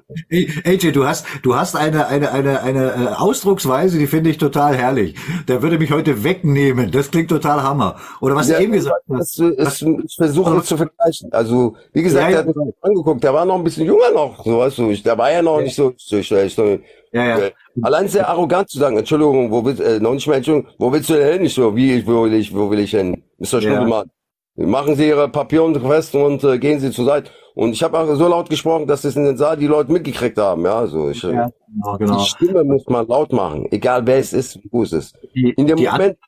AJ, du hast, du hast eine, eine, eine, eine äh, Ausdrucksweise, die finde ich total herrlich. Der würde mich heute wegnehmen. Das klingt total Hammer. Oder was Ja, du eben gesagt hast. Das ist, ich versuche es zu vergleichen. Also, wie gesagt, Ja, der ja. hat mich angeguckt, der war noch ein bisschen jünger noch, so weißt du, ich, der war ja noch nicht so, so schlecht. So, Ja, ja. äh, allein sehr arrogant zu sagen, Entschuldigung, wo willst, äh, noch nicht mal Entschuldigung, wo willst du denn hin? Ich so, wie, wo will ich, wo will ich hin? Mr. Schnudelmann. Machen Sie Ihre Papiere fest und äh, gehen Sie zur Seite. Und ich habe auch so laut gesprochen, dass das in den Saal die Leute mitgekriegt haben. Ja, also ich, äh, Ja, genau, genau. die Stimme muss man laut machen, egal wer es ist, wo es ist. Die, In dem die, an, Moment,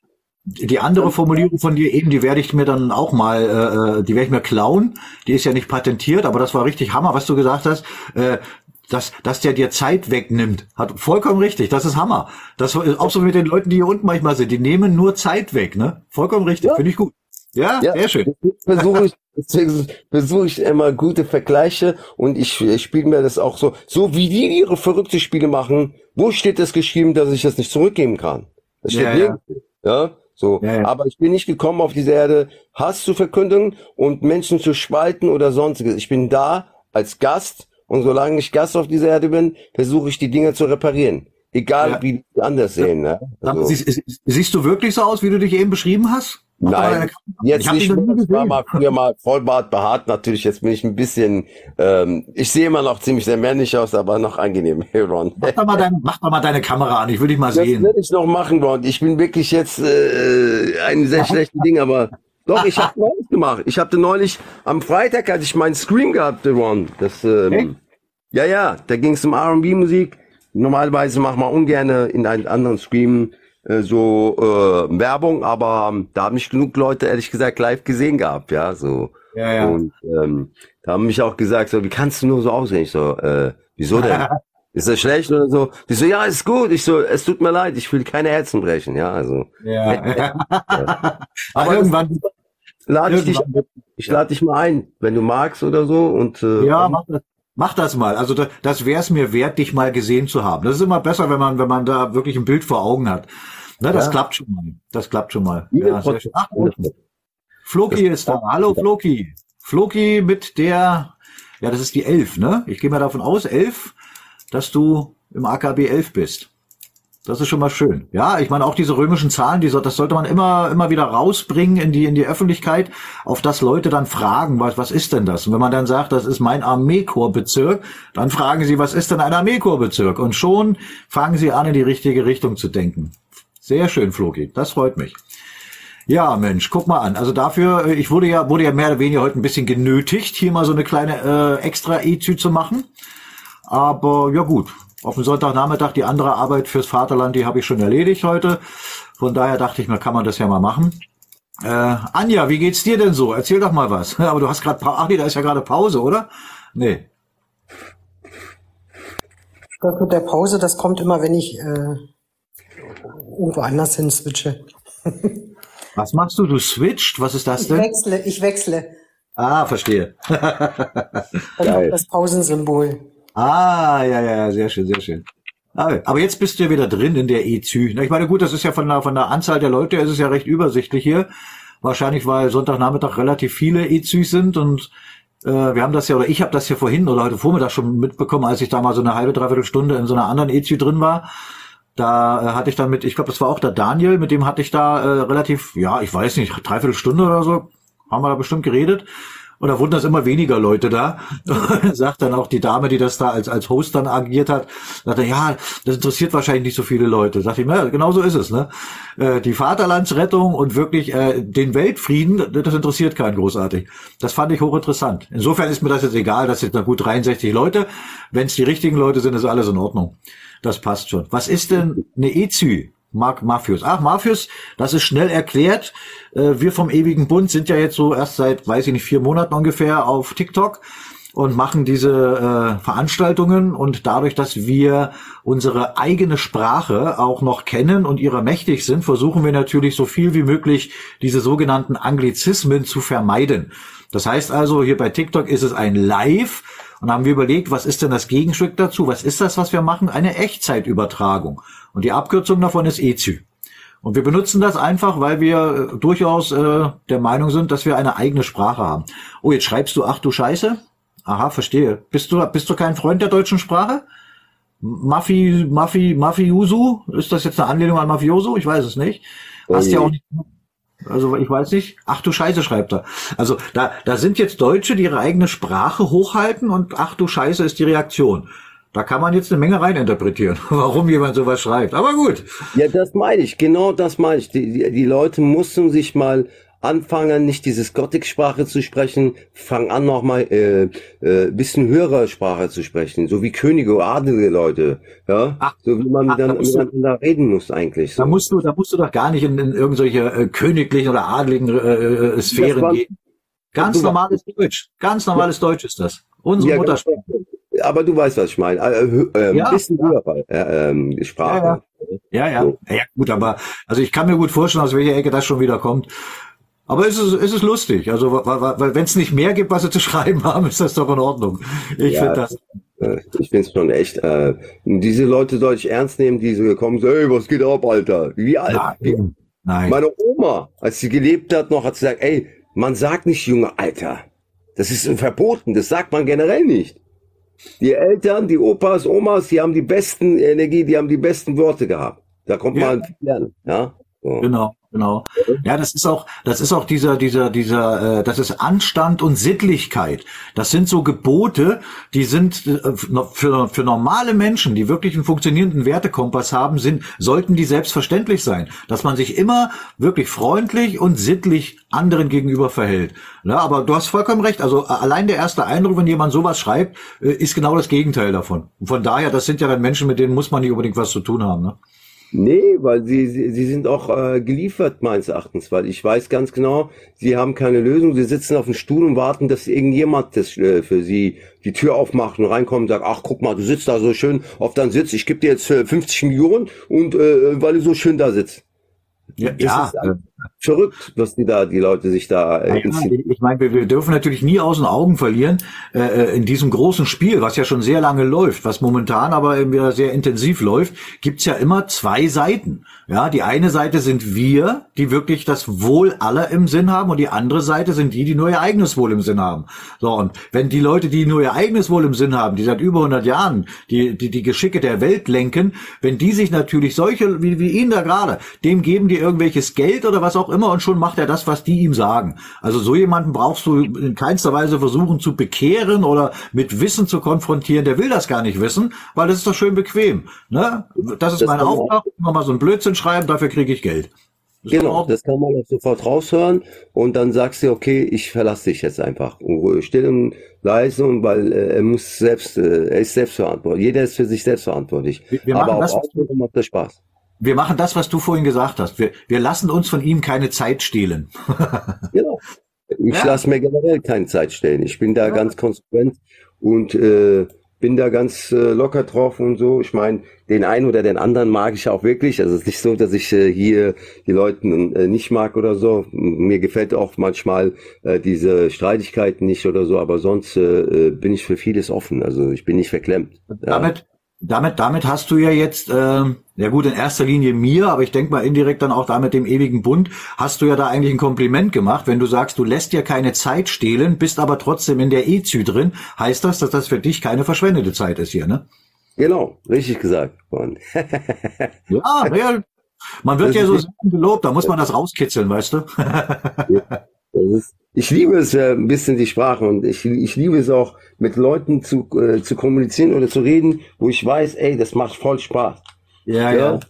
die andere Formulierung von dir eben, die werde ich mir dann auch mal, äh, äh, die werde ich mir klauen. Die ist ja nicht patentiert, aber das war richtig Hammer, was du gesagt hast. Äh, dass, dass der dir Zeit wegnimmt. Hat vollkommen richtig. Das ist Hammer. Das ist auch so mit den Leuten, die hier unten manchmal sind. Die nehmen nur Zeit weg, ne? Vollkommen richtig. Ja. Finde ich gut. Ja, Ja, sehr schön. deswegen versuche ich, deswegen versuche ich immer gute Vergleiche und ich, ich spiele mir das auch so, so wie die ihre verrückte Spiele machen. Wo steht das geschrieben, dass ich das nicht zurückgeben kann? Das steht Ja, ja. Ja, so. Ja. Aber ich bin nicht gekommen auf diese Erde, Hass zu verkünden und Menschen zu spalten oder sonstiges. Ich bin da als Gast und solange ich Gast auf dieser Erde bin, versuche ich die Dinge zu reparieren. Egal wie die anders sehen. Ne? Also- siehst, siehst du wirklich so aus, wie du dich eben beschrieben hast? Mach mal Nein, jetzt ich nicht Ich war mal früher mal Vollbart behaart, natürlich. Jetzt bin ich ein bisschen, ähm, ich sehe immer noch ziemlich sehr männlich aus, aber noch angenehm, hey Ron. Mach doch mal, dein, mach doch mal deine Kamera an, ich will dich mal Das sehen. werde ich noch machen, Ron. Ich bin wirklich jetzt äh, ein sehr schlechtes Ding, aber doch, ich habe neulich gemacht. Ich hatte neulich, am Freitag hatte ich meinen Scream gehabt, Ron. Das, Echt? ähm, ja, ja, da ging es um R&B-Musik. Normalerweise macht man ungern in einen anderen Scream so äh, Werbung, aber ähm, da haben mich genug Leute, ehrlich gesagt, live gesehen gehabt, ja, so. Ja, ja. Und ähm, da haben mich auch gesagt, so, wie kannst du nur so aussehen? Ich so, äh, wieso denn? Ist das schlecht oder so? Die so, ja, ist gut. Ich so, es tut mir leid, ich will keine Herzen brechen, ja, also. Ja. Aber Aber irgendwann, Lade ich dich, ich lade dich mal ein, wenn du magst oder so und äh, ja, mach das, mach das mal. Also das, das wäre es mir wert, dich mal gesehen zu haben. Das ist immer besser, wenn man, wenn man da wirklich ein Bild vor Augen hat. Ne, das Ja. klappt schon mal. Das klappt schon mal. Ja, schön. Ach, Floki Das- ist da. Hallo Floki. Floki mit der, ja, das ist die Elf, ne? Ich gehe mal davon aus, Elf, dass du im AKB 11 bist. Das ist schon mal schön. Ja, ich meine auch diese römischen Zahlen, die, so- das sollte man immer, immer wieder rausbringen in die, in die Öffentlichkeit, auf das Leute dann fragen, was, was ist denn das? Und wenn man dann sagt, das ist mein Armeekorpsbezirk, dann fragen sie, was ist denn ein Armeekorpsbezirk? Und schon fangen sie an, in die richtige Richtung zu denken. Sehr schön, Floki. Das freut mich. Ja, Mensch, guck mal an. Also dafür, äh, ich wurde ja, wurde ja mehr oder weniger heute ein bisschen genötigt, hier mal so eine kleine äh, extra E-Zü zu machen. Aber ja gut, auf dem Sonntagnachmittag die andere Arbeit fürs Vaterland, die habe ich schon erledigt heute. Von daher dachte ich mir, kann man das ja mal machen. Äh, Anja, wie geht's dir denn so? Erzähl doch mal was. Aber du hast gerade, ach nee, da ist ja gerade Pause, oder? Nee. Das mit der Pause, das kommt immer, wenn ich äh, irgendwo anders hin switche. Was machst du? Du switcht? Was ist das Ich denn? wechsle, ich wechsle. Ah, verstehe. Kommt das Pausensymbol. Ah, ja, ja, ja, sehr schön, sehr schön. Ah, Aber jetzt bist du ja wieder drin in der E-Zü. Ich meine, gut, das ist ja von der, von der Anzahl der Leute, ist es ja recht übersichtlich hier. Wahrscheinlich, weil Sonntagnachmittag relativ viele E-Züs sind und äh, wir haben das ja, oder ich habe das ja vorhin oder heute Vormittag schon mitbekommen, als ich da mal so eine halbe, dreiviertel Stunde in so einer anderen E-Zü drin war. Da äh, hatte ich dann mit, ich glaube, das war auch der Daniel, mit dem hatte ich da äh, relativ, ja, ich weiß nicht, dreiviertel Stunde oder so, haben wir da bestimmt geredet. Und da wurden das immer weniger Leute da. Sagt dann auch die Dame, die das da als, als Host dann agiert hat, sagte, ja, das interessiert wahrscheinlich nicht so viele Leute. Sagt ich, na, genau so ist es, ne? Äh, die Vaterlandsrettung und wirklich äh, den Weltfrieden, das interessiert keinen großartig. Das fand ich hochinteressant. Insofern ist mir das jetzt egal, das sind na gut 63 Leute. Wenn es die richtigen Leute sind, ist alles in Ordnung. Das passt schon. Was ist denn eine EZÜ? Mark Mafius. Ach, Mafius, das ist schnell erklärt. Äh, Wir vom Ewigen Bund sind ja jetzt so erst seit, weiß ich nicht, vier Monaten ungefähr auf TikTok. und machen diese äh, Veranstaltungen und dadurch, dass wir unsere eigene Sprache auch noch kennen und ihrer mächtig sind, versuchen wir natürlich so viel wie möglich diese sogenannten Anglizismen zu vermeiden. Das heißt also, hier bei TikTok ist es ein Live und haben wir überlegt, was ist denn das Gegenstück dazu? Was ist das, was wir machen? Eine Echtzeitübertragung. Und die Abkürzung davon ist EZÜ. Und wir benutzen das einfach, weil wir äh, durchaus äh, der Meinung sind, dass wir eine eigene Sprache haben. Oh, jetzt schreibst du, ach du Scheiße? Aha, verstehe. Bist du, bist du kein Freund der deutschen Sprache? Mafi, Mafi, Mafioso? Ist das jetzt eine Anlehnung an Mafioso? Ich weiß es nicht. Hast ja auch nicht, also ich weiß nicht. Ach du Scheiße, schreibt er. Also da, da sind jetzt Deutsche, die ihre eigene Sprache hochhalten und ach du Scheiße ist die Reaktion. Da kann man jetzt eine Menge reininterpretieren, warum jemand sowas schreibt. Aber gut. Ja, das meine ich. Genau das meine ich. Die, die, die Leute mussten sich mal anfangen, nicht dieses Gothic-Sprache zu sprechen, fang an nochmal äh, äh, bisschen höhere Sprache zu sprechen, so wie Könige oder adelige Leute, ja, ach, so wie man ach, dann miteinander reden muss eigentlich. So. Da musst du, da musst du doch gar nicht in, in irgendwelche äh, königlichen oder adligen äh, äh Sphären war, gehen. Ganz normales Deutsch, ganz normales ja. Deutsch ist das. Unsere ja, Muttersprache. Aber du weißt, was ich meine. Äh, äh, ja, ein bisschen ja. höhere äh, ähm, Sprache. Ja, ja. Ja, ja. ja, gut, aber also ich kann mir gut vorstellen, aus welcher Ecke das schon wieder kommt. Aber es ist, es ist lustig. Also, weil wenn es nicht mehr gibt, was sie zu schreiben haben, ist das doch in Ordnung. Ich ja, finde das. Äh, ich finde es schon echt. Äh, diese Leute soll ich ernst nehmen, die so gekommen sind, ey, was geht ab, Alter? Wie alt? Nein, nein. Meine Oma, als sie gelebt hat noch, hat sie gesagt, ey, man sagt nicht junge Alter. Das ist verboten, das sagt man generell nicht. Die Eltern, die Opas, Omas, die haben die besten Energie, die haben die besten Worte gehabt. Da kommt ja. man lernen, ja. So. Genau. Genau. Ja, das ist auch, das ist auch dieser, dieser, dieser, äh, das ist Anstand und Sittlichkeit. Das sind so Gebote, die sind äh, für, für normale Menschen, die wirklich einen funktionierenden Wertekompass haben, sind, sollten die selbstverständlich sein. Dass man sich immer wirklich freundlich und sittlich anderen gegenüber verhält. Ja, aber du hast vollkommen recht. Also allein der erste Eindruck, wenn jemand sowas schreibt, äh, ist genau das Gegenteil davon. Und von daher, das sind ja dann Menschen, mit denen muss man nicht unbedingt was zu tun haben. Ne? Nee, weil sie, sie, sie sind auch äh, geliefert, meines Erachtens, weil ich weiß ganz genau, sie haben keine Lösung, sie sitzen auf dem Stuhl und warten, dass irgendjemand das äh, für sie die Tür aufmacht und reinkommt und sagt, ach guck mal, du sitzt da so schön auf deinem Sitz, ich gebe dir jetzt äh, 50 Millionen und äh, weil du so schön da sitzt. Ja, ja. Ist, verrückt, was die da, die Leute sich da. Äh, ja, ich meine, wir, wir dürfen natürlich nie aus den Augen verlieren äh, äh, in diesem großen Spiel, was ja schon sehr lange läuft, was momentan aber eben wieder sehr intensiv läuft, gibt's ja immer zwei Seiten. Ja, die eine Seite sind wir, die wirklich das Wohl aller im Sinn haben, und die andere Seite sind die, die nur ihr eigenes Wohl im Sinn haben. So und wenn die Leute, die nur ihr eigenes Wohl im Sinn haben, die seit über 100 Jahren die die, die Geschicke der Welt lenken, wenn die sich natürlich solche wie, wie ihn da gerade, dem geben die irgendwelches Geld oder was auch immer und schon macht er das, was die ihm sagen. Also so jemanden brauchst du in keinster Weise versuchen zu bekehren oder mit Wissen zu konfrontieren. Der will das gar nicht wissen, weil das ist doch schön bequem. Ne? Das ist das meine Aufgabe. Immer mal so ein Blödsinn schreiben, dafür kriege ich Geld. Das genau, das kann man auch sofort raushören und dann sagst du, okay, ich verlasse dich jetzt einfach. Still und leise, und weil äh, er muss selbst, äh, er ist selbst verantwortlich. Jeder ist für sich selbst verantwortlich. Wir, wir Aber auch das, macht das Spaß wir machen das, was du vorhin gesagt hast. Wir, wir lassen uns von ihm keine Zeit stehlen. genau. Ich ja. lasse mir generell keine Zeit stehlen. Ich bin da ja. ganz konsequent und äh, bin da ganz äh, locker drauf und so. Ich meine, den einen oder den anderen mag ich auch wirklich. Also es ist nicht so, dass ich äh, hier die Leute äh, nicht mag oder so. Mir gefällt auch manchmal äh, diese Streitigkeiten nicht oder so, aber sonst äh, äh bin ich für vieles offen. Also ich bin nicht verklemmt. Damit, damit, damit hast du ja jetzt, äh, ja gut, in erster Linie mir, aber ich denke mal indirekt dann auch damit dem ewigen Bund, hast du ja da eigentlich ein Kompliment gemacht, wenn du sagst, du lässt dir keine Zeit stehlen, bist aber trotzdem in der EZÜ drin, heißt das, dass das für dich keine verschwendete Zeit ist hier, ne? Genau, richtig gesagt. ja, ja, man wird das ja so gelobt, da muss man das rauskitzeln, weißt du? ja. Ist, ich liebe es ja ein bisschen die Sprache und ich, ich liebe es auch mit Leuten zu, äh, zu kommunizieren oder zu reden, wo ich weiß, ey, das macht voll Spaß. Ja, ja. ja.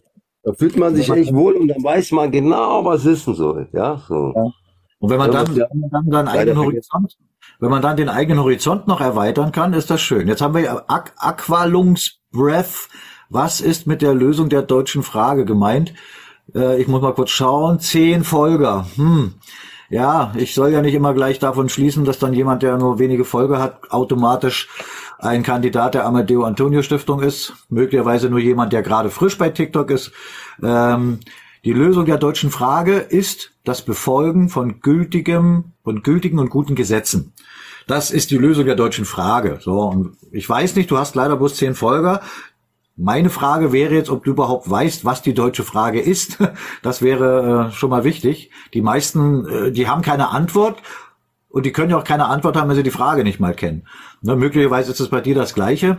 Da fühlt man sich echt wohl und dann weiß man genau, was wissen soll. Ja, so. Ja. Und wenn man dann, wenn man dann seinen eigenen Horizont, wenn man dann den eigenen Horizont noch erweitern kann, ist das schön. Jetzt haben wir Aqu Aqualungsbreath. Was ist mit der Lösung der deutschen Frage gemeint? Äh, ich muss mal kurz schauen. Zehn Folger. Hm. Ja, ich soll ja nicht immer gleich davon schließen, dass dann jemand, der nur wenige Folge hat, automatisch ein Kandidat der Amadeo Antonio Stiftung ist. Möglicherweise nur jemand, der gerade frisch bei TikTok ist. Ähm, die Lösung der deutschen Frage ist das Befolgen von gültigem, von gültigen und guten Gesetzen. Das ist die Lösung der deutschen Frage. So, und ich weiß nicht, du hast leider bloß zehn Folger. Meine Frage wäre jetzt, ob du überhaupt weißt, was die deutsche Frage ist. Das wäre äh, schon mal wichtig. Die meisten, äh, die haben keine Antwort und die können ja auch keine Antwort haben, wenn sie die Frage nicht mal kennen. Ne, möglicherweise ist es bei dir das Gleiche.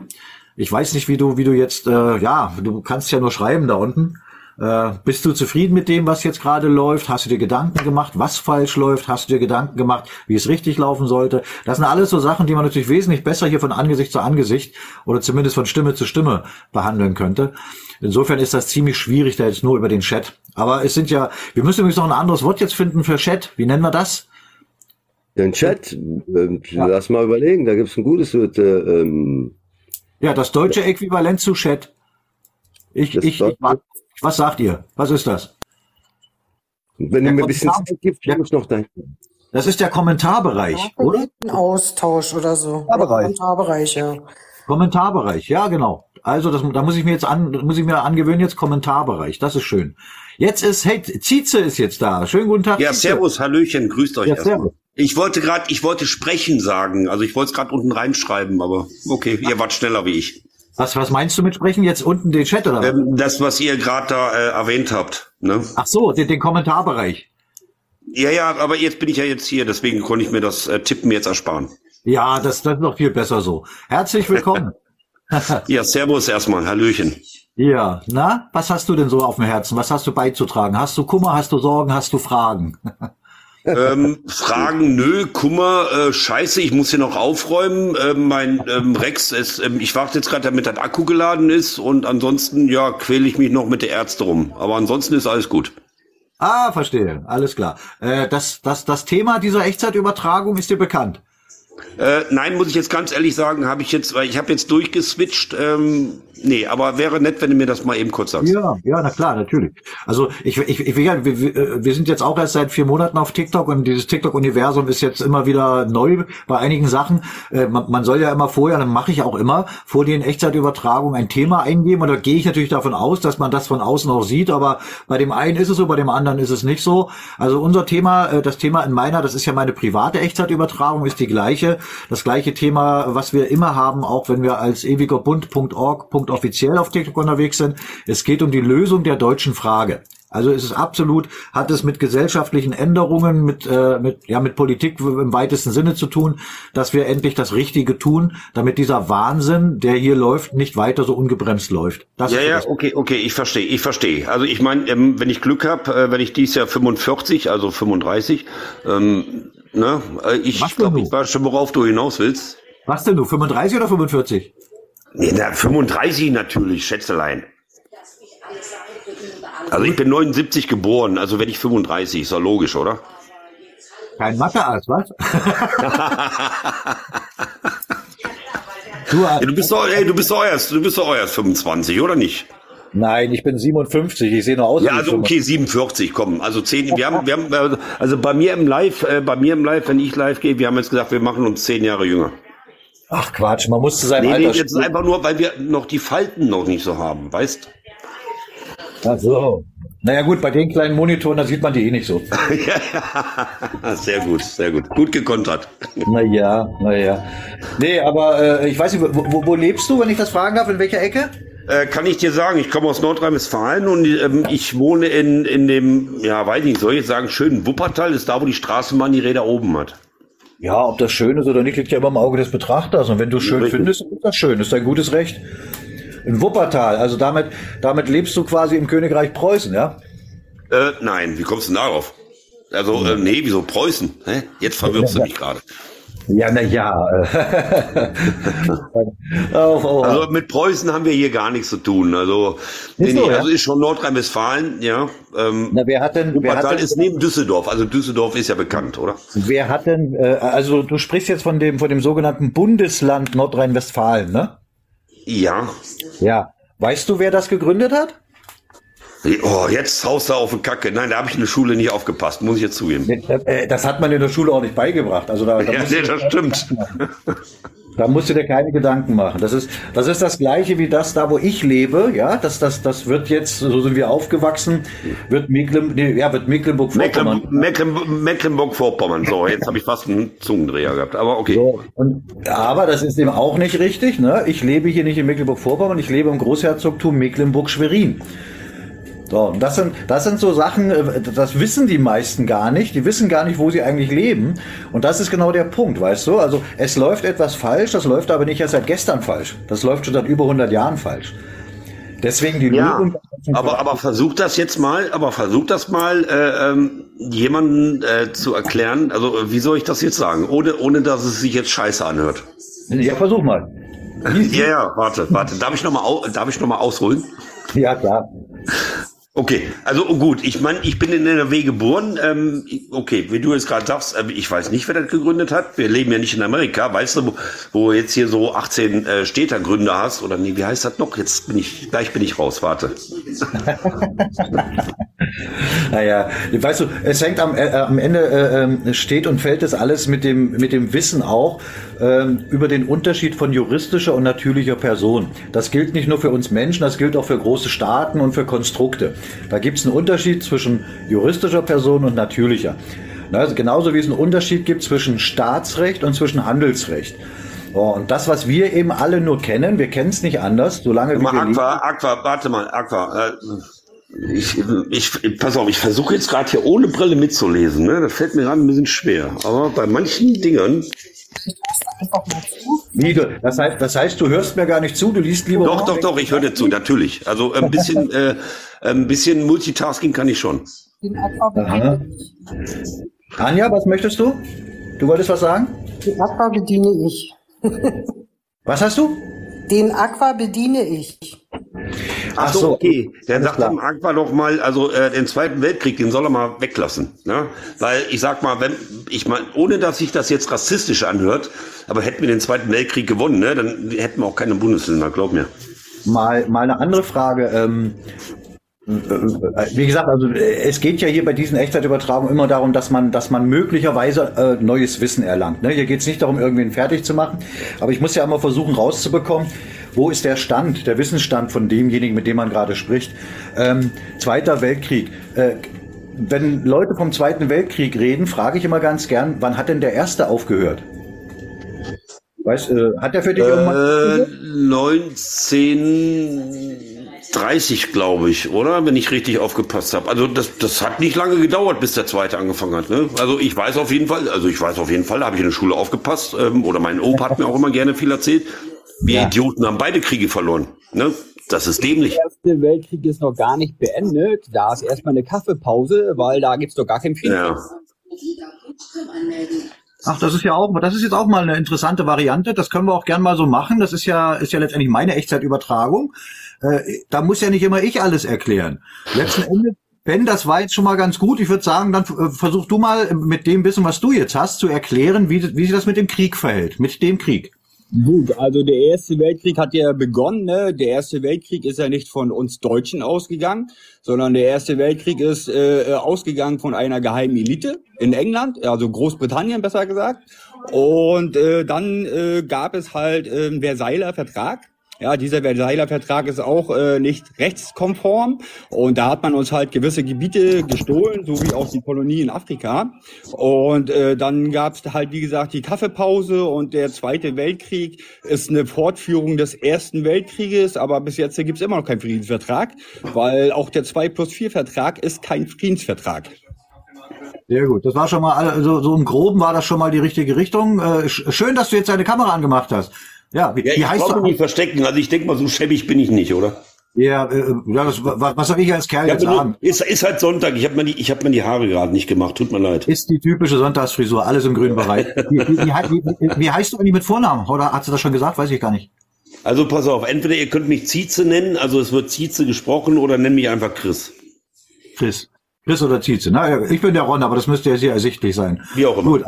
Ich weiß nicht, wie du, wie du jetzt, äh, ja, du kannst ja nur schreiben da unten. Äh, bist du zufrieden mit dem, was jetzt gerade läuft? Hast du dir Gedanken gemacht, was falsch läuft? Hast du dir Gedanken gemacht, wie es richtig laufen sollte? Das sind alles so Sachen, die man natürlich wesentlich besser hier von Angesicht zu Angesicht oder zumindest von Stimme zu Stimme behandeln könnte. Insofern ist das ziemlich schwierig, da jetzt nur über den Chat. Aber es sind ja, wir müssen übrigens noch ein anderes Wort jetzt finden für Chat. Wie nennen wir das? Den Chat, äh, ja. lass mal überlegen, da gibt's ein gutes Wort. Äh, ähm, ja, das deutsche Äquivalent zu Chat. Ich, ich, ich, was sagt ihr? Was ist das? Wenn ihr mir ein bisschen Zeit gibt, ja. ich noch dahin. Das ist der Kommentarbereich, ja, oder? Ein Austausch oder so. Kommentarbereich. Kommentarbereich, ja. Kommentarbereich, ja, genau. Also das, da muss ich mir jetzt an, muss ich mir angewöhnen jetzt Kommentarbereich. Das ist schön. Jetzt ist, hey, Zize ist jetzt da. Schönen guten Tag. Ja, Zize. servus, Hallöchen, grüßt euch ja, erstmal. Ich wollte gerade, ich wollte sprechen sagen. Also ich wollte es gerade unten reinschreiben, aber okay, ihr wart schneller wie ich. Was, was meinst du mit sprechen? Jetzt unten den Chat oder was? Ähm, das, was ihr gerade da äh, erwähnt habt. Ne? Ach so, den, den Kommentarbereich. Ja, ja, aber jetzt bin ich ja jetzt hier, deswegen konnte ich mir das äh, Tippen jetzt ersparen. Ja, das, das ist noch viel besser so. Herzlich willkommen. ja, Servus erstmal, Hallöchen. Ja, na, was hast du denn so auf dem Herzen? Was hast du beizutragen? Hast du Kummer, hast du Sorgen, hast du Fragen? ähm, Fragen, nö, Kummer, äh, scheiße, ich muss hier noch aufräumen. Ähm, mein ähm, Rex ist, ähm, ich warte jetzt gerade, damit der Akku geladen ist und ansonsten, ja, quäle ich mich noch mit der Ärzte rum. Aber ansonsten ist alles gut. Ah, verstehe, alles klar. Äh, das, das, das Thema dieser Echtzeitübertragung ist dir bekannt? Äh, nein, muss ich jetzt ganz ehrlich sagen, habe ich jetzt, weil ich habe jetzt durchgeswitcht. Ähm, nee, aber wäre nett, wenn du mir das mal eben kurz sagst. Ja, ja, na klar, natürlich. Also ich, ich, ich wir, wir, wir sind jetzt auch erst seit vier Monaten auf TikTok und dieses TikTok-Universum ist jetzt immer wieder neu bei einigen Sachen. Äh, man, man soll ja immer vorher, dann mache ich auch immer, vor den Echtzeitübertragungen ein Thema eingeben und da gehe ich natürlich davon aus, dass man das von außen auch sieht, aber bei dem einen ist es so, bei dem anderen ist es nicht so. Also unser Thema, äh, das Thema in meiner, das ist ja meine private Echtzeitübertragung, ist die gleiche. Das gleiche Thema, was wir immer haben, auch wenn wir als ewigerbund.org.offiziell auf TikTok unterwegs sind. Es geht um die Lösung der deutschen Frage. Also es ist absolut, hat es mit gesellschaftlichen Änderungen, mit, äh, mit, ja, mit Politik im weitesten Sinne zu tun, dass wir endlich das Richtige tun, damit dieser Wahnsinn, der hier läuft, nicht weiter so ungebremst läuft. Das ja, ja, okay, okay, ich verstehe, ich verstehe. Also ich meine, ähm, wenn ich Glück habe, äh, wenn ich dies Jahr 45, also 35, ähm, Ne? Äh, ich glaube, ich weiß schon, worauf du hinaus willst. Was denn du, 35 oder 45? Nee, na, 35 natürlich, Schätzelein. Also ich bin 79 geboren, also werde ich 35, ist doch logisch, oder? Kein Mathe-Arzt, was? du, ja, du bist doch, ey, du bist doch erst, du bist doch erst 25, oder nicht? Nein, ich bin 57. Ich sehe nur aus. Ja, also okay, 47, komm. Also 10, wir haben, wir haben, äh, also bei mir im Live, äh, bei mir im Live, wenn ich live gehe, wir haben jetzt gesagt, wir machen uns zehn Jahre jünger. Ach Quatsch, man muss zu seinem nee, Alter. Nee, jetzt einfach nur, weil wir noch die Falten noch nicht so haben, weißt? Ach so. Naja gut, bei den kleinen Monitoren, da sieht man die eh nicht so. ja, sehr gut, sehr gut. Gut gekontert. Naja, naja. Nee, aber äh, ich weiß nicht, wo, wo lebst du, wenn ich das fragen darf? In welcher Ecke? Äh, kann ich dir sagen, ich komme aus Nordrhein-Westfalen und ähm, ich wohne in, in dem, ja, weiß nicht, soll ich jetzt sagen, schönen Wuppertal, ist da, wo die Straßenbahn die Räder oben hat. Ja, ob das schön ist oder nicht, liegt ja immer im Auge des Betrachters. Und wenn du es schön Richtig. findest, ist das schön, ist dein gutes Recht. In Wuppertal, also damit, damit lebst du quasi im Königreich Preußen, ja? Äh, nein, wie kommst du denn darauf? Also, äh, nee, wieso Preußen? Hä? Jetzt verwirrst du mich gerade. Ja, na ja. Also mit Preußen haben wir hier gar nichts zu tun. Also, nee, so, ja? also ist schon Nordrhein-Westfalen, ja. Ähm, na, wer hat denn, wer hat denn, ist neben Düsseldorf. Also Düsseldorf ist ja bekannt, oder? Wer hat denn, äh, also du sprichst jetzt von dem, von dem sogenannten Bundesland Nordrhein-Westfalen, ne? Ja. Ja. Weißt du, wer das gegründet hat? Oh, jetzt haust du auf die Kacke. Nein, da habe ich in der Schule nicht aufgepasst, muss ich jetzt zugeben. Äh, Das hat man in der Schule auch nicht beigebracht. Also da, da Ja, nee, das stimmt. Da musst du dir keine Gedanken machen. Das ist, das ist das Gleiche wie das da, wo ich lebe. Ja, das, das, das wird jetzt, so sind wir aufgewachsen, wird Mecklen, nee, ja, wird Mecklenburg-Vorpommern. Mecklenburg- Mecklenburg- Mecklenburg-Vorpommern. So, jetzt habe ich fast einen Zungendreher gehabt. Aber okay. Und, aber das ist eben auch nicht richtig. Ne? Ich lebe hier nicht in Mecklenburg-Vorpommern, ich lebe im Großherzogtum Mecklenburg-Schwerin. So, und das sind, das sind so Sachen, äh, das wissen die meisten gar nicht. Die wissen gar nicht, wo sie eigentlich leben. Und das ist genau der Punkt, weißt du? Also es läuft etwas falsch, das läuft aber nicht erst seit gestern falsch. Das läuft schon seit über 100 Jahren falsch. Deswegen die Ja, Lösung. aber, aber versuch das jetzt mal, aber versuch das mal, äh, ähm, jemanden äh, zu erklären. Also, äh, wie soll ich das jetzt sagen? Ohne, ohne dass es sich jetzt scheiße anhört. Ja, versuch mal. Ja, ja, warte, warte. Darf ich nochmal darf ich noch mal ausholen? Ja, klar. Okay, also gut, ich meine, ich bin in NRW geboren. Ähm, okay, wie du jetzt gerade sagst, äh, ich weiß nicht, wer das gegründet hat. Wir leben ja nicht in Amerika, weißt du, wo, wo jetzt hier so 18 äh, Städtergründer hast oder nee, wie heißt das noch? Jetzt bin ich, gleich bin ich raus, warte. Naja, weißt du, es hängt am, äh, am Ende, äh, ähm, steht und fällt es alles mit dem, mit dem Wissen auch ähm, über den Unterschied von juristischer und natürlicher Person. Das gilt nicht nur für uns Menschen, das gilt auch für große Staaten und für Konstrukte. Da gibt es einen Unterschied zwischen juristischer Person und natürlicher. Na, Also genauso wie es einen Unterschied gibt zwischen Staatsrecht und zwischen Handelsrecht. Oh, und das, was wir eben alle nur kennen, wir kennen es nicht anders, solange Mal wir. Aqua, Aqua, warte mal, Aqua. Äh, ich, ich, pass auf, ich versuche jetzt gerade hier ohne Brille mitzulesen. Ne? Das fällt mir gerade ein bisschen schwer. Aber bei manchen Dingern. Wie, du- das, heißt, das heißt, du hörst mir gar nicht zu, du liest lieber. Doch, doch, doch, ich höre dir zu, natürlich. Also ein bisschen, äh, ein bisschen Multitasking kann ich schon. Aha. Anja, was möchtest du? Du wolltest was sagen? Den Aqua bediene ich. Was hast du? Den Aqua bediene ich. Ach so, okay. Dann sagt dem Aqua doch mal, also äh, den Zweiten Weltkrieg, den soll er mal weglassen. Ne? Weil ich sag mal, wenn ich mal, ohne dass sich das jetzt rassistisch anhört, aber hätten wir den Zweiten Weltkrieg gewonnen, ne, dann hätten wir auch keine Bundesländer, glaub mir. Mal, mal eine andere Frage. Ähm, äh, wie gesagt, also äh, es geht ja hier bei diesen Echtzeitübertragungen immer darum, dass man, dass man möglicherweise äh, neues Wissen erlangt. Ne? Hier geht es nicht darum, irgendwen fertig zu machen, aber ich muss ja immer versuchen rauszubekommen, wo ist der Stand, der Wissensstand von demjenigen, mit dem man gerade spricht. Ähm, Zweiter Weltkrieg. Äh, wenn Leute vom Zweiten Weltkrieg reden, frage ich immer ganz gern, wann hat denn der erste aufgehört? Weißt, äh, hat der für dich irgendwann? Äh, 1930, glaube ich, oder? Wenn ich richtig aufgepasst habe. Also das, das hat nicht lange gedauert, bis der zweite angefangen hat. Ne? Also ich weiß auf jeden Fall, also ich weiß auf jeden Fall, da habe ich in der Schule aufgepasst, ähm, oder mein Opa hat mir auch immer gerne viel erzählt. Wir Idioten haben beide Kriege verloren. Ne? Das ist dämlich. Der Erste Weltkrieg ist noch gar nicht beendet. Da ist erstmal eine Kaffeepause, weil da gibt's doch gar keinen Frieden. Ja. Ach, das ist ja auch, das ist jetzt auch mal eine interessante Variante. Das können wir auch gern mal so machen. Das ist ja, ist ja letztendlich meine Echtzeitübertragung. Äh, da muss ja nicht immer ich alles erklären. Letzten Endes, Ben, das war jetzt schon mal ganz gut. Ich würde sagen, dann äh, versuch du mal mit dem Wissen, was du jetzt hast, zu erklären, wie, wie sich das mit dem Krieg verhält. Mit dem Krieg. Gut, also der Erste Weltkrieg hat ja begonnen. Ne? Der Erste Weltkrieg ist ja nicht von uns Deutschen ausgegangen, sondern der Erste Weltkrieg ist äh, ausgegangen von einer geheimen Elite in England, also Großbritannien besser gesagt. Und äh, dann äh, gab es halt äh, Versailler Vertrag. Ja, dieser Versailler Vertrag ist auch äh, nicht rechtskonform und da hat man uns halt gewisse Gebiete gestohlen, so wie auch die Kolonie in Afrika. Und äh, dann gab es halt, wie gesagt, die Kaffeepause und der Zweite Weltkrieg ist eine Fortführung des Ersten Weltkrieges, aber bis jetzt gibt es immer noch keinen Friedensvertrag, weil auch der 2 plus 4 Vertrag ist kein Friedensvertrag. Sehr gut. Das war schon mal, also so im Groben war das schon mal die richtige Richtung. Äh, sch- schön, dass du jetzt deine Kamera angemacht hast. Ja, wie, Ja, wie ich heißt du? mich nicht verstecken. Also ich denke mal, so schäbig bin ich nicht, oder? Ja, äh, ja das, was, was soll ich als Kerl Ja, jetzt nur- ist, ist halt Sonntag. Ich habe mir die, ich habe mir die Haare gerade nicht gemacht. Tut mir leid. Ist die typische Sonntagsfrisur, alles im grünen Bereich. Wie, wie, wie, heißt du eigentlich mit Vornamen? Oder hat sie das schon gesagt? Weiß ich gar nicht. Also pass auf. Entweder ihr könnt mich Zietze nennen, also es wird Zietze gesprochen, oder nenn mich einfach Chris. Chris. Chris oder Tietze. Na, ich bin der Ron, aber das müsste ja sehr ersichtlich sein. Wie auch immer. Gut,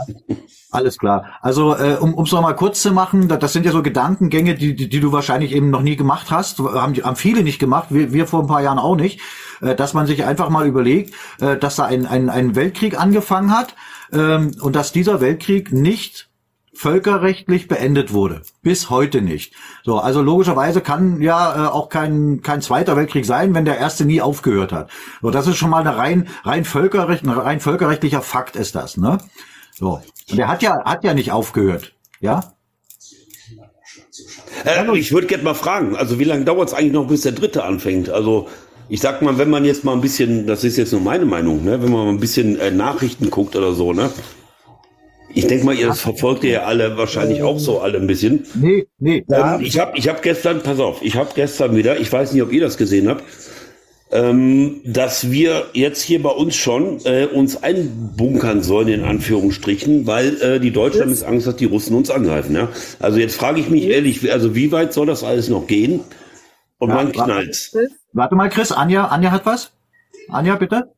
alles klar. Also äh, um es nochmal kurz zu machen, das, das sind ja so Gedankengänge, die, die, die du wahrscheinlich eben noch nie gemacht hast. Haben, haben viele nicht gemacht, wir, wir vor ein paar Jahren auch nicht. Äh, dass man sich einfach mal überlegt, äh, dass da ein, ein, ein Weltkrieg angefangen hat ähm, und dass dieser Weltkrieg nicht völkerrechtlich beendet wurde. Bis heute nicht. So, also logischerweise kann ja äh, auch kein, kein zweiter Weltkrieg sein, wenn der erste nie aufgehört hat. So, das ist schon mal eine rein, rein Völkerrecht, ein rein völkerrechtlicher Fakt ist das, ne? So. Und der hat ja, hat ja nicht aufgehört. Ja? Äh, ich würde gerne mal fragen, also wie lange dauert es eigentlich noch, bis der dritte anfängt? Also ich sag mal, wenn man jetzt mal ein bisschen, das ist jetzt nur meine Meinung, ne, wenn man mal ein bisschen äh, Nachrichten guckt oder so, ne, ich denke mal, ihr das verfolgt ihr ja alle wahrscheinlich auch so alle ein bisschen. Nee, nee. Ähm, ich habe ich hab gestern, pass auf, ich habe gestern wieder, ich weiß nicht, ob ihr das gesehen habt, ähm, dass wir jetzt hier bei uns schon äh, uns einbunkern sollen, in Anführungsstrichen, weil äh, die Deutschland ist Angst, dass die Russen uns angreifen. Ja? Also jetzt frage ich mich ehrlich, also wie weit soll das alles noch gehen? Und Ja, wann warte. knallt's? Warte mal, Chris, Anja, Anja hat was? Anja, bitte?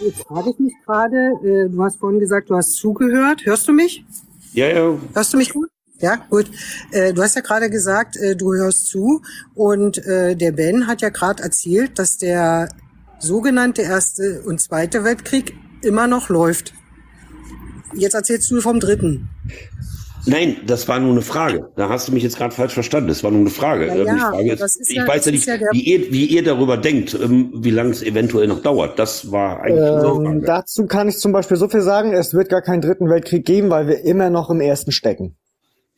Jetzt frage ich mich gerade, äh, du hast vorhin gesagt, du hast zugehört. Hörst du mich? Ja, ja. Hörst du mich gut? Ja, gut. Äh, du hast ja gerade gesagt, äh, du hörst zu und der Ben hat ja gerade erzählt, dass der sogenannte Erste und Zweite Weltkrieg immer noch läuft. Jetzt erzählst du vom Dritten. Nein, das war nur eine Frage. Da hast du mich jetzt gerade falsch verstanden. Das war nur eine Frage. Ja, Ähm, ja, die Frage ist ich ja- weiß ja nicht, wie, ihr, wie ihr darüber denkt, ähm, wie lange es eventuell noch dauert. Das war eigentlich nur eine Ähm, Frage. dazu kann ich zum Beispiel so viel sagen, es wird gar keinen dritten Weltkrieg geben, weil wir immer noch im ersten stecken.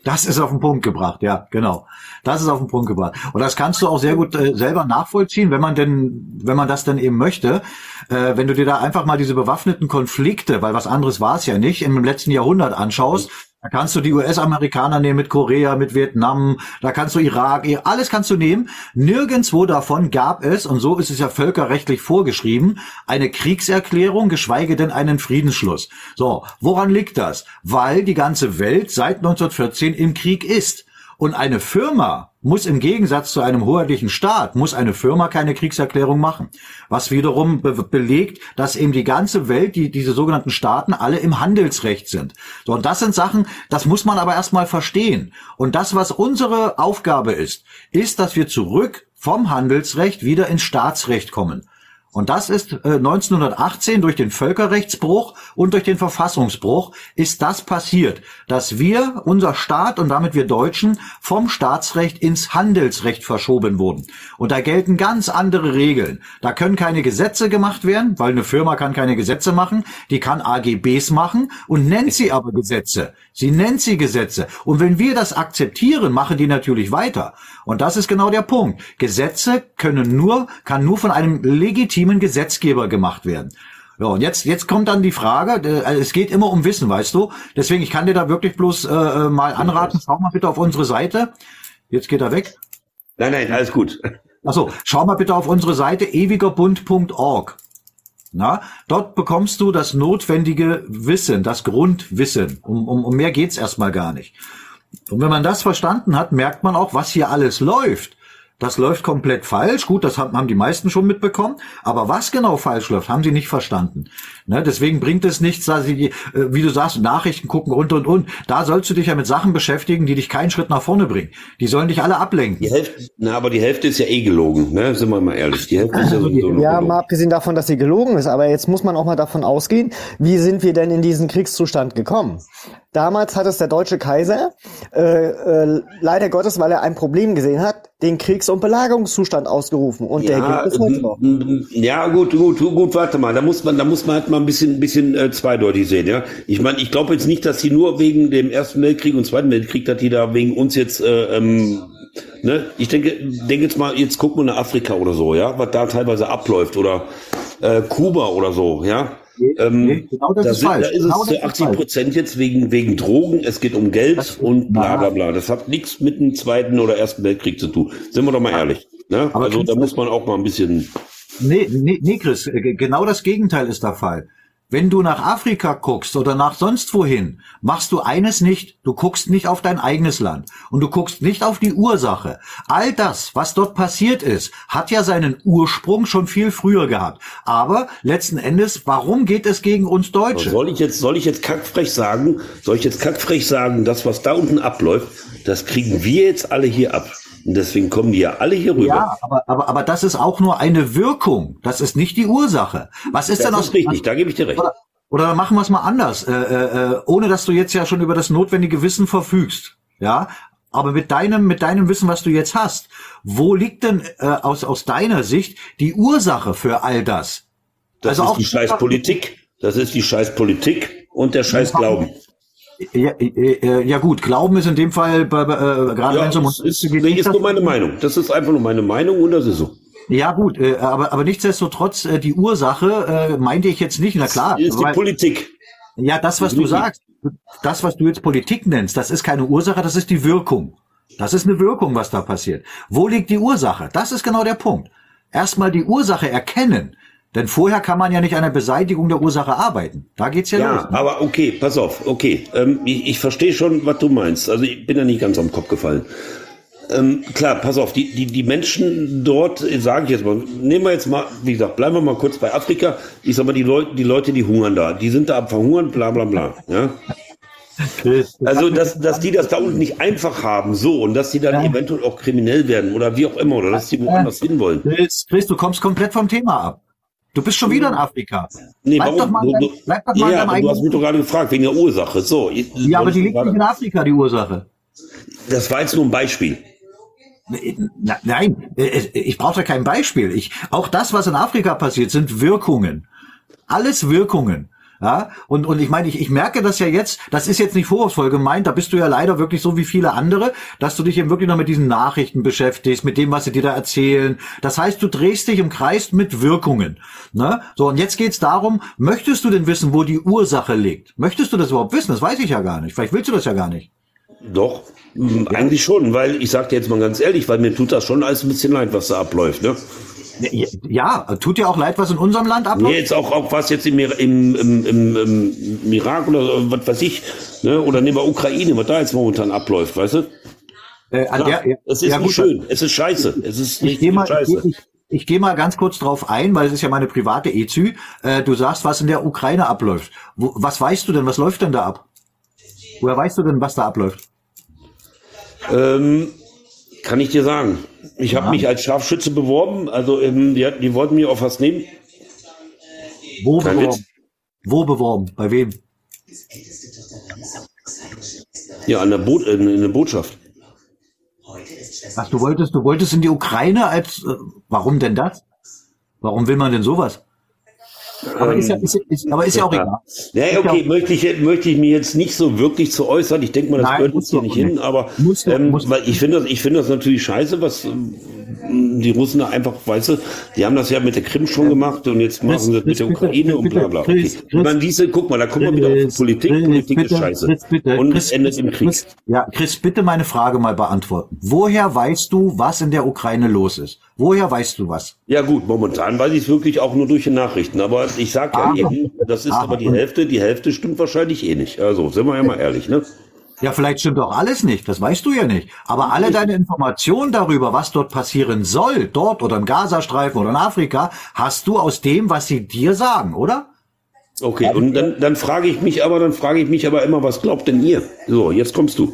Das ist auf den Punkt gebracht, ja, genau. Das ist auf den Punkt gebracht. Und das kannst du auch sehr gut äh, selber nachvollziehen, wenn man denn, wenn man das dann eben möchte. Äh, wenn du dir da einfach mal diese bewaffneten Konflikte, weil was anderes war es ja nicht, im letzten Jahrhundert anschaust, da kannst du die US-Amerikaner nehmen mit Korea, mit Vietnam, da kannst du Irak, alles kannst du nehmen. Nirgendwo davon gab es, und so ist es ja völkerrechtlich vorgeschrieben, eine Kriegserklärung, geschweige denn einen Friedensschluss. So, woran liegt das? Weil die ganze Welt seit 1914 im Krieg ist. Und eine Firma muss im Gegensatz zu einem hoheitlichen Staat, muss eine Firma keine Kriegserklärung machen. Was wiederum be belegt, dass eben die ganze Welt, die, diese sogenannten Staaten, alle im Handelsrecht sind. So, und das sind Sachen, das muss man aber erstmal verstehen. Und das, was unsere Aufgabe ist, ist, dass wir zurück vom Handelsrecht wieder ins Staatsrecht kommen. Und das ist äh, 1918 durch den Völkerrechtsbruch und durch den Verfassungsbruch ist das passiert, dass wir, unser Staat und damit wir Deutschen, vom Staatsrecht ins Handelsrecht verschoben wurden. Und da gelten ganz andere Regeln. Da können keine Gesetze gemacht werden, weil eine Firma kann keine Gesetze machen, die kann AGBs machen und nennt sie aber Gesetze. Sie nennt sie Gesetze. Und wenn wir das akzeptieren, machen die natürlich weiter. Und das ist genau der Punkt. Gesetze können nur, kann nur von einem legitimen Gesetzgeber gemacht werden. Ja, und jetzt, jetzt kommt dann die Frage, äh, also es geht immer um Wissen, weißt du? Deswegen, ich kann dir da wirklich bloß äh, äh, mal anraten, schau mal bitte auf unsere Seite. Jetzt geht er weg. Nein, nein, alles gut. Achso, schau mal bitte auf unsere Seite ewigerbund.org. Na, dort bekommst du das notwendige Wissen, das Grundwissen. Um, um, um mehr geht's erstmal gar nicht. Und wenn man das verstanden hat, merkt man auch, was hier alles läuft. Das läuft komplett falsch. Gut, das haben, die meisten schon mitbekommen. Aber was genau falsch läuft, haben sie nicht verstanden. Ne, deswegen bringt es nichts, da sie, äh, wie du sagst, Nachrichten gucken und und und. Da sollst du dich ja mit Sachen beschäftigen, die dich keinen Schritt nach vorne bringen. Die sollen dich alle ablenken. Die Hälfte, na, aber die Hälfte ist ja eh gelogen, ne? Sind wir mal ehrlich. Die Hälfte ist ja sowieso nur Ja, gelogen. mal abgesehen davon, dass sie gelogen ist, aber jetzt muss man auch mal davon ausgehen, wie sind wir denn in diesen Kriegszustand gekommen? Damals hat es der deutsche Kaiser, äh, äh, leider Gottes, weil er ein Problem gesehen hat, den Kriegs- und Belagerungszustand ausgerufen. Und der Ja, gilt bis heute noch. ja, gut, gut, gut, warte mal. Da muss man, da muss man halt mal ein bisschen, ein bisschen äh, zweideutig sehen, ja. Ich meine, ich glaube jetzt nicht, dass die nur wegen dem Ersten Weltkrieg und Zweiten Weltkrieg, dass die da wegen uns jetzt, äh, ähm, ne? Ich denke, denke jetzt mal, jetzt gucken wir nach Afrika oder so, ja, was da teilweise abläuft oder äh, Kuba oder so, ja. Ähm, genau das da, ist sind, da ist Genau es zu ist 80 falsch. Prozent jetzt wegen, wegen Drogen, es geht um Geld und bla bla bla. Das hat nichts mit dem Zweiten oder Ersten Weltkrieg zu tun. Sind wir doch mal ehrlich. Ne? Also da muss man auch mal ein bisschen. Nee, nee, nee, Chris, äh, genau das Gegenteil ist der Fall. Wenn du nach Afrika guckst oder nach sonst wohin, machst du eines nicht, du guckst nicht auf dein eigenes Land und du guckst nicht auf die Ursache. All das, was dort passiert ist, hat ja seinen Ursprung schon viel früher gehabt. Aber letzten Endes, warum geht es gegen uns Deutsche? Soll ich jetzt, soll ich jetzt kackfrech sagen, soll ich jetzt kackfrech sagen, das, was da unten abläuft, das kriegen wir jetzt alle hier ab. Und deswegen kommen die ja alle hier rüber. Ja, aber, aber, aber das ist auch nur eine Wirkung. Das ist nicht die Ursache. Was ist das denn aus ist richtig, da gebe ich dir recht. Oder, oder machen wir es mal anders, äh, äh, ohne dass du jetzt ja schon über das notwendige Wissen verfügst. Ja, aber mit deinem, mit deinem Wissen, was du jetzt hast, wo liegt denn äh, aus, aus deiner Sicht die Ursache für all das? Das also ist die scheiß Politik. Das ist die scheiß Politik und der scheiß Glauben. Ja, äh, ja gut, Glauben ist in dem Fall äh, gerade ja, wenn es um uns ist, nee, ist nur meine Meinung. Das ist einfach nur meine Meinung und das ist so. Ja gut, äh, aber aber nichtsdestotrotz äh, die Ursache äh, meinte ich jetzt nicht. Na klar, ist die Politik. Ja, das was du sagst, das was du jetzt Politik nennst, das ist keine Ursache, das ist die Wirkung. Das ist eine Wirkung, was da passiert. Wo liegt die Ursache? Das ist genau der Punkt. Erstmal die Ursache erkennen. Denn vorher kann man ja nicht an der Beseitigung der Ursache arbeiten. Da geht's ja, ja los. Ja, aber okay, pass auf, okay. Ähm, ich, ich verstehe schon, was du meinst. Also ich bin ja nicht ganz am Kopf gefallen. Ähm, klar, pass auf, die, die, die Menschen dort, sage ich jetzt mal, nehmen wir jetzt mal, wie gesagt, bleiben wir mal kurz bei Afrika. Ich sag mal, die Leute, die Leute, die hungern da, die sind da am Verhungern, bla bla bla. Ja? Also, dass, dass die das da unten nicht einfach haben, so, und dass die dann ja. eventuell auch kriminell werden oder wie auch immer, oder dass die woanders ja. hinwollen. Chris, Chris, du kommst komplett vom Thema ab. Du bist schon wieder in Afrika. Nee, bleib warum? Doch mal, du, bleib doch mal ja, aber du hast mich doch gerade gefragt, wegen der Ursache. So, ja, aber die liegt nicht in Afrika, die Ursache. Das war jetzt nur ein Beispiel. Nein, ich brauche da kein Beispiel. Ich, auch das, was in Afrika passiert, sind Wirkungen. Alles Wirkungen. Ja, und, und ich meine, ich, ich merke das ja jetzt, das ist jetzt nicht vorwurfsvoll gemeint, da bist du ja leider wirklich so wie viele andere, dass du dich eben wirklich noch mit diesen Nachrichten beschäftigst, mit dem, was sie dir da erzählen. Das heißt, du drehst dich im Kreis mit Wirkungen. Ne? So, und jetzt geht's darum, möchtest du denn wissen, wo die Ursache liegt? Möchtest du das überhaupt wissen? Das weiß ich ja gar nicht. Vielleicht willst du das ja gar nicht. Doch, ja. eigentlich schon, weil ich sag dir jetzt mal ganz ehrlich, weil mir tut das schon alles ein bisschen leid, was da abläuft. Ne? Ja, tut dir auch leid, was in unserem Land abläuft? Nee, jetzt auch, auch was jetzt im, im, im, im, im Irak oder was weiß ich, ne? oder nehmen wir Ukraine, was da jetzt momentan abläuft, weißt du? Äh, der, ja, es ist ja, nicht gut, schön, es ist scheiße, es ist ich nicht mal, scheiße. Ich, ich, ich gehe mal ganz kurz drauf ein, weil es ist ja meine private EZÜ. Äh, du sagst, was in der Ukraine abläuft. Wo, was weißt du denn, was läuft denn da ab? Woher weißt du denn, was da abläuft? Ähm, kann ich dir sagen. Ich habe mich als Scharfschütze beworben. Also ähm, die, die wollten mir auch was nehmen. Wo Kein beworben? Witz. Wo beworben? Bei wem? Ja, an der, Bo in, in der Botschaft. Was du wolltest? Du wolltest in die Ukraine als? Äh, warum denn das? Warum will man denn sowas? Aber ist ja, ist, ist, aber ist ja auch egal. Ja, okay, ja möchte ich, möchte ich mir jetzt nicht so wirklich zu äußern. Ich denke mal, das Nein, gehört uns hier nicht hin, aber ähm, weil ich finde das, ich finde das natürlich scheiße, was ähm, die Russen einfach, weißt du, die haben das ja mit der Krim schon gemacht und jetzt machen sie das mit der Ukraine und bla bla. Okay. Man diese, guck mal, da kommen wir wieder auf Politik. Politik ist scheiße. Und es endet im Krieg. Ja, Chris, bitte meine Frage mal beantworten. Woher weißt du, was in der Ukraine los ist? Woher weißt du was? Ja gut, momentan weiß ich es wirklich auch nur durch die Nachrichten. Aber ich sage ja ah, eben, das ist ah, aber die Hälfte. Die Hälfte stimmt wahrscheinlich eh nicht. Also sind wir ja mal ehrlich, ne? Ja, vielleicht stimmt auch alles nicht, das weißt du ja nicht. Aber alle deine Informationen darüber, was dort passieren soll, dort oder im Gazastreifen oder in Afrika, hast du aus dem, was sie dir sagen, oder? Okay, und dann, dann frage ich mich aber, dann frage ich mich aber immer, was glaubt denn ihr? So, jetzt kommst du.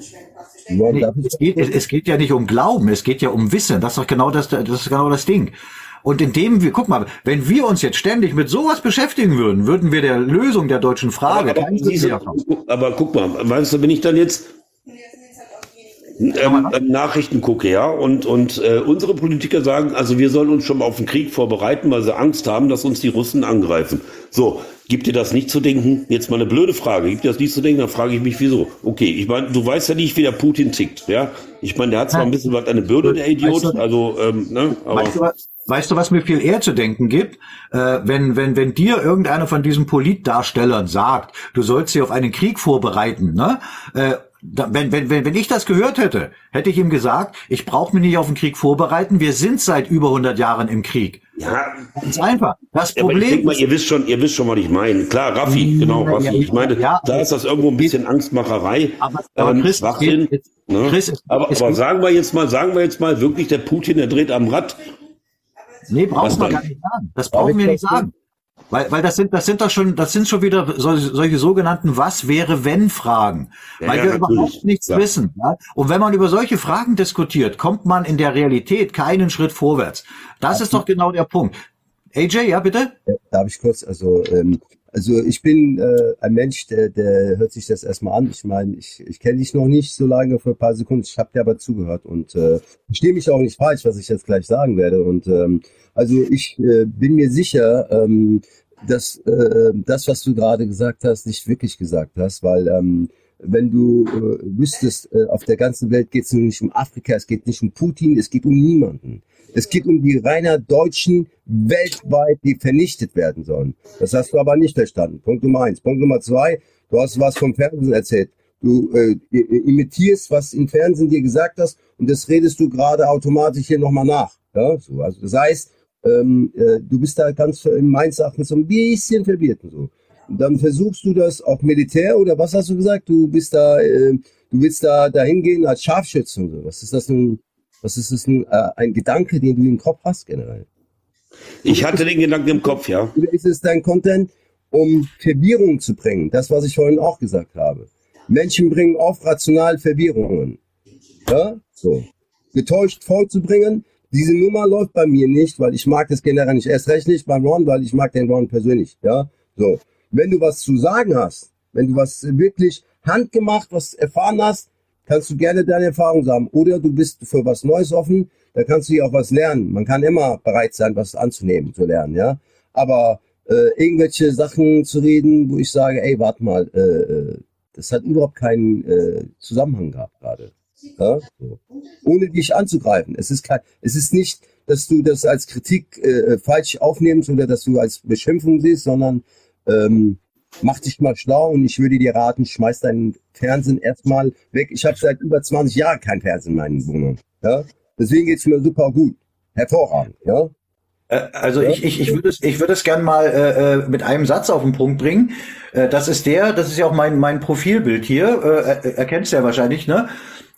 Nee, es, geht, es geht ja nicht um Glauben, es geht ja um Wissen. Das ist doch genau das, das ist genau das Ding. Und indem wir, guck mal, wenn wir uns jetzt ständig mit sowas beschäftigen würden, würden wir der Lösung der deutschen Frage. Aber, aber, diese, aber guck mal, weißt du, wenn ich dann jetzt ähm, ähm, Nachrichten gucke, ja, und, und äh, unsere Politiker sagen, also wir sollen uns schon mal auf den Krieg vorbereiten, weil sie Angst haben, dass uns die Russen angreifen. So, gibt dir das nicht zu denken? Jetzt mal eine blöde Frage, gibt dir das nicht zu denken? Dann frage ich mich, wieso? Okay, ich meine, du weißt ja nicht, wie der Putin tickt, ja? Ich meine, der hat zwar ein bisschen was eine Bürde, der Idiot, also, ähm, ne, aber... Weißt du, was, weißt du, was mir viel eher zu denken gibt? Äh, wenn, wenn, wenn dir irgendeiner von diesen Politdarstellern sagt, du sollst sie auf einen Krieg vorbereiten, ne? Äh, wenn, wenn, wenn, wenn ich das gehört hätte, hätte ich ihm gesagt, ich brauche mich nicht auf den Krieg vorbereiten. Wir sind seit über 100 Jahren im Krieg. Ja, ganz einfach. Das Ja, aber ich Problem denk mal, ihr wisst schon, ihr wisst schon, was ich meine. Klar, Raffi, genau, Ja, Raffi. ja, Ich meine, ja. da ist das irgendwo ein bisschen Angstmacherei. Aber, aber ähm, Chris, es Schwachsinn. geht- ne? Chris, aber, aber sagen wir jetzt mal, sagen wir jetzt mal wirklich, der Putin, der dreht am Rad. Nee, brauchen wir gar nicht sagen. Das brauchen wir nicht sagen. Weil, weil das sind, das sind doch schon, das sind schon wieder solche, solche sogenannten Was wäre wenn Fragen. Ja, weil ja, wir natürlich. überhaupt nichts Ja. wissen. Und wenn man über solche Fragen diskutiert, kommt man in der Realität keinen Schritt vorwärts. Das ist doch genau der Punkt. AJ, ja, bitte? Darf ich kurz, also, ähm, also ich bin äh, ein Mensch, der, der hört sich das erstmal an. Ich meine, ich, ich kenne dich noch nicht so lange für ein paar Sekunden. Ich habe dir aber zugehört und äh, verstehe mich auch nicht falsch, was ich jetzt gleich sagen werde. Und ähm, also ich äh, bin mir sicher, ähm, dass äh, das, was du gerade gesagt hast, nicht wirklich gesagt hast, weil ähm, wenn du äh, wüsstest, äh, auf der ganzen Welt geht es nicht um Afrika, es geht nicht um Putin, es geht um niemanden. Es geht um die reiner Deutschen weltweit, die vernichtet werden sollen. Das hast du aber nicht verstanden. Punkt Nummer eins. Punkt Nummer zwei, du hast was vom Fernsehen erzählt. Du äh, imitierst, was im Fernsehen dir gesagt hast und das redest du gerade automatisch hier nochmal nach. Ja, so, also das heißt, ähm, äh, du bist da ganz in meines Erachtens so ein bisschen verwirrt so. Dann versuchst du das auch Militär oder was hast du gesagt? Du bist da, äh, du willst da dahin gehen als Scharfschütze und so. Was ist das denn? Was ist das denn, äh, ein Gedanke, den du im Kopf hast generell? Ich hatte den Gedanken im Kopf, ja. Oder ist es dein Content, um Verwirrung zu bringen? Das, was ich vorhin auch gesagt habe. Menschen bringen oft rational Verwirrungen. Ja, so. Getäuscht vorzubringen, diese Nummer läuft bei mir nicht, weil ich mag das generell nicht. Erst recht nicht bei Ron, weil ich mag den Ron persönlich. Ja, so. Wenn du was zu sagen hast, wenn du was wirklich handgemacht, was erfahren hast, kannst du gerne deine Erfahrung sagen. Oder du bist für was Neues offen, da kannst du ja auch was lernen. Man kann immer bereit sein, was anzunehmen, zu lernen, ja. Aber äh, irgendwelche Sachen zu reden, wo ich sage, ey, warte mal, äh, äh, das hat überhaupt keinen äh, Zusammenhang gehabt gerade. Ja? So. Ohne dich anzugreifen. Es ist kein, es ist nicht, dass du das als Kritik äh, falsch aufnimmst oder dass du als Beschimpfung siehst, sondern ähm, mach dich mal schlau und ich würde dir raten, schmeiß deinen Fernsehen erstmal weg. Ich habe seit über 20 Jahren kein Fernsehen in meiner Wohnung. Ja? Deswegen geht's mir super gut. Hervorragend, ja. Äh, Also ich, ich, ich würde es, ich würde es gern mal äh, äh, mit einem Satz auf den Punkt bringen. Äh, das ist der, das ist ja auch mein, mein Profilbild hier, äh, er- erkennst du ja wahrscheinlich, ne?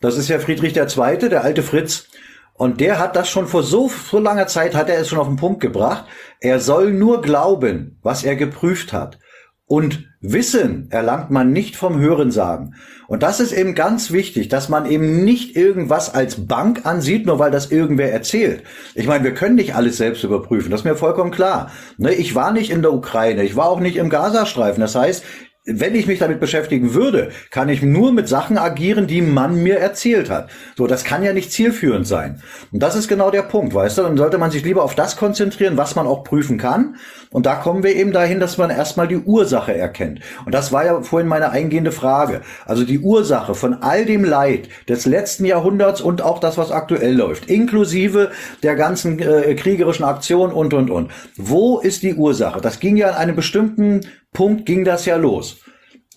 Das ist ja Friedrich der Zweite, der alte Fritz. Und der hat das schon vor so, so langer Zeit, hat er es schon auf den Punkt gebracht. Er soll nur glauben, was er geprüft hat. Und Wissen erlangt man nicht vom Hörensagen. Und das ist eben ganz wichtig, dass man eben nicht irgendwas als Bank ansieht, nur weil das irgendwer erzählt. Ich meine, wir können nicht alles selbst überprüfen, das ist mir vollkommen klar. Ne, Ich war nicht in der Ukraine, ich war auch nicht im Gazastreifen. Das heißt, wenn ich mich damit beschäftigen würde, kann ich nur mit Sachen agieren, die man mir erzählt hat. So, das kann ja nicht zielführend sein. Und das ist genau der Punkt, weißt du? Dann sollte man sich lieber auf das konzentrieren, was man auch prüfen kann. Und da kommen wir eben dahin, dass man erstmal die Ursache erkennt. Und das war ja vorhin meine eingehende Frage. Also die Ursache von all dem Leid des letzten Jahrhunderts und auch das, was aktuell läuft, inklusive der ganzen äh, kriegerischen Aktionen und, und, und. Wo ist die Ursache? Das ging ja an einem bestimmten Punkt ging das ja los.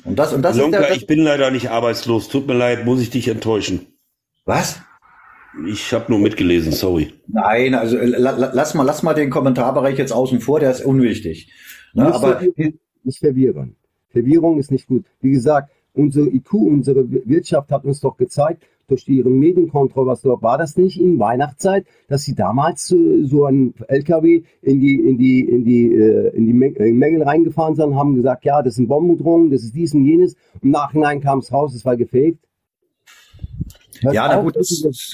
Und das, und das Lonka, ist der, ich bin leider nicht arbeitslos. Tut mir leid, muss ich dich enttäuschen. Was? Ich habe nur mitgelesen, sorry. Nein, also äh, la, la, lass mal, lass mal den Kommentarbereich jetzt außen vor, der ist unwichtig. Ne, Nicht aber nicht verwirren. Verwirrung ist nicht gut. Wie gesagt, unsere IQ, unsere Wirtschaft hat uns doch gezeigt, durch ihre dort war das nicht in Weihnachtszeit, dass sie damals äh, so ein LKW in die in die in die äh, in die äh, Mängel reingefahren sind, haben gesagt, ja, das sind Bombendrohungen, das ist dies und jenes. Im Nachhinein kam es raus, es war gefaked. Ja, na auf, gut, das ist.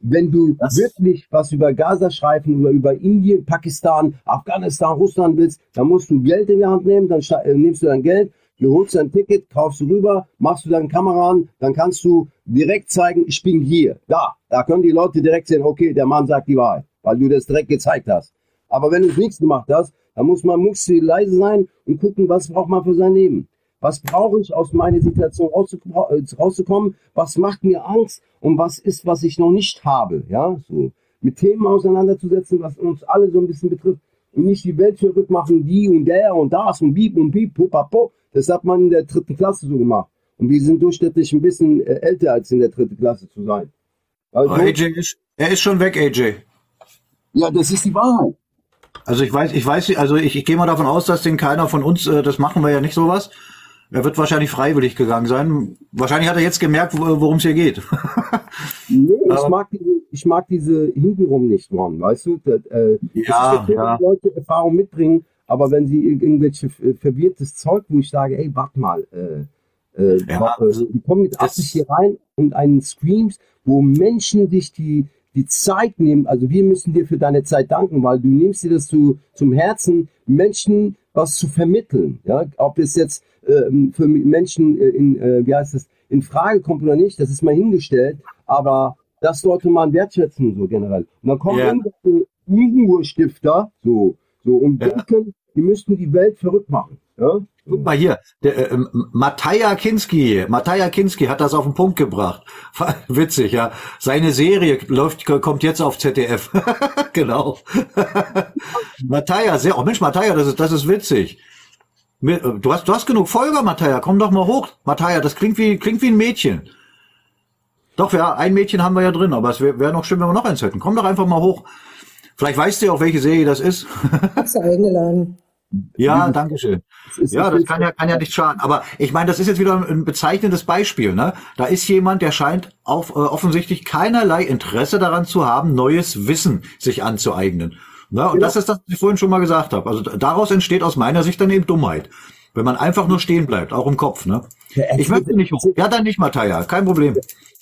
Wenn du wirklich was über Gazastreifen oder über Indien, Pakistan, Afghanistan, Russland willst, dann musst du Geld in die Hand nehmen, dann äh, nimmst du dein Geld, du holst dein Ticket, kaufst rüber, machst du deine Kamera an, dann kannst du direkt zeigen, ich bin hier, da. Da können die Leute direkt sehen, okay, der Mann sagt die Wahrheit, weil du das direkt gezeigt hast. Aber wenn du nichts gemacht hast, dann muss man muss leise sein und gucken, was braucht man für sein Leben. Was brauche ich aus meiner Situation äh, rauszukommen? Was macht mir Angst? Und was ist, was ich noch nicht habe? Ja, so. Mit Themen auseinanderzusetzen, was uns alle so ein bisschen betrifft. Und nicht die Welt verrückt machen, die und der und das und bieb und bieb, pupapo. Das hat man in der dritten Klasse so gemacht. Und wir sind durchschnittlich ein bisschen äh, älter als in der dritten Klasse zu sein. Also, oh, AJ ist, er ist schon weg, AJ. Ja, das ist die Wahrheit. Also ich weiß, ich weiß, also ich, ich gehe mal davon aus, dass den keiner von uns, äh, das machen wir ja nicht sowas. Er wird wahrscheinlich freiwillig gegangen sein. Wahrscheinlich hat er jetzt gemerkt, worum es hier geht. nee, ich mag diese, ich mag diese hintenrum nicht, Mann, weißt du? Das, äh, ja, das ja. Leute Erfahrung mitbringen, aber wenn sie irgendwelche verwirrtes Zeug, wo ich sage, ey, warte mal, äh, äh, ja, die kommen mit Absicht hier rein und einen Streams, wo Menschen sich die die Zeit nehmen, also wir müssen dir für deine Zeit danken, weil du nimmst dir das zu, zum Herzen, Menschen was zu vermitteln. Ja, ob es jetzt ähm, für Menschen äh, in, äh, wie heißt es, in Frage kommt oder nicht, das ist mal hingestellt, aber das sollte man wertschätzen, so generell. Und dann kommen yeah. irgendwelche Lügenurstifter, so, so, und ja. denken, die müssten die Welt verrückt machen. Ja? Guck mal hier, der, äh, Mataja Kinski, Mataja Kinski hat das auf den Punkt gebracht. Witzig, ja. Seine Serie läuft, kommt jetzt auf ZDF. genau. Mataja, sehr, oh Mensch, Mataja, das ist, das ist witzig. Äh, du hast, du hast genug Folger, Mataja, komm doch mal hoch. Mataja, das klingt wie, klingt wie ein Mädchen. Doch, ja, ein Mädchen haben wir ja drin, aber es wäre wär noch schön, wenn wir noch eins hätten. Komm doch einfach mal hoch. Vielleicht weißt du ja auch, welche Serie das ist. Hast du eingeladen. Ja, danke schön. Ja, das kann ja, kann ja nicht schaden. Aber ich meine, das ist jetzt wieder ein bezeichnendes Beispiel. Ne? Da ist jemand, der scheint auf, äh, offensichtlich keinerlei Interesse daran zu haben, neues Wissen sich anzueignen. Ne? Und genau. das ist das, was ich vorhin schon mal gesagt habe. Also daraus entsteht aus meiner Sicht dann eben Dummheit. Wenn man einfach nur stehen bleibt, auch im Kopf. Ne? Ich möchte nicht hoch. Ja, dann nicht, Matthäa, kein Problem.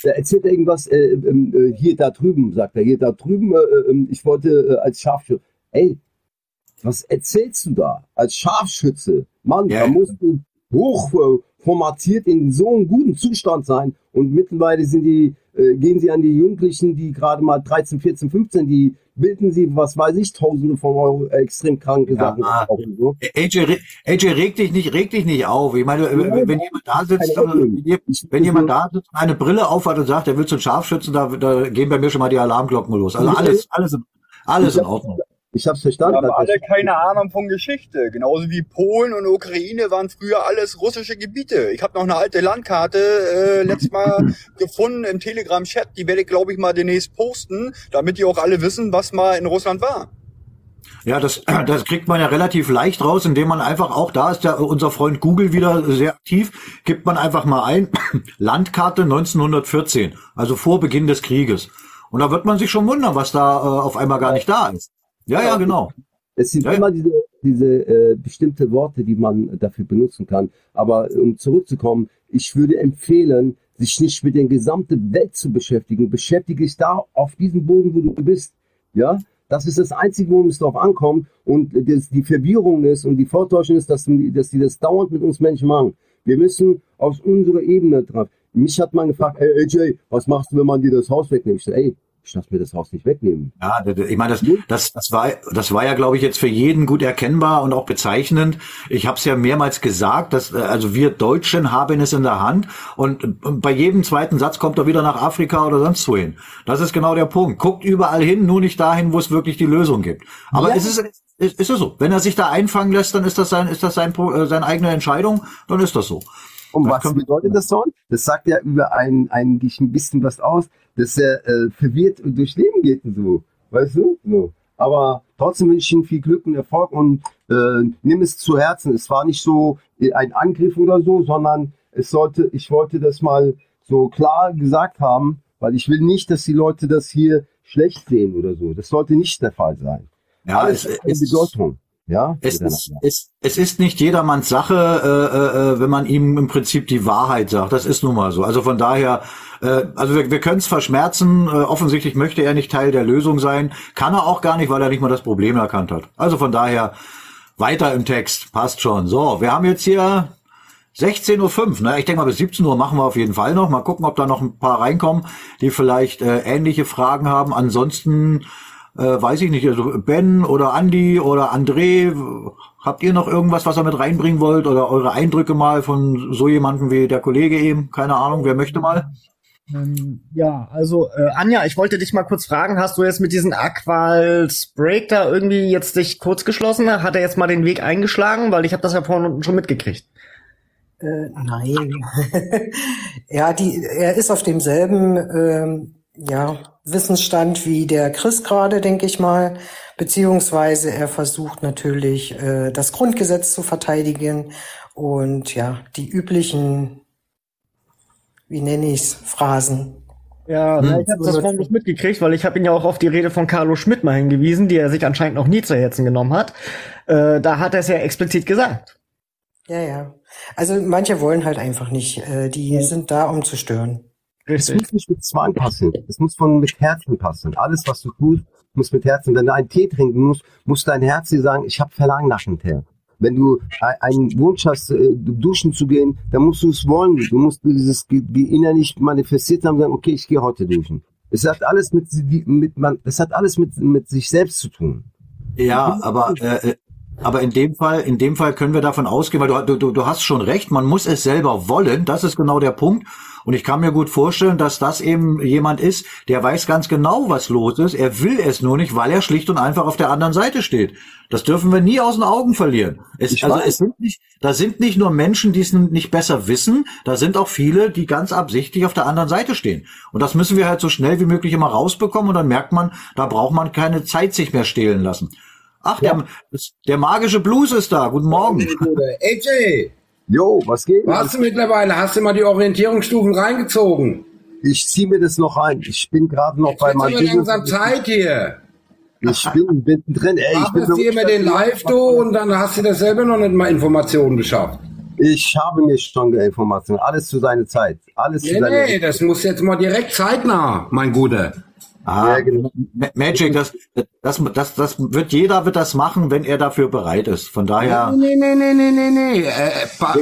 Der erzählt irgendwas, äh, äh, hier da drüben, sagt er, hier da drüben, äh, ähm, ich wollte äh, als Scharfschütze. Ey, was erzählst du da als Scharfschütze? Mann, ja. da musst du hoch äh, formatiert in so einem guten Zustand sein. Und mittlerweile sind die, äh, gehen sie an die Jugendlichen, die gerade mal 13, 14, 15, die bilden sie, was weiß ich, Tausende von Euro äh, extrem kranke Sachen. Ja, so. AJ, AJ, reg dich nicht, reg dich nicht auf. Ich meine, ja, wenn jemand da sitzt, wenn, wenn jemand da sitzt, eine Brille aufhat und sagt, er will zum Scharfschützen, da, da gehen bei mir schon mal die Alarmglocken los. Also alles, alles, alles in Ordnung. Ich hab's verstanden. Wir haben alle keine Ahnung von Geschichte. Genauso wie Polen und Ukraine waren früher alles russische Gebiete. Ich habe noch eine alte Landkarte äh, letztes Mal gefunden im Telegram-Chat. Die werde ich, glaube ich, mal demnächst posten, damit die auch alle wissen, was mal in Russland war. Ja, das, das kriegt man ja relativ leicht raus, indem man einfach auch, da ist ja unser Freund Google wieder sehr aktiv, gibt man einfach mal ein, Landkarte 1914, also vor Beginn des Krieges. Und da wird man sich schon wundern, was da äh, auf einmal gar nicht da ist. Ja, ja, genau. Es sind ja, immer diese, diese äh, bestimmte Worte, die man dafür benutzen kann. Aber um zurückzukommen, ich würde empfehlen, sich nicht mit der gesamten Welt zu beschäftigen. Beschäftige dich da auf diesem Boden, wo du bist. Ja, das ist das Einzige, worum es darauf ankommt. Und das, die Verwirrung ist und die Vortäuschung ist, dass, dass die das dauernd mit uns Menschen machen. Wir müssen aus unserer Ebene drauf. Mich hat man gefragt, ey AJ, was machst du, wenn man dir das Haus wegnimmt? Ich so, ey, ich lasse mir das Haus nicht wegnehmen. Ja, ich meine, das, das, das war, das war ja, glaube ich, jetzt für jeden gut erkennbar und auch bezeichnend. Ich habe es ja mehrmals gesagt, dass also wir Deutschen haben es in der Hand und bei jedem zweiten Satz kommt er wieder nach Afrika oder sonst wohin. Das ist genau der Punkt. Guckt überall hin, nur nicht dahin, wo es wirklich die Lösung gibt. Aber ja. es ist ist, ist es so. Wenn er sich da einfangen lässt, dann ist das sein, ist das sein, äh, seine eigene Entscheidung, dann ist das so. Und was bedeutet das so? Das sagt ja über einen eigentlich ein bisschen was aus, dass er äh, verwirrt durchs Leben geht und so. Weißt du? So. Aber trotzdem wünsche ich ihm viel Glück und Erfolg und äh, nimm es zu Herzen. Es war nicht so äh, ein Angriff oder so, sondern es sollte, ich wollte das mal so klar gesagt haben, weil ich will nicht, dass die Leute das hier schlecht sehen oder so. Das sollte nicht der Fall sein. Ja, Alles es, es, Bedeutung. Ja, es ist, es, es ist nicht jedermanns Sache, äh, äh, wenn man ihm im Prinzip die Wahrheit sagt. Das ist nun mal so. Also von daher, äh, also wir, wir können es verschmerzen. Äh, offensichtlich möchte er nicht Teil der Lösung sein. Kann er auch gar nicht, weil er nicht mal das Problem erkannt hat. Also von daher weiter im Text. Passt schon. So, wir haben jetzt hier 16.05 Uhr. Ne? Ich denke mal, bis 17 Uhr machen wir auf jeden Fall noch. Mal gucken, ob da noch ein paar reinkommen, die vielleicht äh, ähnliche Fragen haben. Ansonsten äh, weiß ich nicht, also Ben oder Andy oder André, habt ihr noch irgendwas, was ihr mit reinbringen wollt oder eure Eindrücke mal von so jemandem wie der Kollege eben? Keine Ahnung, wer möchte mal? Ähm, ja, also äh, Anja, ich wollte dich mal kurz fragen, hast du jetzt mit diesem Aquals Break da irgendwie jetzt dich kurz geschlossen? Hat er jetzt mal den Weg eingeschlagen? Weil ich habe das ja vorhin schon mitgekriegt. Äh, nein. ja, die, er ist auf demselben ähm, ja, Wissensstand wie der Chris gerade, denke ich mal. Beziehungsweise er versucht natürlich, äh, das Grundgesetz zu verteidigen und ja, die üblichen, wie nenne ich's, Phrasen. Ja, hm. ich habe das vorhin nicht mitgekriegt, weil ich habe ihn ja auch auf die Rede von Carlo Schmidt mal hingewiesen, die er sich anscheinend noch nie zu Herzen genommen hat. Äh, da hat er es ja explizit gesagt. Ja, ja. Also manche wollen halt einfach nicht. Äh, die sind da, um zu stören. Es muss nicht mit Zwang passen. Es muss von mit Herzen passen. Alles, was du tust, muss mit Herzen. Wenn du einen Tee trinken musst, muss dein Herz dir sagen, ich habe Verlangen nach dem Tee. Wenn du einen Wunsch hast, äh, duschen zu gehen, dann musst du es wollen. Du musst dieses innerlich manifestiert haben, sagen, okay, ich gehe heute duschen. Es hat alles mit, mit man, es hat alles mit, mit sich selbst zu tun. Ja, aber äh, äh aber in dem Fall, in dem Fall können wir davon ausgehen, weil du, du, du hast schon recht, man muss es selber wollen. Das ist genau der Punkt. Und ich kann mir gut vorstellen, dass das eben jemand ist, der weiß ganz genau, was los ist. Er will es nur nicht, weil er schlicht und einfach auf der anderen Seite steht. Das dürfen wir nie aus den Augen verlieren. Es, also es sind nicht, da sind nicht nur Menschen, die es nicht besser wissen, da sind auch viele, die ganz absichtlich auf der anderen Seite stehen. Und das müssen wir halt so schnell wie möglich immer rausbekommen und dann merkt man, da braucht man keine Zeit sich mehr stehlen lassen. Ach, ja. der, der magische Blues ist da. Guten Morgen. AJ! Jo, was geht? Warst du mittlerweile? Hast du mal die Orientierungsstufen reingezogen? Ich zieh mir das noch ein. Ich bin gerade noch Jetzt bei meinem langsam Zeit hier. Ich bin mittendrin. Ey, ich bin dir immer den Live, du, und dann hast du das selber noch nicht mal Informationen geschafft. Ich habe mir schon Informationen. Alles zu seiner Zeit. Alles nee, zu seiner Nee, das muss jetzt mal direkt zeitnah, mein Guter. Ah, genau. Magic, das, das, das, das wird jeder wird das machen, wenn er dafür bereit ist. Von daher. Nee, nee, nee, nee, nee, nee. Äh,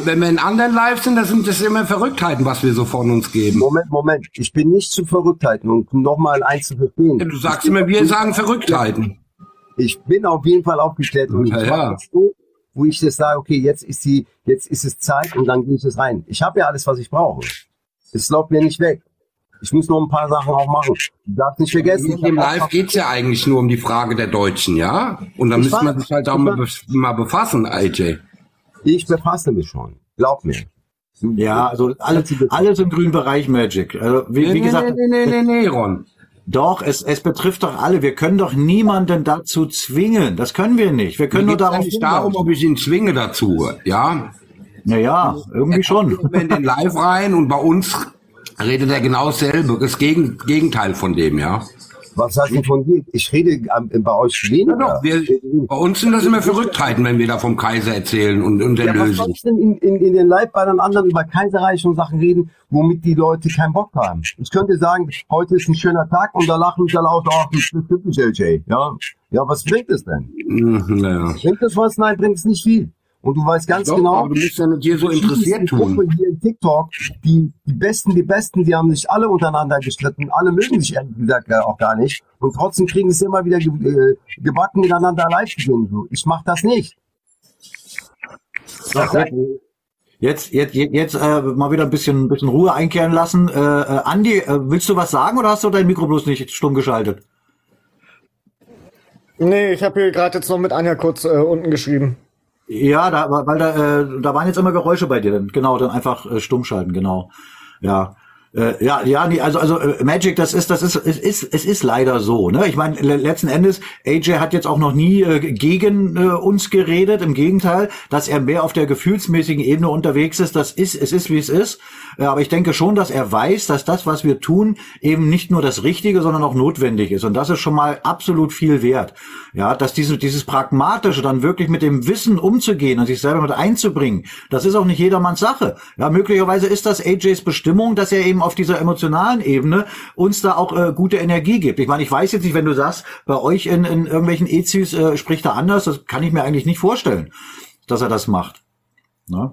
wenn wir in anderen Live sind, das sind das immer Verrücktheiten, was wir so von uns geben. Moment, Moment. Ich bin nicht zu Verrücktheiten und nochmal eins zu verstehen. Ja, du sagst immer, wir sagen Verrücktheiten. Ich bin auf jeden Fall aufgeklärt und ja, ich ja. so, wo ich das sage, okay, jetzt ist die, jetzt ist es Zeit und dann gehe ich es rein. Ich habe ja alles, was ich brauche. Es läuft mir nicht weg. Ich muss noch ein paar Sachen auch machen. Du darfst nicht vergessen. In dem Live geht's ja eigentlich nur um die Frage der Deutschen, ja? Und da müsste man sich halt auch mal, mal befassen, AJ. Ich befasse mich schon. Glaub mir. Ja, also alle, alles im grünen Bereich Magic. Also, wie, nee, wie gesagt, nee, nee, nee, nee, Ron. Doch, es, es betrifft doch alle. Wir können doch niemanden dazu zwingen. Das können wir nicht. Wir können nur darauf. Es nicht darum, ob ich ihn zwinge dazu, ja? Naja, irgendwie schon. Wir in den Live rein und bei uns redet er genau dasselbe, das Gegenteil von dem, ja. Was heißt denn von dir? Ich rede bei euch weniger. Ja doch, wir, bei uns sind das immer Verrücktheiten, wenn wir da vom Kaiser erzählen und, und der ja, Lösung. Was soll ich denn in, in, in den Live bei den anderen über Kaiserreich und Sachen reden, womit die Leute keinen Bock haben? Ich könnte sagen, heute ist ein schöner Tag und da lachen sie laut, ach, das stimmt nicht, LJ. Ja, ja, was bringt es denn? Mhm, ja. Bringt es was? Nein, bringt es nicht viel. Und du weißt ganz Doch, genau. Aber du bist ja mit dir so interessiert tun. Hier in TikTok, die, die Besten, die Besten, die haben sich alle untereinander gestritten. Alle mögen sich ehrlich gesagt auch gar nicht. Und trotzdem kriegen sie immer wieder ge äh, gebacken miteinander live zu gehen. Ich mach das nicht. Ach, jetzt, jetzt, jetzt äh, mal wieder ein bisschen, ein bisschen Ruhe einkehren lassen. Äh, äh, Andi, äh, willst du was sagen oder hast du dein Mikro bloß nicht stumm geschaltet? Nee, ich habe hier gerade jetzt noch mit Anja kurz äh, unten geschrieben. Ja, da, weil da, äh, da waren jetzt immer Geräusche bei dir. Genau, dann einfach äh, stumm schalten, genau. Ja. Äh, ja, ja, nee, also also äh, Magic, das ist, das ist, es ist, es ist leider so. Ne, ich meine, letzten Endes, AJ hat jetzt auch noch nie äh, gegen äh, uns geredet. Im Gegenteil, dass er mehr auf der gefühlsmäßigen Ebene unterwegs ist. Das ist, es ist wie es ist. Äh, aber ich denke schon, dass er weiß, dass das, was wir tun, eben nicht nur das Richtige, sondern auch notwendig ist. Und das ist schon mal absolut viel wert. Ja, dass diese, dieses pragmatische, dann wirklich mit dem Wissen umzugehen und sich selber mit einzubringen, das ist auch nicht jedermanns Sache. Ja, möglicherweise ist das AJs Bestimmung, dass er eben auf dieser emotionalen Ebene uns da auch äh, gute Energie gibt. Ich meine, ich weiß jetzt nicht, wenn du sagst, bei euch in, in irgendwelchen EZs äh, spricht er anders, das kann ich mir eigentlich nicht vorstellen, dass er das macht. Ne?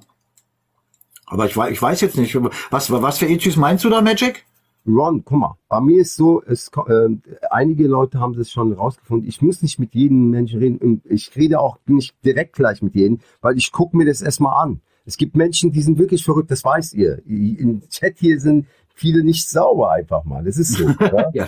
Aber ich, ich weiß jetzt nicht, was, was für EZs meinst du da, Magic? Ron, guck mal, bei mir ist so, es, äh, einige Leute haben das schon rausgefunden. Ich muss nicht mit jedem Menschen reden. Ich rede auch nicht direkt gleich mit jedem, weil ich gucke mir das erstmal an. Es gibt Menschen, die sind wirklich verrückt, das weißt ihr. Im Chat hier sind viele nicht sauber einfach mal. Das ist so. ja? ja.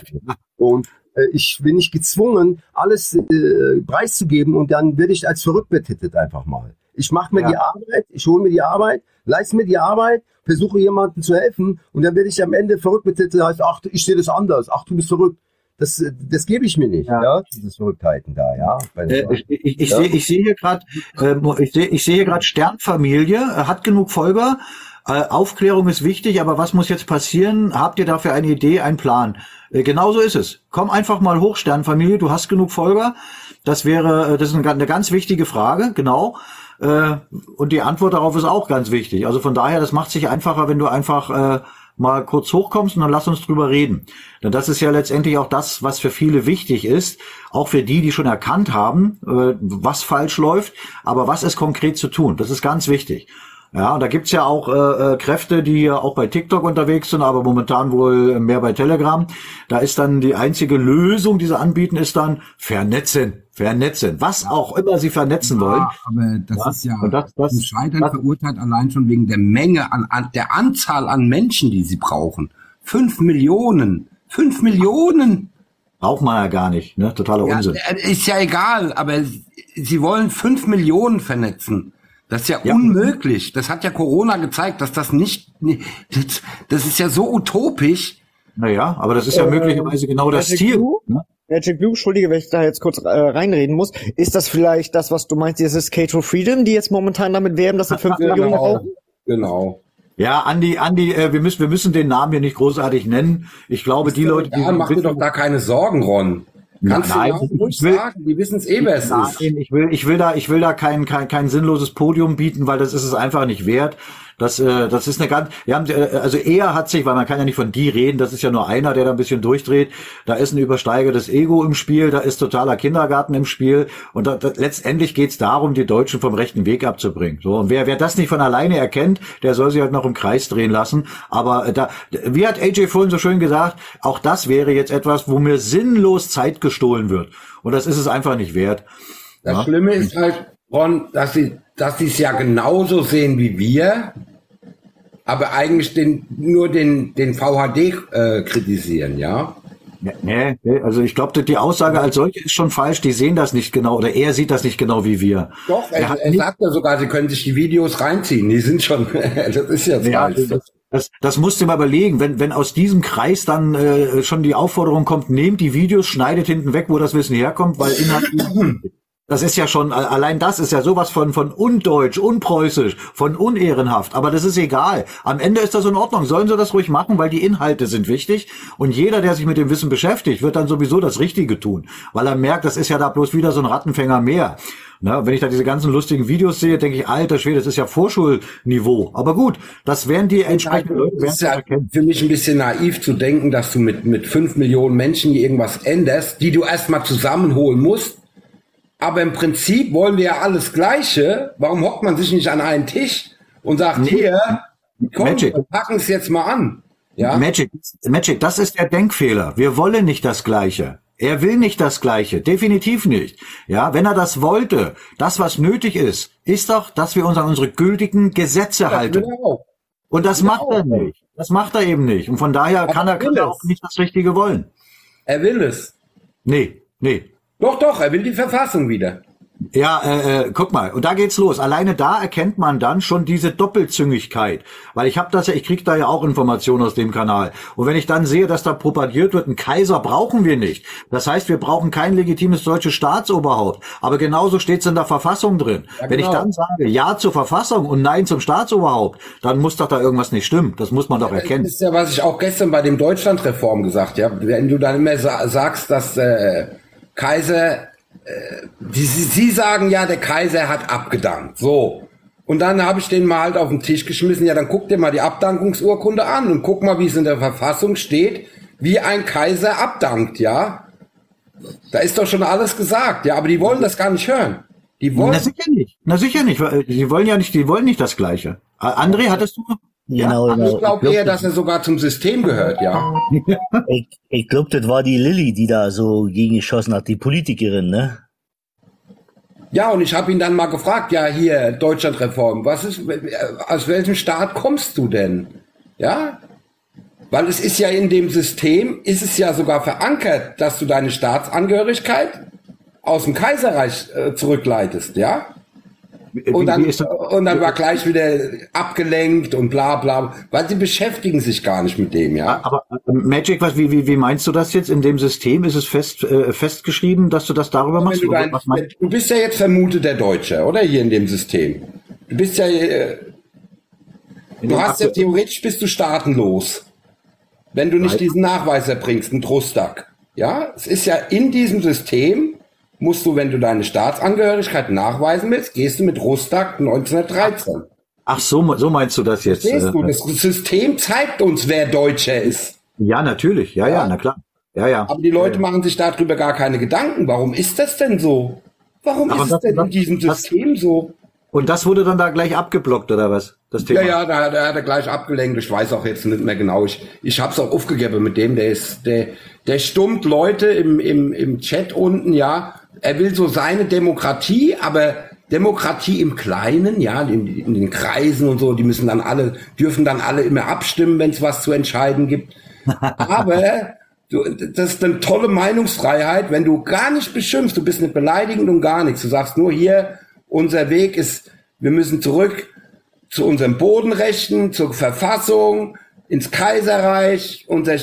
Und äh, ich bin nicht gezwungen, alles äh, preiszugeben und dann werde ich als verrückt betitelt einfach mal. Ich mache mir Ja. die Arbeit, ich hole mir die Arbeit, leiste mir die Arbeit, versuche jemandem zu helfen und dann werde ich am Ende verrückt der heißt, ach, ich sehe das anders, ach, du bist verrückt. Das, äh, das gebe ich mir nicht, ja, diese Verrücktheiten da, ja. Äh, ich ich, ich Ja. sehe ich sehe hier gerade äh, ich sehe ich hier gerade Sternfamilie äh, hat genug Folger. Äh, Aufklärung ist wichtig, aber was muss jetzt passieren? Habt ihr dafür eine Idee, einen Plan? Äh, genau so ist es. Komm einfach mal hoch, Sternfamilie. Du hast genug Folger. Das wäre äh, das ist eine, ganz wichtige Frage. Genau. Äh, und die Antwort darauf ist auch ganz wichtig. Also von daher, das macht sich einfacher, wenn du einfach äh, mal kurz hochkommst und dann lass uns drüber reden. Denn das ist ja letztendlich auch das, was für viele wichtig ist, auch für die, die schon erkannt haben, was falsch läuft, aber was ist konkret zu tun. Das ist ganz wichtig. Ja, und da gibt's ja auch äh, äh, Kräfte, die ja auch bei TikTok unterwegs sind, aber momentan wohl mehr bei Telegram. Da ist dann die einzige Lösung, die sie anbieten, ist dann vernetzen, vernetzen. Was auch immer sie vernetzen wollen. Aber das ist ja Und das- das- zum Scheitern das- verurteilt allein schon wegen der Menge an, an der Anzahl an Menschen, die sie brauchen. Fünf Millionen. Fünf Millionen. Braucht man ja gar nicht, ne? Totaler Ja, Unsinn. äh, ist ja egal, aber sie wollen fünf Millionen vernetzen. Das ist ja, unmöglich. Das hat ja Corona gezeigt, dass das nicht, das, das ist ja so utopisch. Naja, aber das ist ja Ähm, möglicherweise genau das Magic Ziel. Blue? Ne? Magic Blue, entschuldige, wenn ich da jetzt kurz äh, reinreden muss. Ist das vielleicht das, was du meinst, dieses K2 Freedom, die jetzt momentan damit werben, dass sie 5 Millionen brauchen? Genau. Ja, Andi, Andi, äh, wir müssen, wir müssen den Namen hier nicht großartig nennen. Ich glaube, die Leute, die Ja, mach dir doch da keine Sorgen, Ron. Kannst Nein, du ruhig ich will- sagen, die wissen es eh, wer es Nein, ist. ich will, ich will da, ich will da kein, kein, kein sinnloses Podium bieten, weil das ist es einfach nicht wert. Das, äh, das ist eine ganz, wir haben, äh, also er hat sich, weil man kann ja nicht von die reden, das ist ja nur einer, der da ein bisschen durchdreht. Da ist ein übersteigertes Ego im Spiel, da ist totaler Kindergarten im Spiel und da, da, letztendlich geht's darum, die Deutschen vom rechten Weg abzubringen. So und wer, wer das nicht von alleine erkennt, der soll sich halt noch im Kreis drehen lassen. Aber äh, da, wie hat AJ vorhin so schön gesagt, auch das wäre jetzt etwas, wo mir sinnlos Zeit gestohlen wird und das ist es einfach nicht wert. Das Ja. Schlimme ist halt, Ron, dass sie, dass sie es ja genauso sehen wie wir, aber eigentlich den, nur den, den VHD äh, kritisieren, ja? Nee, nee, also ich glaube, die Aussage als solche ist schon falsch. Die sehen das nicht genau oder er sieht das nicht genau wie wir. Doch, Er er, er sagt ja sogar, sie können sich die Videos reinziehen. Die sind schon, das ist Ja, geil. das, das, das musst du mal überlegen. Wenn, wenn aus diesem Kreis dann äh, schon die Aufforderung kommt, nehmt die Videos, schneidet hinten weg, wo das Wissen herkommt, weil Inhalt. Das ist ja schon, allein das ist ja sowas von, von undeutsch, unpreußisch, von unehrenhaft. Aber das ist egal. Am Ende ist das in Ordnung. Sollen sie das ruhig machen, weil die Inhalte sind wichtig. Und jeder, der sich mit dem Wissen beschäftigt, wird dann sowieso das Richtige tun. Weil er merkt, das ist ja da bloß wieder so ein Rattenfänger mehr. Na, wenn ich da diese ganzen lustigen Videos sehe, denke ich, alter Schwede, das ist ja Vorschulniveau. Aber gut, das werden die entsprechenden Leute werden ist ja für mich ein bisschen naiv zu denken, dass du mit, mit fünf Millionen Menschen irgendwas änderst, die du erstmal zusammenholen musst. Aber im Prinzip wollen wir ja alles Gleiche. Warum hockt man sich nicht an einen Tisch und sagt, hier, komm, Magic. wir packen es jetzt mal an? Ja? Magic, Magic, das ist der Denkfehler. Wir wollen nicht das Gleiche. Er will nicht das Gleiche, definitiv nicht. Ja, wenn er das wollte, das was nötig ist, ist doch, dass wir uns an unsere gültigen Gesetze halten. Genau. Und das macht er nicht. Das macht er eben nicht. Und von daher kann er, kann er auch nicht das Richtige wollen. Er will es. Nee, nee. Doch, doch, er will die Verfassung wieder. Ja, äh, äh, guck mal, und da geht's los. Alleine da erkennt man dann schon diese Doppelzüngigkeit, weil ich habe das ja, ich krieg da ja auch Informationen aus dem Kanal. Und wenn ich dann sehe, dass da propagiert wird, einen Kaiser brauchen wir nicht. Das heißt, wir brauchen kein legitimes deutsches Staatsoberhaupt. Aber genauso steht's in der Verfassung drin. Ja, Wenn ich genau. dann sage Ja zur Verfassung und Nein zum Staatsoberhaupt, dann muss doch da irgendwas nicht stimmen. Das muss man doch erkennen. Das ist ja, was ich auch gestern bei dem Deutschlandreform gesagt habe. Wenn du dann immer sa sagst, dass äh, Kaiser, äh, die, sie, sagen ja, der Kaiser hat abgedankt. So. Und dann habe ich den mal halt auf den Tisch geschmissen. Ja, dann guck dir mal die Abdankungsurkunde an und guck mal, wie es in der Verfassung steht, wie ein Kaiser abdankt, ja. Da ist doch schon alles gesagt, ja, aber die wollen das gar nicht hören. Die wollen. Na sicher nicht. Na sicher nicht. Sie wollen ja nicht, die wollen nicht das Gleiche. André, hattest du? Genau, Aber genau. ich glaube eher, dass er sogar zum System gehört, ja. Ich, ich glaube, das war die Lilly, die da so gegengeschossen hat, die Politikerin, ne? Ja, und ich habe ihn dann mal gefragt, ja, hier, Deutschlandreform, was ist, aus welchem Staat kommst du denn? Ja? Weil es ist ja in dem System, ist es ja sogar verankert, dass du deine Staatsangehörigkeit aus dem Kaiserreich äh, zurückleitest, ja? Und, dann, und dann war gleich wieder abgelenkt und bla bla, weil sie beschäftigen sich gar nicht mit dem, ja. Aber äh, Magic, was, wie, wie, wie meinst du das jetzt? In dem System ist es fest, äh, festgeschrieben, dass du das darüber machst? Du, dein, du, bist ja jetzt vermutet der Deutsche, oder? Hier in dem System. Du bist ja, äh, du hast ja theoretisch bist du staatenlos. Wenn du nicht diesen Nachweis erbringst, einen Trustag. Ja, es ist ja in diesem System, musst du, wenn du deine Staatsangehörigkeit nachweisen willst, gehst du mit Rustag 1913. Ach so, so meinst du das jetzt? Siehst du, äh, das System zeigt uns, wer Deutscher ist. Ja, natürlich. Ja, ja, ja na klar. Ja, ja. Aber die Leute ja, ja. machen sich darüber gar keine Gedanken. Warum ist das denn so? Warum Aber ist es denn in diesem System so? Und das wurde dann da gleich abgeblockt, oder was? Das Thema? Ja, ja, da, da hat er gleich abgelenkt. Ich weiß auch jetzt nicht mehr genau. Ich, ich hab's auch aufgegeben mit dem. Der ist, der, der stummt Leute im, im, im Chat unten, ja. Er will so seine Demokratie, aber Demokratie im Kleinen, ja, in, in den Kreisen und so, die müssen dann alle, dürfen dann alle immer abstimmen, wenn es was zu entscheiden gibt. Aber du, das ist eine tolle Meinungsfreiheit, wenn du gar nicht beschimpfst, du bist nicht beleidigend und gar nichts. Du sagst nur hier, unser Weg ist, wir müssen zurück zu unseren Bodenrechten, zur Verfassung, ins Kaiserreich, unser,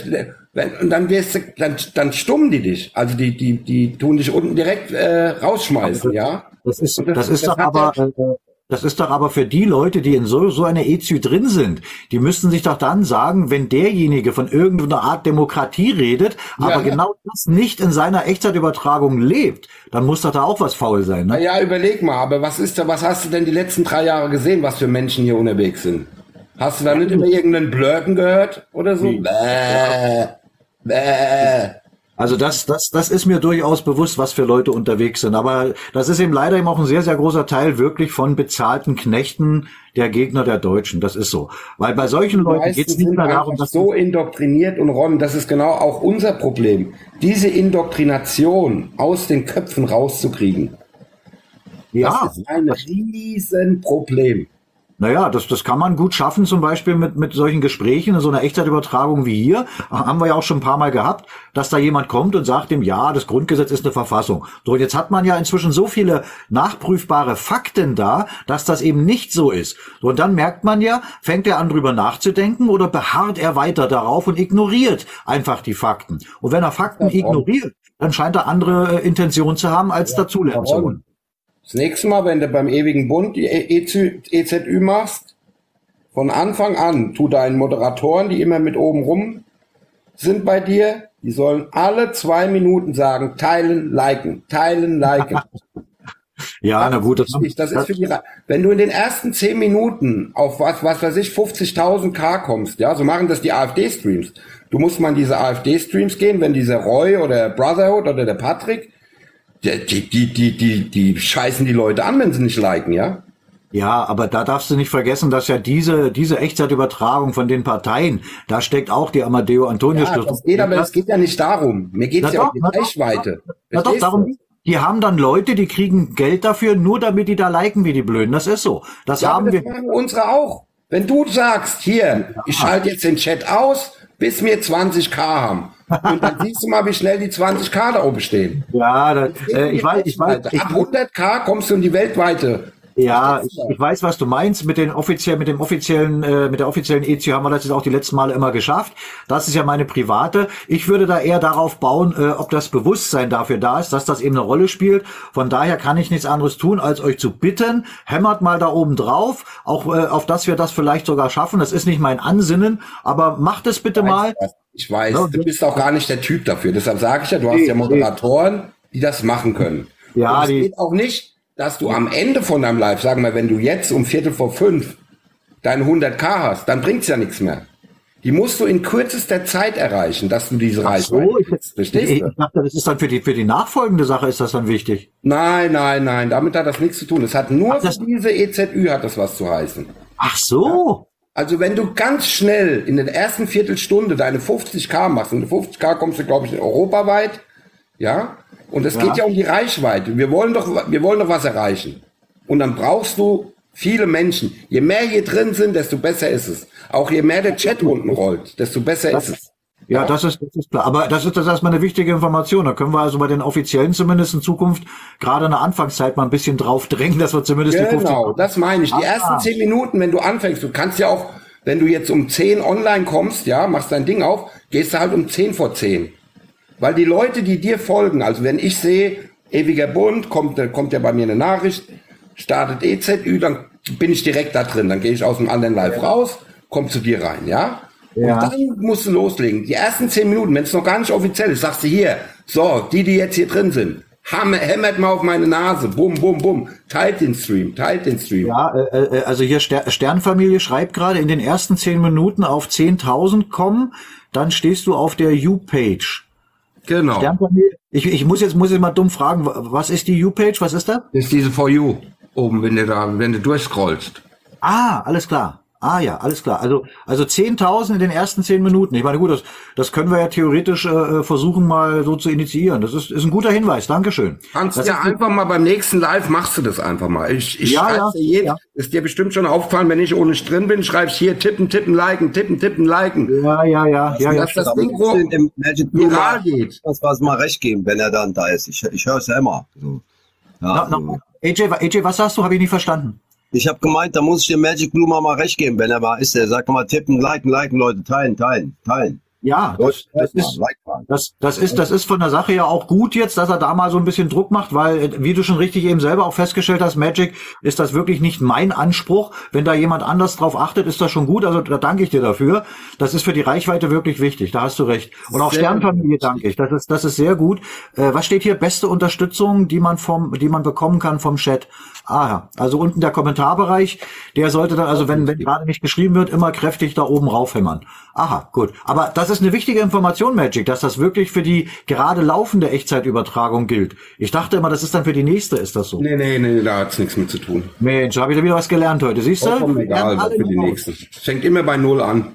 und dann wirst du, dann, dann stummen die dich. Also die, die, die tun dich unten direkt äh, rausschmeißen, ja. Das ist, das, das ist das doch aber, äh, das ist doch aber für die Leute, die in so, so einer EZÜ drin sind, die müssten sich doch dann sagen, wenn derjenige von irgendeiner Art Demokratie redet, aber ja. genau das nicht in seiner Echtzeitübertragung lebt, dann muss doch da auch was faul sein. Ne? Ja, überleg mal, aber was ist da, was hast du denn die letzten drei Jahre gesehen, was für Menschen hier unterwegs sind? Hast du da nicht immer irgendeinen Blurken gehört oder so? Bäh, bäh. Also das, das, das ist mir durchaus bewusst, was für Leute unterwegs sind. Aber das ist eben leider eben auch ein sehr, sehr großer Teil wirklich von bezahlten Knechten der Gegner der Deutschen. Das ist so. Weil bei solchen Leuten geht es nicht mehr darum, dass so indoktriniert und Ron, das ist genau auch unser Problem. Diese Indoktrination aus den Köpfen rauszukriegen. Ja. Das ist ein Riesenproblem. Naja, das, das kann man gut schaffen, zum Beispiel mit, mit solchen Gesprächen, in so einer Echtzeitübertragung wie hier. Haben wir ja auch schon ein paar Mal gehabt, dass da jemand kommt und sagt dem, ja, das Grundgesetz ist eine Verfassung. So, und jetzt hat man ja inzwischen so viele nachprüfbare Fakten da, dass das eben nicht so ist. So, und dann merkt man ja, fängt er an, drüber nachzudenken oder beharrt er weiter darauf und ignoriert einfach die Fakten. Und wenn er Fakten ignoriert, dann scheint er andere äh, Intentionen zu haben, als ja, dazulernen zu wollen. Das nächste Mal, wenn du beim ewigen Bund die EZÜ e machst, von Anfang an tu deinen Moderatoren, die immer mit oben rum sind bei dir, die sollen alle zwei Minuten sagen, teilen, liken, teilen, liken. ja, na gut, das, ist, das ist für die, wenn du in den ersten zehn Minuten auf was, was weiß ich, 50.000 K kommst, ja, so machen das die AfD-Streams. Du musst mal in diese AfD-Streams gehen, wenn dieser Roy oder Brotherhood oder der Patrick, die, die, die, die, die scheißen die Leute an, wenn sie nicht liken, ja? Ja, aber da darfst du nicht vergessen, dass ja diese, diese Echtzeitübertragung von den Parteien, da steckt auch die Amadeo Antonio ja, das geht, aber es geht ja nicht darum. Mir geht es ja doch, um die Reichweite. Na doch, darum, die haben dann Leute, die kriegen Geld dafür, nur damit die da liken wie die Blöden. Das ist so. Das ja, haben das wir. machen unsere auch. Wenn du sagst, hier, ich schalte jetzt den Chat aus, bis wir 20k haben. Und dann siehst du mal, wie schnell die 20k da oben stehen. Ja, das, äh, ich weiß, ich weiß. Ab 100k kommst du in die weltweite ja, ich, ich, weiß, was du meinst. Mit den offiziellen, mit dem offiziellen, äh, mit der offiziellen EZU haben wir das jetzt auch die letzten Male immer geschafft. Das ist ja meine private. Ich würde da eher darauf bauen, äh, ob das Bewusstsein dafür da ist, dass das eben eine Rolle spielt. Von daher kann ich nichts anderes tun, als euch zu bitten, hämmert mal da oben drauf, auch äh, auf dass wir das vielleicht sogar schaffen. Das ist nicht mein Ansinnen, aber macht es bitte mal. Ich weiß, ja, du bist auch gar nicht der Typ dafür. Deshalb sage ich ja, du hast ja Moderatoren, die das machen können. Ja, Und es geht auch nicht dass du am Ende von deinem Live, sagen wir, wenn du jetzt um Viertel vor fünf deine 100k hast, dann bringt's ja nichts mehr. Die musst du in kürzester Zeit erreichen, dass du diese Reichweite so, ich, Verstehst ich, ich dachte, das ist dann für die, für die nachfolgende Sache ist das dann wichtig. Nein, nein, nein, damit hat das nichts zu tun. Es hat nur Ach, für diese EZÜ hat das was zu heißen. Ach so. Also wenn du ganz schnell in der ersten Viertelstunde deine 50k machst, und 50k kommst du, glaube ich, europaweit, ja, und es ja. geht ja um die Reichweite. Wir wollen doch, wir wollen doch was erreichen. Und dann brauchst du viele Menschen. Je mehr hier drin sind, desto besser ist es. Auch je mehr der Chat unten rollt, desto besser das, ist es. Ja, das ist, das ist klar. Aber das ist das erstmal eine wichtige Information. Da können wir also bei den Offiziellen zumindest in Zukunft gerade in der Anfangszeit mal ein bisschen drauf drängen, dass wir zumindest genau, die 50 Genau, das meine ich. Die Ah. ersten zehn Minuten, wenn du anfängst, du kannst ja auch, wenn du jetzt um 10 online kommst, ja, machst dein Ding auf, gehst du halt um 10 vor 10. Weil die Leute, die dir folgen, also wenn ich sehe, ewiger Bund, kommt, kommt ja bei mir eine Nachricht, startet EZÜ, dann bin ich direkt da drin. Dann gehe ich aus dem anderen Live raus, komm zu dir rein, ja? Ja. Und dann musst du loslegen. Die ersten zehn Minuten, wenn es noch gar nicht offiziell ist, sagst du hier, so, die, die jetzt hier drin sind, hammer, hämmert mal auf meine Nase, bum, bum, bum, teilt den Stream, teilt den Stream. Ja, äh, äh, also hier Ster Sternfamilie schreibt gerade, in den ersten zehn Minuten auf 10.000 kommen, dann stehst du auf der U-Page. Genau. Sternfamilie, ich, ich muss jetzt, muss ich mal dumm fragen, wa- was ist die U-Page, was ist das? Das ist diese For You oben, wenn du da, wenn du durchscrollst. Ah, alles klar. Ah ja, alles klar. Also also 10.000 in den ersten 10 Minuten. Ich meine, gut, das, das können wir ja theoretisch äh, versuchen mal so zu initiieren. Das ist, ist ein guter Hinweis. Dankeschön. Kannst das ja einfach mal beim nächsten Live machst du das einfach mal. Ich, ich Ja, schreib's ja, dir jeden, ja. ist dir bestimmt schon aufgefallen, wenn ich ohne drin bin, schreibst hier tippen, tippen, liken, tippen, tippen, liken. Ja, ja, ja, ja, ja. Dass das Da Ding wo dem Magic Blue viral mal, geht. das was mal recht geben, wenn er dann da ist. Ich, ich höre es ja immer. So. Ja, Na, na, AJ, AJ, was sagst du? Habe ich nicht verstanden. Ich habe gemeint, da muss ich dem Magic Blue mal, recht geben, wenn er mal ist. Er sagt mal tippen, liken, liken, Leute, teilen, teilen, teilen. Ja, das, das ist, das, das ist, das ist von der Sache ja auch gut jetzt, dass er da mal so ein bisschen Druck macht, weil, äh, wie du schon richtig eben selber auch festgestellt hast, Magic, ist das wirklich nicht mein Anspruch. Wenn da jemand anders drauf achtet, ist das schon gut. Also da danke ich dir dafür. Das ist für die Reichweite wirklich wichtig. Da hast du recht. Und auch Sternfamilie danke ich. Das ist, das ist sehr gut. Äh, was steht hier? Beste Unterstützung, die man vom, die man bekommen kann vom Chat. Aha, also unten der Kommentarbereich, der sollte dann, also wenn, wenn gerade nicht geschrieben wird, immer kräftig da oben raufhämmern. Aha, gut. Aber das ist eine wichtige Information, Magic, dass das wirklich für die gerade laufende Echtzeitübertragung gilt. Ich dachte immer, das ist dann für die nächste, ist das so. Nee, nee, nee, da hat's nichts mit zu tun. Mensch, habe ich da wieder was gelernt heute. Siehst du? Vollkommen egal, für die noch. nächsten. Fängt immer bei Null an.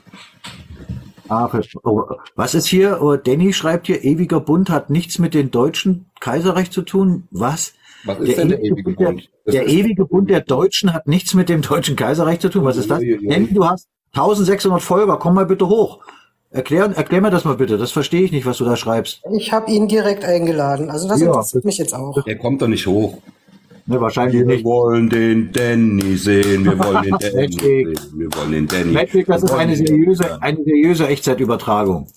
Ah, oh, was ist hier? Oh, Danny schreibt hier, ewiger Bund hat nichts mit dem deutschen Kaiserreich zu tun. Was? Was ist denn der ewige der, Bund? Das der ist- ewige Bund der Deutschen hat nichts mit dem deutschen Kaiserreich zu tun. Was ist das? Danny, du hast 1600 Folger. Komm mal bitte hoch. Erklär, erklär mir das mal bitte. Das verstehe ich nicht, was du da schreibst. Ich habe ihn direkt eingeladen. Also das Ja, interessiert mich jetzt auch. Der kommt doch nicht hoch. Ne, wahrscheinlich Wir nicht. wollen den Danny sehen, wir wollen den Danny sehen, wir wollen den Danny. Magic, das ist eine seriöse, eine seriöse Echtzeitübertragung.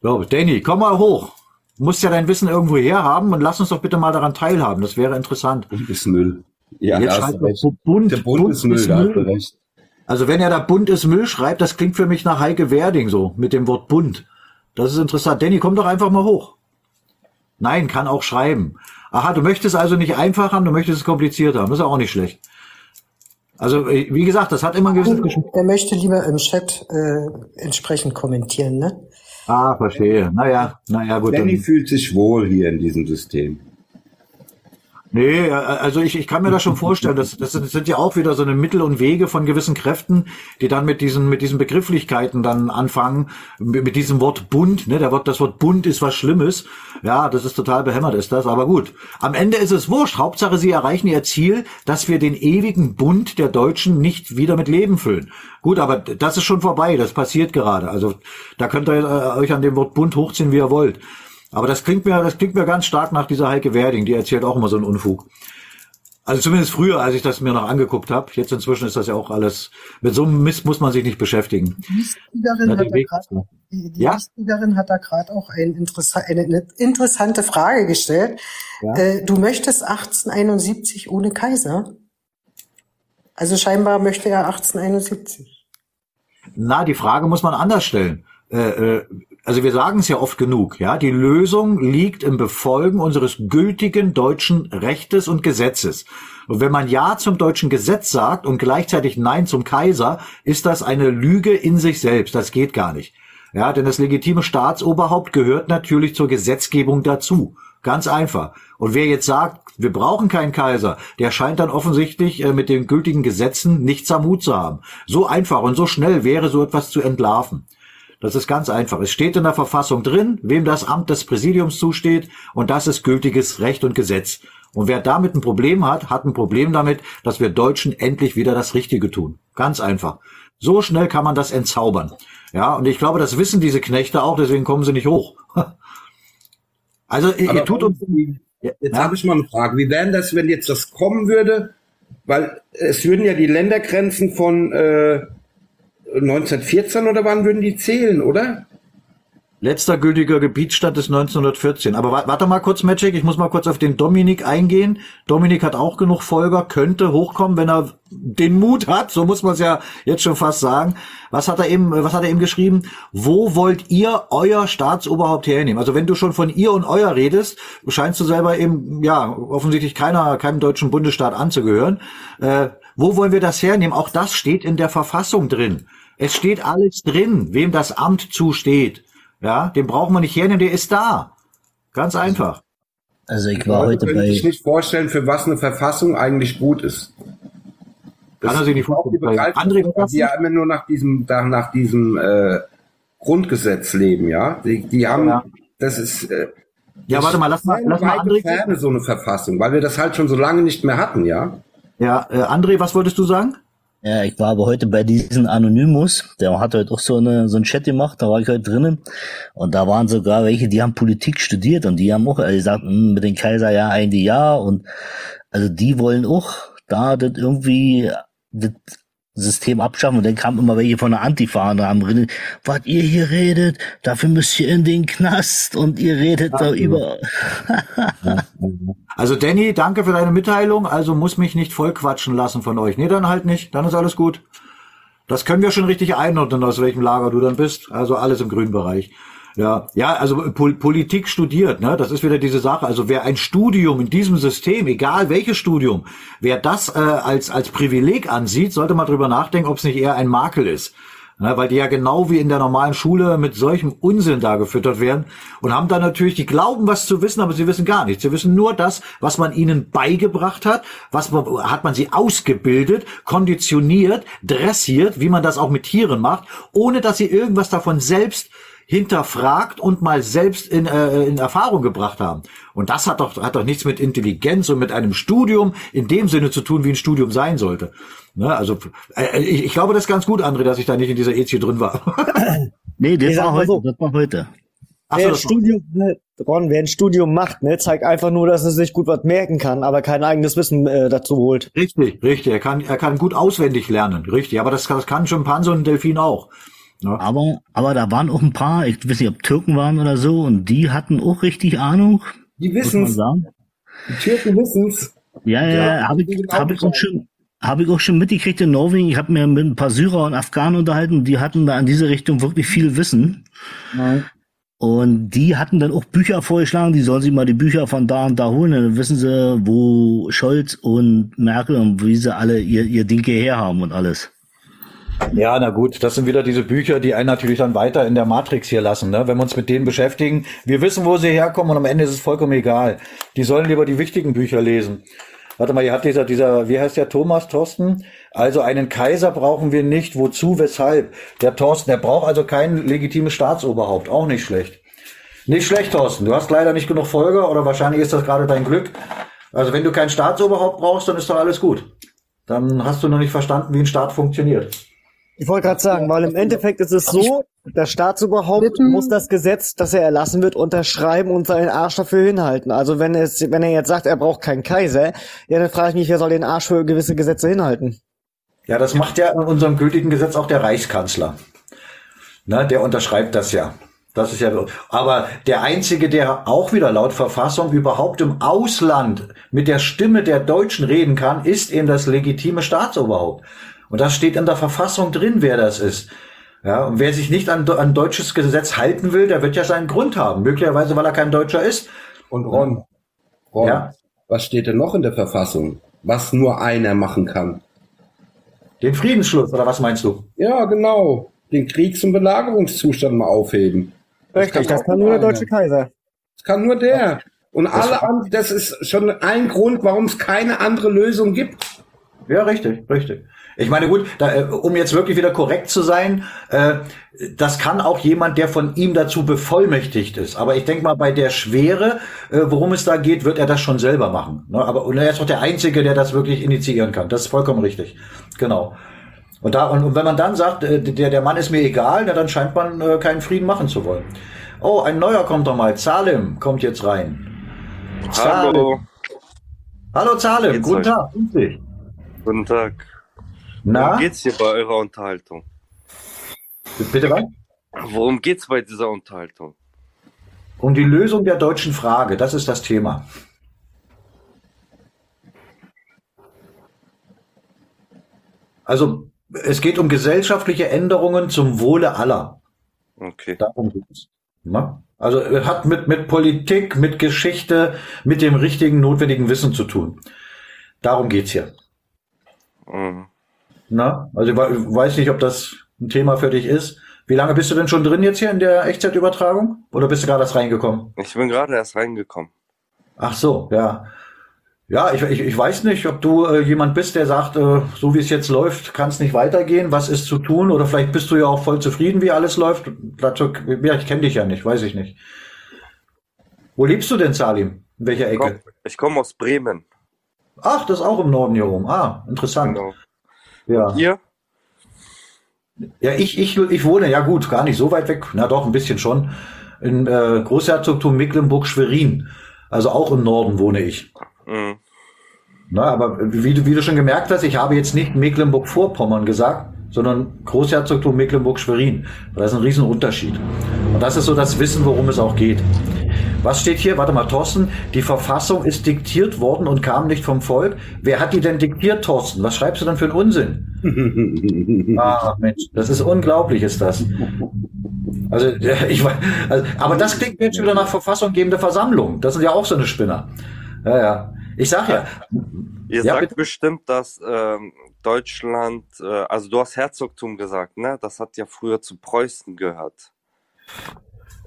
So, Danny, komm mal hoch. Du musst ja dein Wissen irgendwo herhaben und lass uns doch bitte mal daran teilhaben. Das wäre interessant. Bund ist Müll. Ja, Jetzt da hast schreibt du recht. Bund, Der Bund, ist Müll, da hast du recht. Also wenn er da bunt ist Müll schreibt, das klingt für mich nach Heike Werding so, mit dem Wort bunt. Das ist interessant. Danny, komm doch einfach mal hoch. Nein, kann auch schreiben. Aha, du möchtest also nicht einfach haben, du möchtest es kompliziert haben. Das ist auch nicht schlecht. Also, äh, wie gesagt, das hat immer einen gewissen Geschmack. Er möchte lieber im Chat äh, entsprechend kommentieren, ne? Ah, verstehe. Naja, naja, gut. Danny Dann, fühlt sich wohl hier in diesem System. Nee, äh, also ich, ich kann mir das schon vorstellen. Das, das, sind, ja auch wieder so eine Mittel und Wege von gewissen Kräften, die dann mit diesen, mit diesen Begrifflichkeiten dann anfangen, mit, mit diesem Wort bunt, ne? Der Wort, das Wort bunt ist was Schlimmes. Ja, das ist total behämmert, ist das. Aber gut. Am Ende ist es wurscht. Hauptsache, sie erreichen ihr Ziel, dass wir den ewigen Bund der Deutschen nicht wieder mit Leben füllen. Gut, aber das ist schon vorbei. Das passiert gerade. Also, da könnt ihr äh, euch an dem Wort bunt hochziehen, wie ihr wollt. Aber das klingt mir, das klingt mir ganz stark nach dieser Heike Werding, die erzählt auch immer so einen Unfug. Also zumindest früher, als ich das mir noch angeguckt habe. Jetzt inzwischen ist das ja auch alles. Mit so einem Mist muss man sich nicht beschäftigen. Die Ja, hat grad, die, die Ja? Hat da gerade auch ein interessa eine, eine interessante Frage gestellt. Ja. Äh, du möchtest 1871 ohne Kaiser? Also scheinbar möchte er 1871. Na, die Frage muss man anders stellen. Äh, äh, also wir sagen es ja oft genug, ja. Die Lösung liegt im Befolgen unseres gültigen deutschen Rechtes und Gesetzes. Und wenn man Ja zum deutschen Gesetz sagt und gleichzeitig Nein zum Kaiser, ist das eine Lüge in sich selbst. Das geht gar nicht. Ja, denn das legitime Staatsoberhaupt gehört natürlich zur Gesetzgebung dazu. Ganz einfach. Und wer jetzt sagt, wir brauchen keinen Kaiser, der scheint dann offensichtlich äh, mit den gültigen Gesetzen nichts am Hut zu haben. So einfach und so schnell wäre so etwas zu entlarven. Das ist ganz einfach. Es steht in der Verfassung drin, wem das Amt des Präsidiums zusteht, und das ist gültiges Recht und Gesetz. Und wer damit ein Problem hat, hat ein Problem damit, dass wir Deutschen endlich wieder das Richtige tun. Ganz einfach. So schnell kann man das entzaubern. Ja, und ich glaube, das wissen diese Knechte auch, deswegen kommen sie nicht hoch. Also ihr, ihr tut uns. Jetzt ja? habe ich mal eine Frage. Wie wäre das, wenn jetzt das kommen würde? Weil es würden ja die Ländergrenzen von äh, 1914 oder wann würden die zählen, oder? Letzter gültiger Gebietsstadt ist 1914. Aber warte mal kurz, Magic, ich muss mal kurz auf den Dominik eingehen. Dominik hat auch genug Folger, könnte hochkommen, wenn er den Mut hat, so muss man es ja jetzt schon fast sagen. Was hat er eben, was hat er eben geschrieben? Wo wollt ihr euer Staatsoberhaupt hernehmen? Also wenn du schon von ihr und euer redest, scheinst du selber eben, ja, offensichtlich keiner, keinem deutschen Bundesstaat anzugehören. Äh, wo wollen wir das hernehmen? Auch das steht in der Verfassung drin. Es steht alles drin, wem das Amt zusteht. Ja, den braucht man nicht hernehmen, der ist da. Ganz einfach. Also ich war heute bei. Ich nicht vorstellen, für was eine Verfassung eigentlich gut ist. Das Kann er sich nicht vorstellen. André, die ja immer nur nach diesem, nach diesem äh, Grundgesetz leben, ja. Die, die haben, ja. das ist. Äh, ja, warte mal, lass mal, lass mal André. Ferne, so eine Verfassung, weil wir das halt schon so lange nicht mehr hatten, ja. Ja, äh, André, was wolltest du sagen? Ja, ich war aber heute bei diesem Anonymous, der hat heute auch so eine so ein Chat gemacht, da war ich heute drinnen. Und da waren sogar welche, die haben Politik studiert und die haben auch also gesagt, hm, mit den Kaiser ja eigentlich ja und also die wollen auch da das irgendwie das System abschaffen und dann kam immer welche von der Antifa und haben drin, was ihr hier redet, dafür müsst ihr in den Knast und ihr redet Ach, da über. also Danny, danke für deine Mitteilung, also muss mich nicht voll quatschen lassen von euch. Nee, dann halt nicht, dann ist alles gut. Das können wir schon richtig einordnen, aus welchem Lager du dann bist. Also alles im grünen Bereich. Ja, ja, also Pol Politik studiert, ne? Das ist wieder diese Sache. Also wer ein Studium in diesem System, egal welches Studium, wer das äh, als als Privileg ansieht, sollte mal drüber nachdenken, ob es nicht eher ein Makel ist. Ne, weil die ja genau wie in der normalen Schule mit solchem Unsinn da gefüttert werden und haben dann natürlich, die glauben was zu wissen, aber sie wissen gar nichts. Sie wissen nur das, was man ihnen beigebracht hat, was man, hat man sie ausgebildet, konditioniert, dressiert, wie man das auch mit Tieren macht, ohne dass sie irgendwas davon selbst hinterfragt und mal selbst in, äh, in Erfahrung gebracht haben. Und das hat doch, hat doch nichts mit Intelligenz und mit einem Studium in dem Sinne zu tun, wie ein Studium sein sollte. Ne? Also äh, ich, ich glaube, das ist ganz gut, André, dass ich da nicht in dieser EZ drin war. nee, das war heute, so. das war heute. Ach wer, ein Studium, ne, Ron, wer ein Studium macht, ne, zeigt einfach nur, dass er sich gut was merken kann, aber kein eigenes Wissen äh, dazu holt. Richtig, richtig. Er kann, er kann gut auswendig lernen, richtig. Aber das, das kann Schimpanse und Delfin auch. Ja. Aber, aber da waren auch ein paar, ich weiß nicht, ob Türken waren oder so, und die hatten auch richtig Ahnung. Die wissen's. Die Türken wissen's. Ja, ja, ja habe ich, hab ich auch schon, habe ich auch schon mitgekriegt in Norwegen. Ich habe mir mit ein paar Syrer und Afghanen unterhalten, die hatten da in diese Richtung wirklich viel Wissen. Nein. Und die hatten dann auch Bücher vorgeschlagen, die sollen sich mal die Bücher von da und da holen. Dann wissen sie, wo Scholz und Merkel und wie sie alle ihr, ihr Ding hierher haben und alles. Ja, na gut, das sind wieder diese Bücher, die einen natürlich dann weiter in der Matrix hier lassen, ne? wenn wir uns mit denen beschäftigen. Wir wissen, wo sie herkommen und am Ende ist es vollkommen egal. Die sollen lieber die wichtigen Bücher lesen. Warte mal, hier hat dieser, dieser, wie heißt der Thomas Thorsten? Also einen Kaiser brauchen wir nicht. Wozu, weshalb? Der Thorsten, der braucht also kein legitimes Staatsoberhaupt. Auch nicht schlecht. Nicht schlecht, Thorsten. Du hast leider nicht genug Folger oder wahrscheinlich ist das gerade dein Glück. Also wenn du kein Staatsoberhaupt brauchst, dann ist doch alles gut. Dann hast du noch nicht verstanden, wie ein Staat funktioniert. Ich wollte gerade sagen, weil im Endeffekt ist es so, der Staatsoberhaupt muss das Gesetz, das er erlassen wird, unterschreiben und seinen Arsch dafür hinhalten. Also wenn es, wenn er jetzt sagt, er braucht keinen Kaiser, ja, dann frage ich mich, wer soll den Arsch für gewisse Gesetze hinhalten? Ja, das macht ja in unserem gültigen Gesetz auch der Reichskanzler. Ne, der unterschreibt das ja. Das ist ja, aber der einzige, der auch wieder laut Verfassung überhaupt im Ausland mit der Stimme der Deutschen reden kann, ist eben das legitime Staatsoberhaupt. Und das steht in der Verfassung drin, wer das ist. Ja, und wer sich nicht an, an deutsches Gesetz halten will, der wird ja seinen Grund haben. Möglicherweise, weil er kein Deutscher ist. Und Ron, Ron ja? was steht denn noch in der Verfassung, was nur einer machen kann? Den Friedensschluss, oder was meinst du? Ja, genau. Den Kriegs- und Belagerungszustand mal aufheben. Richtig, das kann, das kann nur der deutsche Kaiser. Das kann nur der. Und alle anderen, das ist schon ein Grund, warum es keine andere Lösung gibt. Ja, richtig, richtig. Ich meine, gut, da, äh, um jetzt wirklich wieder korrekt zu sein, äh, das kann auch jemand, der von ihm dazu bevollmächtigt ist. Aber ich denke mal, bei der Schwere, äh, worum es da geht, wird er das schon selber machen. Ne? Aber und er ist auch der Einzige, der das wirklich initiieren kann. Das ist vollkommen richtig. Genau. Und, da, und, und wenn man dann sagt, äh, der, der Mann ist mir egal, na, dann scheint man äh, keinen Frieden machen zu wollen. Oh, ein neuer kommt doch mal. Zalim kommt jetzt rein. Hallo. Hallo Zalim, guten? Tag. Guten Tag. Na? Worum geht's hier bei eurer Unterhaltung? Bitte was? Worum geht's bei dieser Unterhaltung? Um die Lösung der deutschen Frage, das ist das Thema. Also es geht um gesellschaftliche Änderungen zum Wohle aller. Okay. Darum geht es. Also es hat mit, mit Politik, mit Geschichte, mit dem richtigen, notwendigen Wissen zu tun. Darum geht's hier. Mhm. Na? Also ich we- weiß nicht, ob das ein Thema für dich ist. Wie lange bist du denn schon drin jetzt hier in der Echtzeitübertragung? Oder bist du gerade erst reingekommen? Ich bin gerade erst reingekommen. Ach so, ja. Ja, ich, ich, ich weiß nicht, ob du äh, jemand bist, der sagt, äh, so wie es jetzt läuft, kann es nicht weitergehen. Was ist zu tun? Oder vielleicht bist du ja auch voll zufrieden, wie alles läuft. Dazu, ja, ich kenne dich ja nicht, weiß ich nicht. Wo lebst du denn, Salim? In welcher komm- Ecke? Ich komme aus Bremen. Ach, das ist auch im Norden hier oben. Ah, interessant. Ja. Ihr? Ja, ich, ich, ich wohne, ja gut, gar nicht so weit weg, na doch, ein bisschen schon, in äh, Großherzogtum Mecklenburg-Schwerin. Also auch im Norden wohne ich. Mhm. Na, aber wie, du- wie du schon gemerkt hast, ich habe jetzt nicht Mecklenburg-Vorpommern gesagt, sondern Großherzogtum Mecklenburg-Schwerin. Da ist ein Riesenunterschied. Und das ist so das Wissen, worum es auch geht. Was steht hier? Warte mal, Thorsten. Die Verfassung ist diktiert worden und kam nicht vom Volk. Wer hat die denn diktiert, Thorsten? Was schreibst du denn für einen Unsinn? Ah, Mensch, das ist unglaublich, ist das. Also, ja, ich weiß, also, aber das klingt jetzt schon wieder nach verfassunggebende Versammlung. Das sind ja auch so eine Spinner. Ja, ja. Ich sag ja. Ihr Ja, sagt bitte. bestimmt, dass ähm, Deutschland, äh, also du hast Herzogtum gesagt, ne? Das hat ja früher zu Preußen gehört.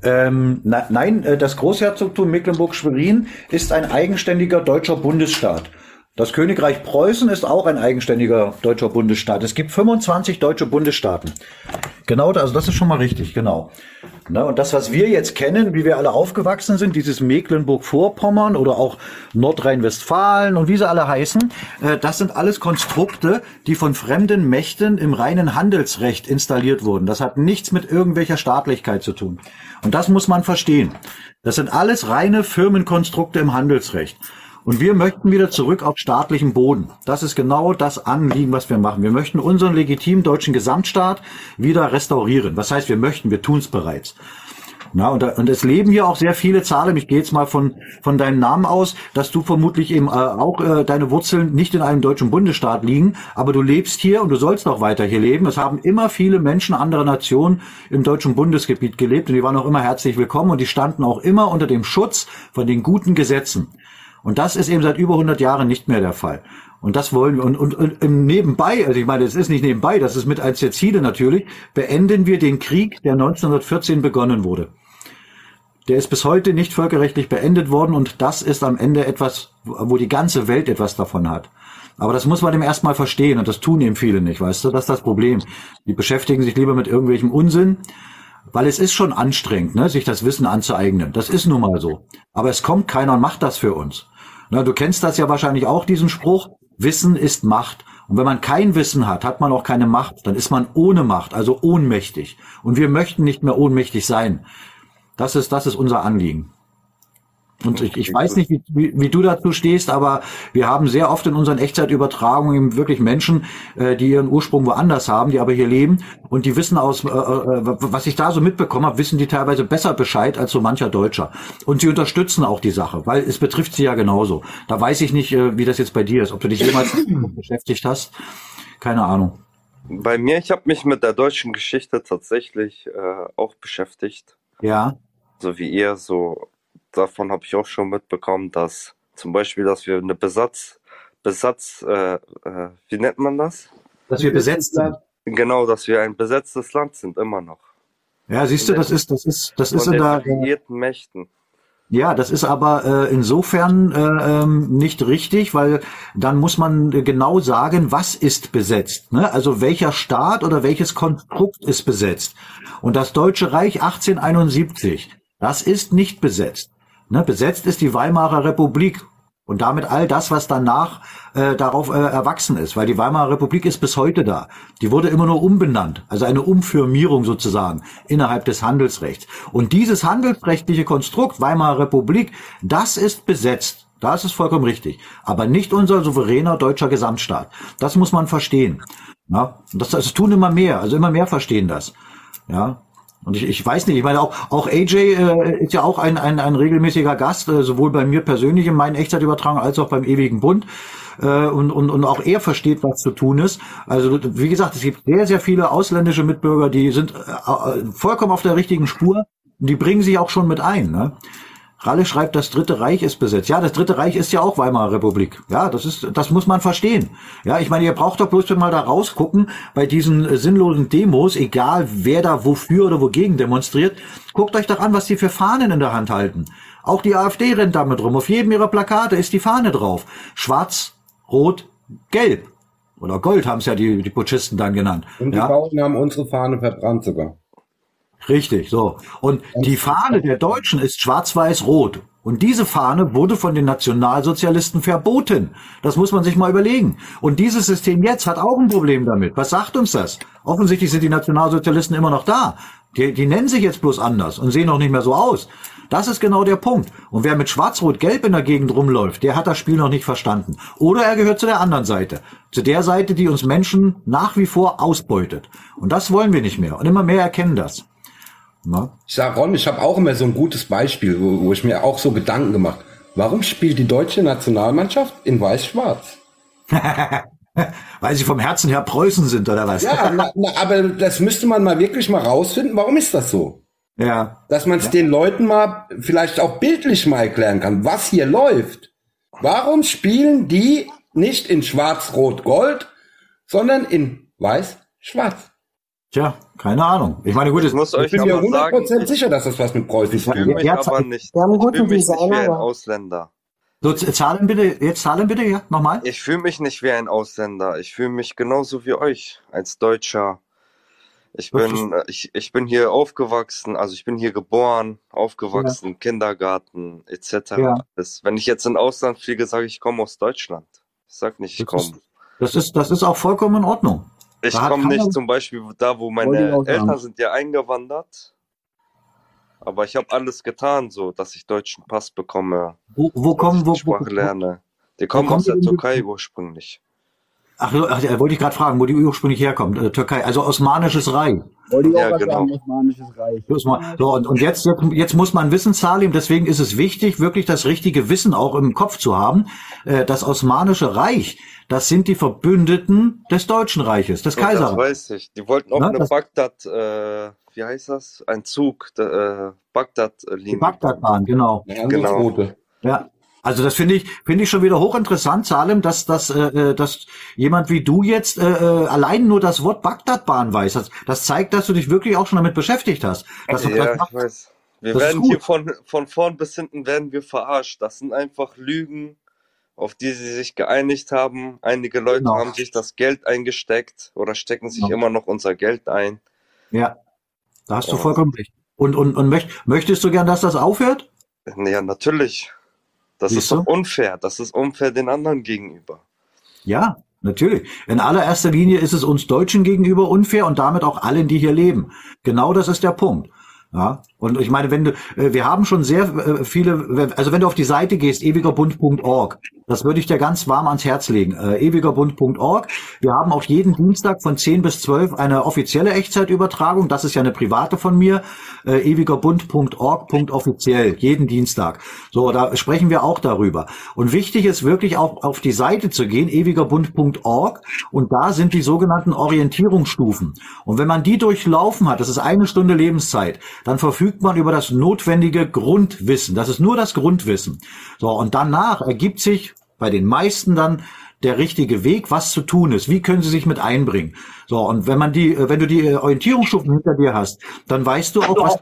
Ähm, na, nein, äh, das Großherzogtum Mecklenburg-Schwerin ist ein eigenständiger deutscher Bundesstaat. Das Königreich Preußen ist auch ein eigenständiger deutscher Bundesstaat. Es gibt 25 deutsche Bundesstaaten. Genau, also das ist schon mal richtig, genau. Na, und das, was wir jetzt kennen, wie wir alle aufgewachsen sind, dieses Mecklenburg-Vorpommern oder auch Nordrhein-Westfalen und wie sie alle heißen, äh, das sind alles Konstrukte, die von fremden Mächten im reinen Handelsrecht installiert wurden. Das hat nichts mit irgendwelcher Staatlichkeit zu tun. Und das muss man verstehen. Das sind alles reine Firmenkonstrukte im Handelsrecht. Und wir möchten wieder zurück auf staatlichen Boden. Das ist genau das Anliegen, was wir machen. Wir möchten unseren legitimen deutschen Gesamtstaat wieder restaurieren. Was heißt, wir möchten, wir tun es bereits. Na, und, da- und es leben hier auch sehr viele Zahlen. Ich gehe jetzt mal von, von deinem Namen aus, dass du vermutlich eben äh, auch äh, deine Wurzeln nicht in einem deutschen Bundesstaat liegen, aber du lebst hier und du sollst auch weiter hier leben. Es haben immer viele Menschen anderer Nationen im deutschen Bundesgebiet gelebt und die waren auch immer herzlich willkommen und die standen auch immer unter dem Schutz von den guten Gesetzen. Und das ist eben seit über 100 Jahren nicht mehr der Fall. Und das wollen wir. Und, und, und nebenbei, also ich meine, es ist nicht nebenbei, das ist mit eins der Ziele natürlich, beenden wir den Krieg, der 1914 begonnen wurde. Der ist bis heute nicht völkerrechtlich beendet worden und das ist am Ende etwas, wo die ganze Welt etwas davon hat. Aber das muss man dem erstmal verstehen und das tun eben viele nicht, weißt du? Das ist das Problem. Die beschäftigen sich lieber mit irgendwelchem Unsinn, weil es ist schon anstrengend, ne, sich das Wissen anzueignen. Das ist nun mal so. Aber es kommt keiner und macht das für uns. Na, du kennst das ja wahrscheinlich auch, diesen Spruch. Wissen ist Macht. Und wenn man kein Wissen hat, hat man auch keine Macht. Dann ist man ohne Macht, also ohnmächtig. Und wir möchten nicht mehr ohnmächtig sein. Das ist, das ist unser Anliegen. Und ich, ich weiß nicht, wie, wie, du dazu stehst, aber wir haben sehr oft in unseren Echtzeitübertragungen eben wirklich Menschen, äh, die ihren Ursprung woanders haben, die aber hier leben und die wissen aus, äh, äh, was ich da so mitbekommen habe, wissen die teilweise besser Bescheid als so mancher Deutscher. Und sie unterstützen auch die Sache, weil es betrifft sie ja genauso. Da weiß ich nicht, äh, wie das jetzt bei dir ist, ob du dich jemals beschäftigt hast. Keine Ahnung. Bei mir, ich habe mich mit der deutschen Geschichte tatsächlich äh, auch beschäftigt. Ja. So wie ihr, so davon habe ich auch schon mitbekommen, dass zum Beispiel, dass wir eine Besatz, Besatz, äh, äh, wie nennt man das? Dass wir besetzt sind. Genau, dass wir ein besetztes Land sind, immer noch. Ja, siehst du, das ist, das ist, das ist in der, alliierten Mächten. Ja, das ist aber äh, insofern äh, ähm, nicht richtig, weil dann muss man genau sagen, was ist besetzt. Ne? Also welcher Staat oder welches Konstrukt ist besetzt. Und das Deutsche Reich 1871, das ist nicht besetzt. Ne? Besetzt ist die Weimarer Republik. Und damit all das, was danach äh, darauf äh, erwachsen ist, weil die Weimarer Republik ist bis heute da. Die wurde immer nur umbenannt, also eine Umfirmierung sozusagen innerhalb des Handelsrechts. Und dieses handelsrechtliche Konstrukt Weimarer Republik, das ist besetzt. Da ist vollkommen richtig. Aber nicht unser souveräner deutscher Gesamtstaat. Das muss man verstehen. Ja, das, das tun immer mehr, also immer mehr verstehen das. Ja, und ich, ich weiß nicht, ich meine auch, auch AJ äh, ist ja auch ein, ein, ein regelmäßiger Gast, äh, sowohl bei mir persönlich in meinen Echtzeitübertragungen als auch beim Ewigen Bund. Äh, und, und, und auch er versteht, was zu tun ist. Also wie gesagt, es gibt sehr, sehr viele ausländische Mitbürger, die sind äh, äh vollkommen auf der richtigen Spur. Die bringen sich auch schon mit ein. Ne? Ralle schreibt, das Dritte Reich ist besetzt. Ja, das Dritte Reich ist ja auch Weimarer Republik. Ja, das ist, das muss man verstehen. Ja, ich meine, ihr braucht doch bloß mal da rausgucken bei diesen sinnlosen Demos, egal wer da wofür oder wogegen demonstriert. Guckt euch doch an, was die für Fahnen in der Hand halten. Auch die AfD rennt damit rum. Auf jedem ihrer Plakate ist die Fahne drauf. Schwarz, Rot, Gelb. Oder Gold haben es ja die, die Putschisten dann genannt. Und die ja? Bauern haben unsere Fahne verbrannt sogar. Richtig, so. Und die Fahne der Deutschen ist schwarz-weiß-rot. Und diese Fahne wurde von den Nationalsozialisten verboten. Das muss man sich mal überlegen. Und dieses System jetzt hat auch ein Problem damit. Was sagt uns das? Offensichtlich sind die Nationalsozialisten immer noch da. Die, die nennen sich jetzt bloß anders und sehen auch nicht mehr so aus. Das ist genau der Punkt. Und wer mit Schwarz-Rot-Gelb in der Gegend rumläuft, der hat das Spiel noch nicht verstanden. Oder er gehört zu der anderen Seite. Zu der Seite, die uns Menschen nach wie vor ausbeutet. Und das wollen wir nicht mehr. Und immer mehr erkennen das. Na? Ich sag Ron, ich habe auch immer so ein gutes Beispiel, wo, wo ich mir auch so Gedanken gemacht. Warum spielt die deutsche Nationalmannschaft in Weiß-Schwarz? Weil sie vom Herzen her Preußen sind, oder was? Ja, na, na, aber das müsste man mal wirklich mal rausfinden. Warum ist das so? Ja. Dass man es ja. den Leuten mal vielleicht auch bildlich mal erklären kann, was hier läuft. Warum spielen die nicht in Schwarz-Rot-Gold, sondern in Weiß-Schwarz? Tja, keine Ahnung. Ich meine, gut, ich, muss euch ich bin mir 100% sagen, sicher, dass das was mit Preußen zu tun hat. Ich aber nicht. Wir haben ich fühle mich nicht wie ein Ausländer. So, Zahlen bitte, jetzt Zahlen bitte, ja, nochmal. Ich fühle mich nicht wie ein Ausländer. Ich fühle mich genauso wie euch, als Deutscher. Ich bin, ich, ich bin hier aufgewachsen, also ich bin hier geboren, aufgewachsen, ja. Kindergarten, etc. Ja. Das, wenn ich jetzt in Ausland fliege, sage ich, ich komme aus Deutschland. Ich sag nicht, ich komme. Das ist, das ist auch vollkommen in Ordnung. Ich komme nicht zum Beispiel da, wo meine Eltern sind ja eingewandert. Aber ich habe alles getan, so dass ich deutschen Pass bekomme. Wo, wo kommen wo, Sprache wo, lerne. Die kommen aus der Türkei ursprünglich. Ach, ach wollte ich gerade fragen, wo die ursprünglich herkommt. Äh, Türkei, also Osmanisches Reich. Ja, genau. Osmanisches Reich. So, und, und jetzt, jetzt, muss man wissen, Salim, deswegen ist es wichtig, wirklich das richtige Wissen auch im Kopf zu haben. Äh, das Osmanische Reich, das sind die Verbündeten des Deutschen Reiches, des Kaiserreichs. Das weiß ich. Die wollten auch Na, eine Bagdad, äh, wie heißt das? Ein Zug, äh, Bagdad-Linie. Bagdadbahn, genau. Ja, genau. Ja. Also das finde ich finde ich schon wieder hochinteressant, Salem, dass dass äh, äh, dass jemand wie du jetzt äh, äh, allein nur das Wort Bagdadbahn weiß. Das, das zeigt, dass du dich wirklich auch schon damit beschäftigt hast. Dass ja, ich weiß. Wir das werden hier von von vorn bis hinten werden wir verarscht. Das sind einfach Lügen, auf die sie sich geeinigt haben. Einige Leute genau. haben sich das Geld eingesteckt oder stecken sich genau. immer noch unser Geld ein. Ja, da hast du vollkommen recht. Und und und möcht, möchtest du gern, dass das aufhört? Ja, natürlich. Das Siehst ist doch unfair. Das ist unfair den anderen gegenüber. Ja, natürlich. In allererster Linie ist es uns Deutschen gegenüber unfair und damit auch allen, die hier leben. Genau das ist der Punkt. Ja, und ich meine, wenn du, äh, wir haben schon sehr äh, viele, also wenn du auf die Seite gehst, ewigerbund.org, das würde ich dir ganz warm ans Herz legen. Äh, ewigerbund.org. Wir haben auch jeden Dienstag von 10 bis 12 eine offizielle Echtzeitübertragung. Das ist ja eine private von mir. Ewigerbund.org.offiziell. Jeden Dienstag. So, da sprechen wir auch darüber. Und wichtig ist wirklich auch auf die Seite zu gehen, ewigerbund.org. Und da sind die sogenannten Orientierungsstufen. Und wenn man die durchlaufen hat, das ist eine Stunde Lebenszeit, dann verfügt man über das notwendige Grundwissen. Das ist nur das Grundwissen. So, und danach ergibt sich bei den meisten dann der richtige Weg, was zu tun ist. Wie können sie sich mit einbringen? So, und wenn man die, äh, wenn du die äh, Orientierungsstufen hinter dir hast, dann weißt du auch, was,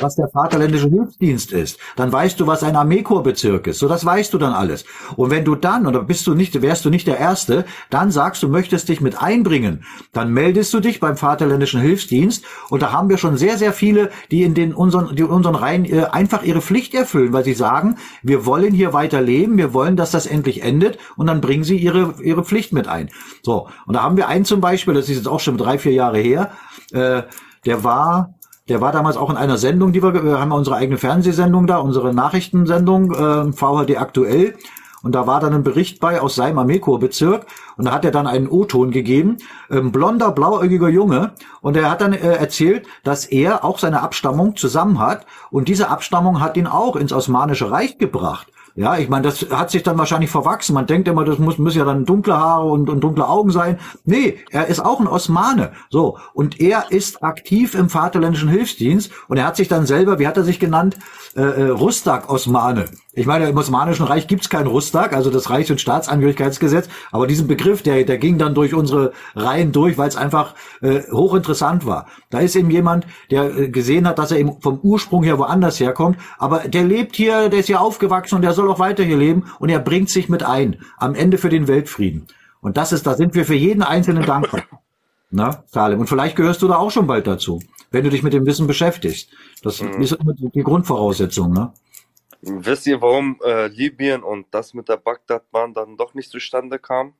was der Vaterländische Hilfsdienst ist. Dann weißt du, was ein Armeekorpsbezirk ist. So, das weißt du dann alles. Und wenn du dann, oder bist du nicht, wärst du nicht der Erste, dann sagst du, möchtest dich mit einbringen, dann meldest du dich beim Vaterländischen Hilfsdienst. Und da haben wir schon sehr, sehr viele, die in den unseren, die unseren Reihen äh, einfach ihre Pflicht erfüllen, weil sie sagen, wir wollen hier weiter leben, wir wollen, dass das endlich endet, und dann bringen sie ihre, ihre Pflicht mit ein. So. Und da haben wir einen zum Beispiel, das ist jetzt auch schon drei, vier Jahre her, äh, der war, der war damals auch in einer Sendung, die wir, wir haben unsere eigene Fernsehsendung da, unsere Nachrichtensendung, äh, VHD aktuell. Und da war dann ein Bericht bei aus seinem Armeekorpsbezirk und da hat er dann einen O-Ton gegeben, ein blonder, blauäugiger Junge und er hat dann äh, erzählt, dass er auch seine Abstammung zusammen hat und diese Abstammung hat ihn auch ins Osmanische Reich gebracht. Ja, ich meine, das hat sich dann wahrscheinlich verwachsen. Man denkt immer, das muss, muss ja dann dunkle Haare und, und dunkle Augen sein. Nee, er ist auch ein Osmane. So. Und er ist aktiv im Vaterländischen Hilfsdienst und er hat sich dann selber, wie hat er sich genannt? Äh, äh, Rustak-Osmane. Ich meine, im Osmanischen Reich gibt's kein Rustak, also das Reichs- und Staatsangehörigkeitsgesetz, aber diesen Begriff, der, der ging dann durch unsere Reihen durch, weil es einfach äh, hochinteressant war. Da ist eben jemand, der äh, gesehen hat, dass er eben vom Ursprung her woanders herkommt, aber der lebt hier, der ist hier aufgewachsen und der soll auch weiter hier leben und er bringt sich mit ein, am Ende für den Weltfrieden. Und das ist, da sind wir für jeden Einzelnen dankbar. Na, Salim. Und vielleicht gehörst du da auch schon bald dazu, wenn du dich mit dem Wissen beschäftigst. Das Mhm. ist die Grundvoraussetzung, ne? Wisst ihr, warum äh, Libyen und das mit der Bagdad-Bahn dann doch nicht zustande kam?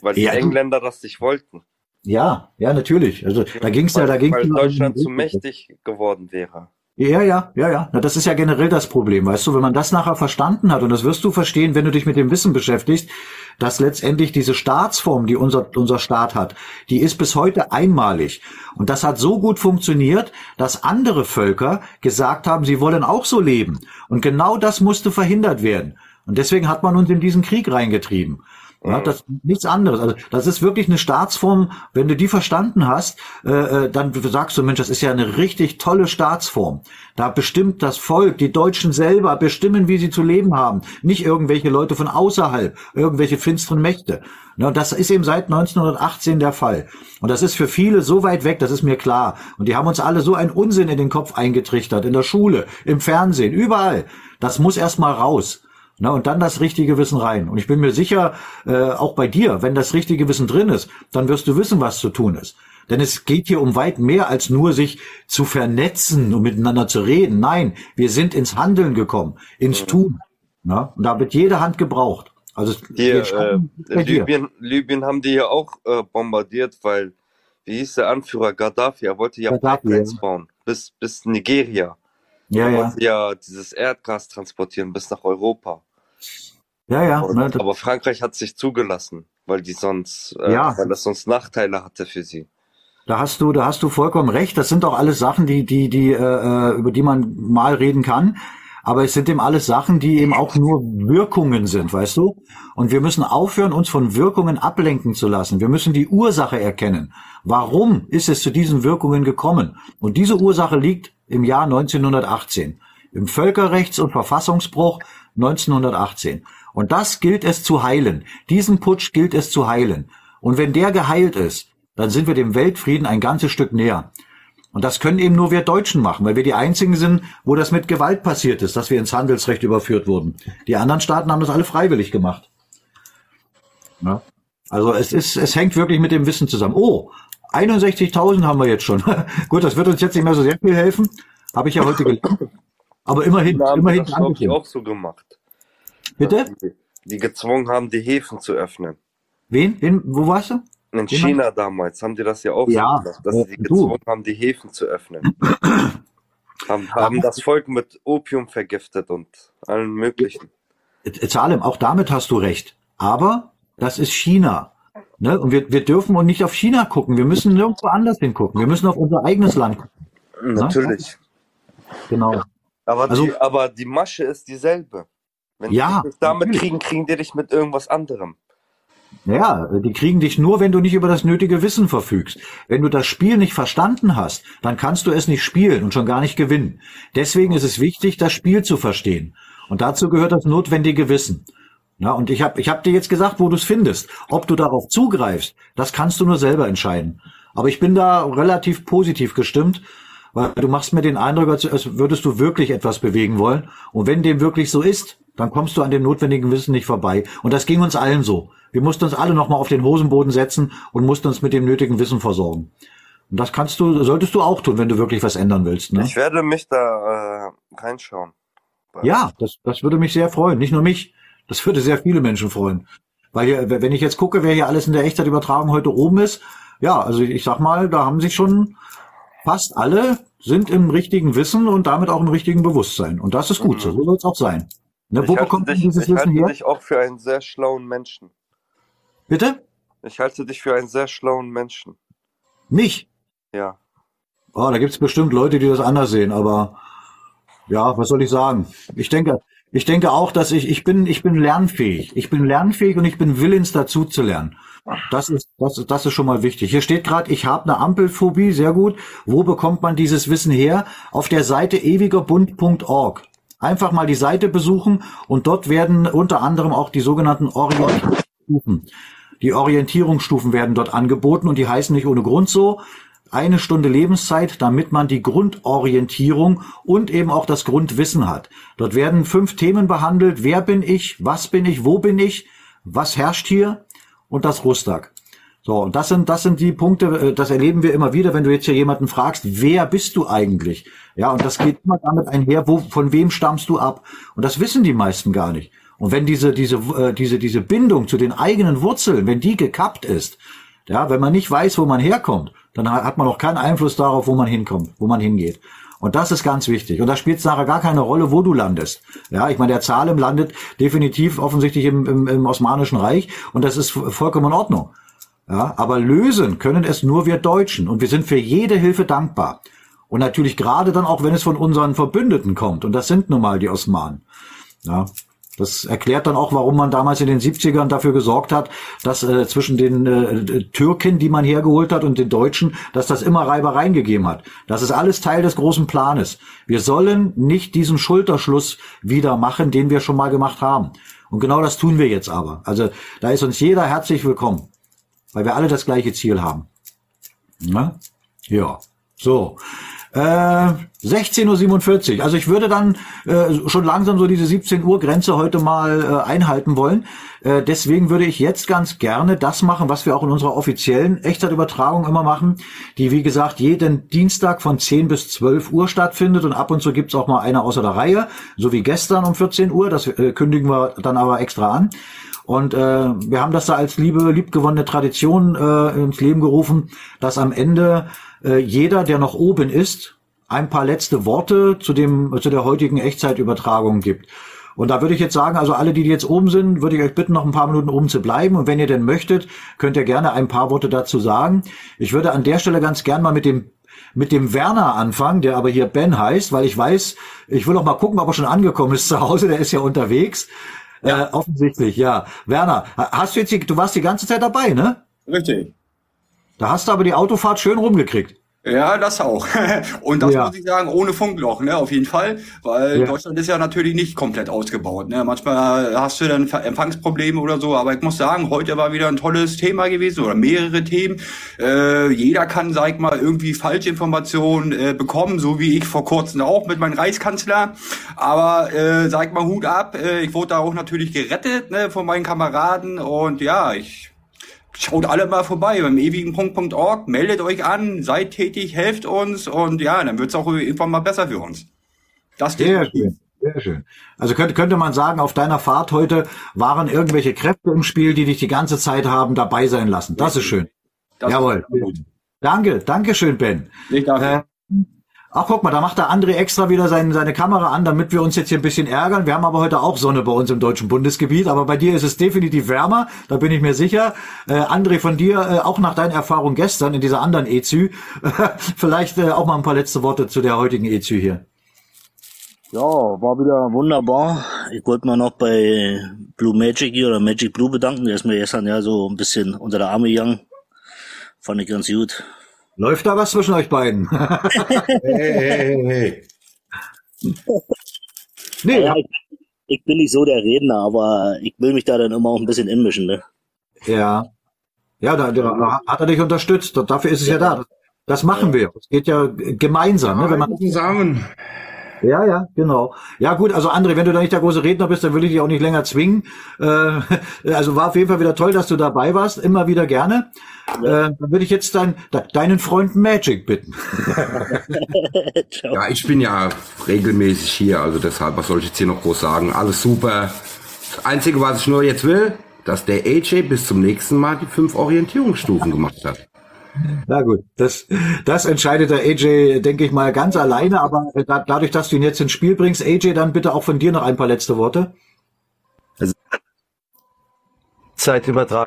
Weil die Ja, Engländer das nicht wollten. Ja, ja, natürlich. Also da ging's ja, da ging's Weil Deutschland zu mächtig geworden wäre. Ja, ja, ja, ja. Na, das ist ja generell das Problem, weißt du, wenn man das nachher verstanden hat, und das wirst du verstehen, wenn du dich mit dem Wissen beschäftigst, dass letztendlich diese Staatsform, die unser, unser Staat hat, die ist bis heute einmalig. Und das hat so gut funktioniert, dass andere Völker gesagt haben, sie wollen auch so leben. Und genau das musste verhindert werden. Und deswegen hat man uns in diesen Krieg reingetrieben. Ja, das nichts anderes. Also das ist wirklich eine Staatsform. Wenn du die verstanden hast, äh, äh, dann sagst du, Mensch, das ist ja eine richtig tolle Staatsform. Da bestimmt das Volk, die Deutschen selber bestimmen, wie sie zu leben haben. Nicht irgendwelche Leute von außerhalb, irgendwelche finsteren Mächte. Und das ist eben seit 1918 der Fall. Und das ist für viele so weit weg, das ist mir klar. Und die haben uns alle so einen Unsinn in den Kopf eingetrichtert, in der Schule, im Fernsehen, überall. Das muss erst mal raus. Na, und dann das richtige Wissen rein. Und ich bin mir sicher, äh, auch bei dir, wenn das richtige Wissen drin ist, dann wirst du wissen, was zu tun ist. Denn es geht hier um weit mehr als nur sich zu vernetzen und miteinander zu reden. Nein, wir sind ins Handeln gekommen, ins Tun. Na, und da wird jede Hand gebraucht. Also Hier, äh. Libyen, Libyen haben die ja auch äh, bombardiert, weil, wie hieß der Anführer Gaddafi, er wollte ja Gaddafi, Pipelines ja. bauen, bis, bis Nigeria. Ja, er ja. wollte ja dieses Erdgas transportieren bis nach Europa. Ja, ja. Und, ne, aber Frankreich hat sich zugelassen, weil die sonst, äh, Ja. weil das sonst Nachteile hatte für sie. Da hast du, da hast du vollkommen recht. Das sind auch alles Sachen, die, die, die, äh, äh, über die man mal reden kann. Aber es sind eben alles Sachen, die eben auch nur Wirkungen sind, weißt du? Und wir müssen aufhören, uns von Wirkungen ablenken zu lassen. Wir müssen die Ursache erkennen. Warum ist es zu diesen Wirkungen gekommen? Und diese Ursache liegt im Jahr 1918. Im Völkerrechts- und Verfassungsbruch 1918. Und das gilt es zu heilen. Diesen Putsch gilt es zu heilen. Und wenn der geheilt ist, dann sind wir dem Weltfrieden ein ganzes Stück näher. Und das können eben nur wir Deutschen machen, weil wir die einzigen sind, wo das mit Gewalt passiert ist, dass wir ins Handelsrecht überführt wurden. Die anderen Staaten haben das alle freiwillig gemacht. Ja. Also es ist, es hängt wirklich mit dem Wissen zusammen. Oh, 61.000 haben wir jetzt schon. Gut, das wird uns jetzt nicht mehr so sehr viel helfen. Habe ich ja heute gelernt. Aber immerhin, haben immerhin. das, ich, auch so gemacht. Bitte? Die, die gezwungen haben, die Häfen zu öffnen. Wen? Wen? Wo warst du? In Wen China damals haben die das ja auch Ja, gemacht, dass äh, sie du. gezwungen haben, die Häfen zu öffnen. haben, haben das Volk mit Opium vergiftet und allen möglichen. Salem, auch damit hast du recht. Aber das ist China. Ne? Und wir, wir dürfen und nicht auf China gucken. Wir müssen nirgendwo anders hingucken. Wir müssen auf unser eigenes Land gucken. Natürlich. Genau. Aber, Also- die, aber die Masche ist dieselbe. Wenn Ja, die dich damit natürlich. kriegen, kriegen die dich mit irgendwas anderem. Ja, die kriegen dich nur, wenn du nicht über das nötige Wissen verfügst. Wenn du das Spiel nicht verstanden hast, dann kannst du es nicht spielen und schon gar nicht gewinnen. Deswegen ist es wichtig, das Spiel zu verstehen. Und dazu gehört das notwendige Wissen. Ja, und ich habe ich hab dir jetzt gesagt, wo du es findest. Ob du darauf zugreifst, das kannst du nur selber entscheiden. Aber ich bin da relativ positiv gestimmt, weil du machst mir den Eindruck, als würdest du wirklich etwas bewegen wollen. Und wenn dem wirklich so ist, dann kommst du an dem notwendigen Wissen nicht vorbei. Und das ging uns allen so. Wir mussten uns alle nochmal auf den Hosenboden setzen und mussten uns mit dem nötigen Wissen versorgen. Und das kannst du, solltest du auch tun, wenn du wirklich was ändern willst. Ne? Ich werde mich da äh, reinschauen. Ja, das, das würde mich sehr freuen. Nicht nur mich. Das würde sehr viele Menschen freuen. Weil hier, wenn ich jetzt gucke, wer hier alles in der Echtzeitübertragung heute oben ist, ja, also ich sag mal, da haben sich schon fast alle sind im richtigen Wissen und damit auch im richtigen Bewusstsein. Und das ist gut, so, so soll es auch sein. Ne, Ich wo halte bekommt man dich, dieses ich Wissen halte her? dich auch für einen sehr schlauen Menschen. Bitte? Ich halte dich für einen sehr schlauen Menschen. Mich? Ja. Oh, da gibt's bestimmt Leute, die das anders sehen, aber ja, was soll ich sagen? Ich denke, ich denke auch, dass ich, ich bin, ich bin lernfähig. Ich bin lernfähig und ich bin willens dazu zu lernen. Das ist, das ist, das ist schon mal wichtig. Hier steht gerade, ich habe eine Ampelphobie, sehr gut. Wo bekommt man dieses Wissen her? Auf der Seite ewigerbund.org. Einfach mal die Seite besuchen und dort werden unter anderem auch die sogenannten Orientierungsstufen. Die Orientierungsstufen werden dort angeboten und die heißen nicht ohne Grund so. Eine Stunde Lebenszeit, damit man die Grundorientierung und eben auch das Grundwissen hat. Dort werden fünf Themen behandelt. Wer bin ich? Was bin ich? Wo bin ich? Was herrscht hier? Und das Rustag. So, und das sind, das sind die Punkte, äh, das erleben wir immer wieder, wenn du jetzt hier jemanden fragst, wer bist du eigentlich? Ja, und das geht immer damit einher, wo, von wem stammst du ab? Und das wissen die meisten gar nicht. Und wenn diese, diese, äh, diese, diese Bindung zu den eigenen Wurzeln, wenn die gekappt ist, ja, wenn man nicht weiß, wo man herkommt, dann ha- hat man auch keinen Einfluss darauf, wo man hinkommt, wo man hingeht. Und das ist ganz wichtig. Und da spielt es nachher gar keine Rolle, wo du landest. Ja, ich meine, der Zalem landet definitiv offensichtlich im, im, im Osmanischen Reich und das ist vollkommen in Ordnung. Ja, aber lösen können es nur wir Deutschen und wir sind für jede Hilfe dankbar. Und natürlich gerade dann auch, wenn es von unseren Verbündeten kommt. Und das sind nun mal die Osmanen. Ja, das erklärt dann auch, warum man damals in den 70ern dafür gesorgt hat, dass äh, zwischen den äh, Türken, die man hergeholt hat, und den Deutschen, dass das immer Reibereien gegeben hat. Das ist alles Teil des großen Planes. Wir sollen nicht diesen Schulterschluss wieder machen, den wir schon mal gemacht haben. Und genau das tun wir jetzt aber. Also da ist uns jeder herzlich willkommen, weil wir alle das gleiche Ziel haben. Ne? Ja, so. Äh, 16.47 Uhr. Also ich würde dann äh, schon langsam so diese 17 Uhr Grenze heute mal äh, einhalten wollen. Äh, deswegen würde ich jetzt ganz gerne das machen, was wir auch in unserer offiziellen Echtzeitübertragung immer machen, die wie gesagt jeden Dienstag von 10 bis 12 Uhr stattfindet und ab und zu gibt's auch mal eine außer der Reihe, so wie gestern um 14 Uhr. Das äh, kündigen wir dann aber extra an. Und äh, wir haben das da als liebe, liebgewonnene Tradition äh, ins Leben gerufen, dass am Ende äh, jeder, der noch oben ist, ein paar letzte Worte zu dem zu der heutigen Echtzeitübertragung gibt. Und da würde ich jetzt sagen, also alle, die jetzt oben sind, würde ich euch bitten, noch ein paar Minuten oben zu bleiben. Und wenn ihr denn möchtet, könnt ihr gerne ein paar Worte dazu sagen. Ich würde an der Stelle ganz gern mal mit dem mit dem Werner anfangen, der aber hier Ben heißt, weil ich weiß, ich will auch mal gucken, ob er schon angekommen ist zu Hause, der ist ja unterwegs. Äh, offensichtlich, ja. Werner, ha- hast du jetzt, die, du warst die ganze Zeit dabei, ne? Richtig. Da hast du aber die Autofahrt schön rumgekriegt. Ja, das auch. Und das Ja. muss ich sagen, ohne Funkloch, ne, auf jeden Fall, weil Ja. Deutschland ist ja natürlich nicht komplett ausgebaut. Ne? Manchmal hast du dann Empfangsprobleme oder so, aber ich muss sagen, heute war wieder ein tolles Thema gewesen oder mehrere Themen. Äh, jeder kann, sag ich mal, irgendwie Falschinformationen äh, bekommen, so wie ich vor kurzem auch mit meinem Reichskanzler. Aber äh, sag mal, Hut ab, äh, ich wurde da auch natürlich gerettet ne, von meinen Kameraden und ja, ich Schaut alle mal vorbei beim ewigen.org, meldet euch an, seid tätig, helft uns und ja, dann wird's auch irgendwann mal besser für uns. Das Sehr schön, sehr schön. Also könnte, könnte man sagen, auf deiner Fahrt heute waren irgendwelche Kräfte im Spiel, die dich die ganze Zeit haben dabei sein lassen. Das ist schön. Das Jawohl. ist. Danke, danke schön, Ben. Nicht dafür. Äh, ach, guck mal, da macht der André extra wieder sein, seine Kamera an, damit wir uns jetzt hier ein bisschen ärgern. Wir haben aber heute auch Sonne bei uns im deutschen Bundesgebiet, aber bei dir ist es definitiv wärmer, da bin ich mir sicher. Äh, André, von dir, äh, auch nach deiner Erfahrung gestern in dieser anderen EZÜ, vielleicht äh, auch mal ein paar letzte Worte zu der heutigen EZÜ hier. Ja, war wieder wunderbar. Ich wollte mal noch bei Blue Magic hier oder Magic Blue bedanken. Der ist mir gestern ja so ein bisschen unter der Arme gegangen. Fand ich ganz gut. Läuft da was zwischen euch beiden? Hey, hey, hey, hey. nee, Ja, ich, ich bin nicht so der Redner, aber ich will mich da dann immer auch ein bisschen inmischen, ne? Ja. Ja, da, da hat er dich unterstützt. Dafür ist es ja, ja da. Das machen wir. Es geht ja gemeinsam. Ne? Wenn man zusammen. Ja, ja, genau. Ja gut, also André, wenn du da nicht der große Redner bist, dann will ich dich auch nicht länger zwingen. Äh, also war auf jeden Fall wieder toll, dass du dabei warst. Immer wieder gerne. Ja. Äh, dann würde ich jetzt dein, deinen Freund Magic bitten. ja, ich bin ja regelmäßig hier, also deshalb, was soll ich jetzt hier noch groß sagen? Alles super. Das Einzige, was ich nur jetzt will, dass der AJ bis zum nächsten Mal die fünf Orientierungsstufen gemacht hat. Na gut, das, das entscheidet der AJ, denke ich mal, ganz alleine. Aber da, dadurch, dass du ihn jetzt ins Spiel bringst, AJ, dann bitte auch von dir noch ein paar letzte Worte. Also, Zeitübertragung,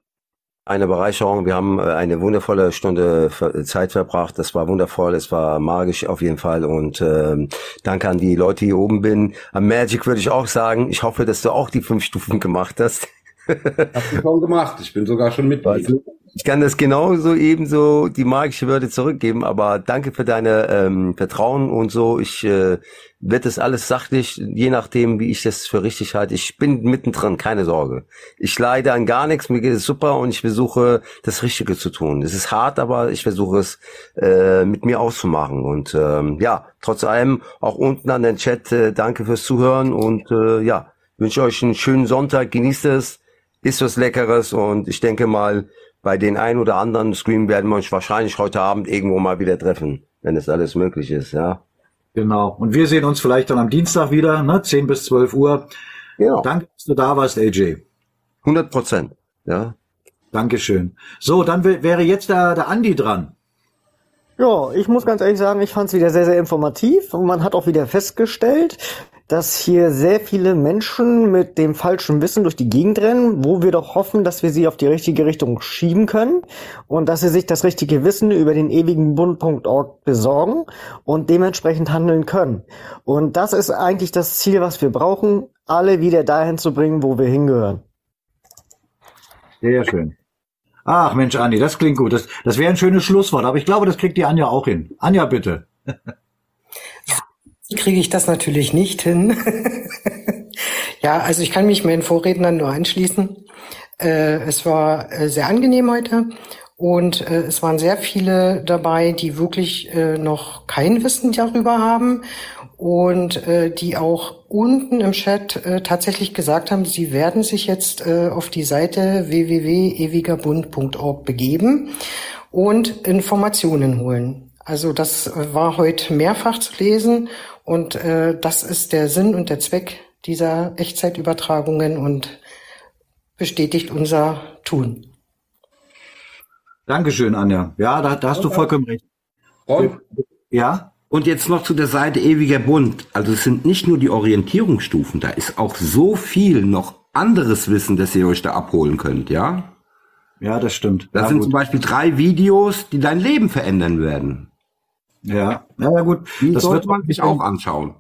eine Bereicherung. Wir haben äh, eine wundervolle Stunde Zeit verbracht. Das war wundervoll, es war magisch auf jeden Fall. Und ähm, danke an die Leute, die hier oben bin. Am Magic würde ich auch sagen, ich hoffe, dass du auch die fünf Stufen gemacht hast. Hast du schon gemacht. Ich bin sogar schon Mitglied. Ich kann das genauso ebenso die magische Würde zurückgeben, aber danke für deine ähm, Vertrauen und so. Ich äh, werde das alles sachlich, je nachdem, wie ich das für richtig halte. Ich bin mittendrin, keine Sorge. Ich leide an gar nichts, mir geht es super und ich versuche, das Richtige zu tun. Es ist hart, aber ich versuche es äh, mit mir auszumachen. Und ähm, ja, trotz allem auch unten an den Chat, äh, danke fürs Zuhören und äh, ja, wünsche euch einen schönen Sonntag, genießt es, isst was Leckeres und ich denke mal, bei den ein oder anderen Stream werden wir uns wahrscheinlich heute Abend irgendwo mal wieder treffen, wenn es alles möglich ist, ja. Genau. Und wir sehen uns vielleicht dann am Dienstag wieder, ne? 10 bis 12 Uhr. Genau. Danke, dass du da warst, AJ. 100 Prozent, ja. Dankeschön. So, dann wäre jetzt der, der Andi dran. Ja, ich muss ganz ehrlich sagen, ich fand es wieder sehr, sehr informativ und man hat auch wieder festgestellt, dass hier sehr viele Menschen mit dem falschen Wissen durch die Gegend rennen, wo wir doch hoffen, dass wir sie auf die richtige Richtung schieben können und dass sie sich das richtige Wissen über den ewigen Bund.org besorgen und dementsprechend handeln können. Und das ist eigentlich das Ziel, was wir brauchen, alle wieder dahin zu bringen, wo wir hingehören. Sehr schön. Ach Mensch, Andi, das klingt gut. Das, das wäre ein schönes Schlusswort, aber ich glaube, das kriegt die Anja auch hin. Anja, bitte. kriege ich das natürlich nicht hin. ja, also ich kann mich meinen Vorrednern nur anschließen. Äh, es war äh, sehr angenehm heute und äh, es waren sehr viele dabei, die wirklich äh, noch kein Wissen darüber haben und äh, die auch unten im Chat äh, tatsächlich gesagt haben, sie werden sich jetzt äh, auf die Seite www.ewigerbund.org begeben und Informationen holen. Also das war heute mehrfach zu lesen und äh, das ist der Sinn und der Zweck dieser Echtzeitübertragungen und bestätigt unser Tun. Dankeschön, Anja. Ja, da, da hast du vollkommen recht. Und, ja? Und jetzt noch zu der Seite Ewiger Bund. Also es sind nicht nur die Orientierungsstufen, da ist auch so viel noch anderes Wissen, das ihr euch da abholen könnt, ja? Ja, das stimmt. Das ja, sind gut. zum Beispiel drei Videos, die dein Leben verändern werden. Ja, ja, gut. Die das sollte man sich auch anschauen.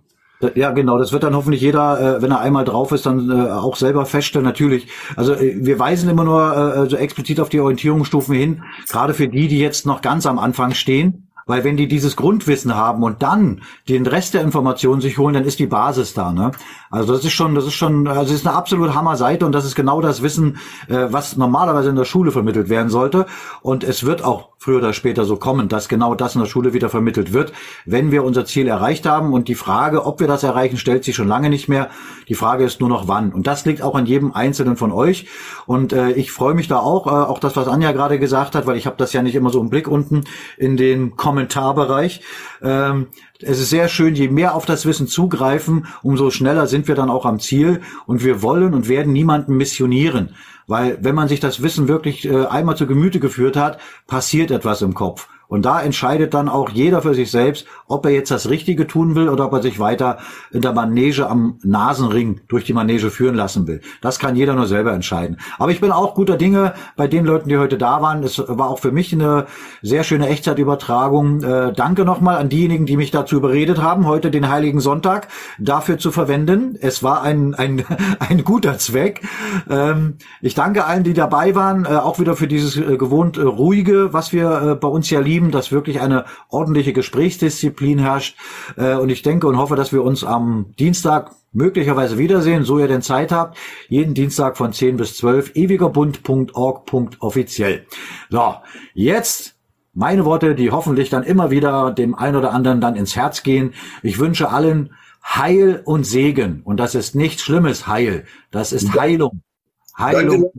Ja, genau. Das wird dann hoffentlich jeder, äh, wenn er einmal drauf ist, dann äh, auch selber feststellen. Natürlich. Also äh, wir weisen immer nur so explizit auf die Orientierungsstufen hin, gerade für die, die jetzt noch ganz am Anfang stehen. Weil wenn die dieses Grundwissen haben und dann den Rest der Informationen sich holen, dann ist die Basis da. Ne? Also das ist schon, das ist schon, also es ist eine absolut Hammer-Seite und das ist genau das Wissen, äh, was normalerweise in der Schule vermittelt werden sollte. Und es wird auch früher oder später so kommen, dass genau das in der Schule wieder vermittelt wird, wenn wir unser Ziel erreicht haben. Und die Frage, ob wir das erreichen, stellt sich schon lange nicht mehr. Die Frage ist nur noch wann. Und das liegt auch an jedem Einzelnen von euch. Und äh, ich freue mich da auch, äh, auch das, was Anja gerade gesagt hat, weil ich habe das ja nicht immer so im Blick unten in den Kommentarbereich. Ähm, es ist sehr schön, je mehr auf das Wissen zugreifen, umso schneller sind wir dann auch am Ziel. Und wir wollen und werden niemanden missionieren. Weil wenn man sich das Wissen wirklich äh, einmal zu Gemüte geführt hat, passiert etwas im Kopf. Und da entscheidet dann auch jeder für sich selbst, ob er jetzt das Richtige tun will oder ob er sich weiter in der Manege am Nasenring durch die Manege führen lassen will. Das kann jeder nur selber entscheiden. Aber ich bin auch guter Dinge bei den Leuten, die heute da waren. Es war auch für mich eine sehr schöne Echtzeitübertragung. Äh, danke nochmal an diejenigen, die mich dazu überredet haben, heute den Heiligen Sonntag dafür zu verwenden. Es war ein, ein, ein guter Zweck. Ähm, ich danke allen, die dabei waren, äh, auch wieder für dieses äh, gewohnt äh, ruhige, was wir äh, bei uns ja lieben Team, dass wirklich eine ordentliche Gesprächsdisziplin herrscht. Äh, und ich denke und hoffe, dass wir uns am Dienstag möglicherweise wiedersehen, so ihr denn Zeit habt. Jeden Dienstag von 10 bis 12, ewigerbund.org.offiziell. So, jetzt meine Worte, die hoffentlich dann immer wieder dem einen oder anderen dann ins Herz gehen. Ich wünsche allen Heil und Segen. Und das ist nichts Schlimmes, Heil. Das ist Heilung. Heilung. Danke.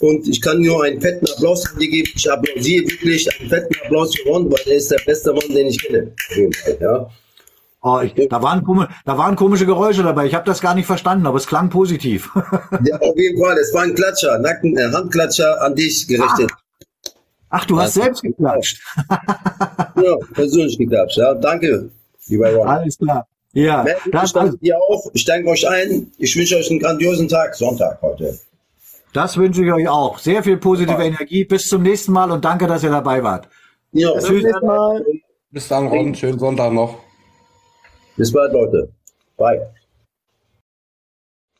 Und ich kann nur einen fetten Applaus an dir geben. Ich applaudiere wirklich einen fetten Applaus für Ron, weil er ist der beste Mann, den ich kenne. Ja. Oh, ich, da, waren, komische, da waren komische Geräusche dabei. Ich habe das gar nicht verstanden, aber es klang positiv. ja, auf jeden Fall. Es war ein Klatscher, Nacken, äh, Handklatscher an dich gerichtet. Ach, Ach du hast das selbst geklatscht. ja, persönlich geklatscht. Ja, danke, lieber Ron. Alles klar. Ja, das, das ihr auch. Ich danke euch ein. Ich wünsche euch einen grandiosen Tag, Sonntag heute. Das wünsche ich euch auch. Sehr viel positive ja. Energie. Bis zum nächsten Mal und danke, dass ihr dabei wart. Ja, Tschüss. Bis dann, Ron. Schönen Sonntag noch. Bis bald, Leute. Bye.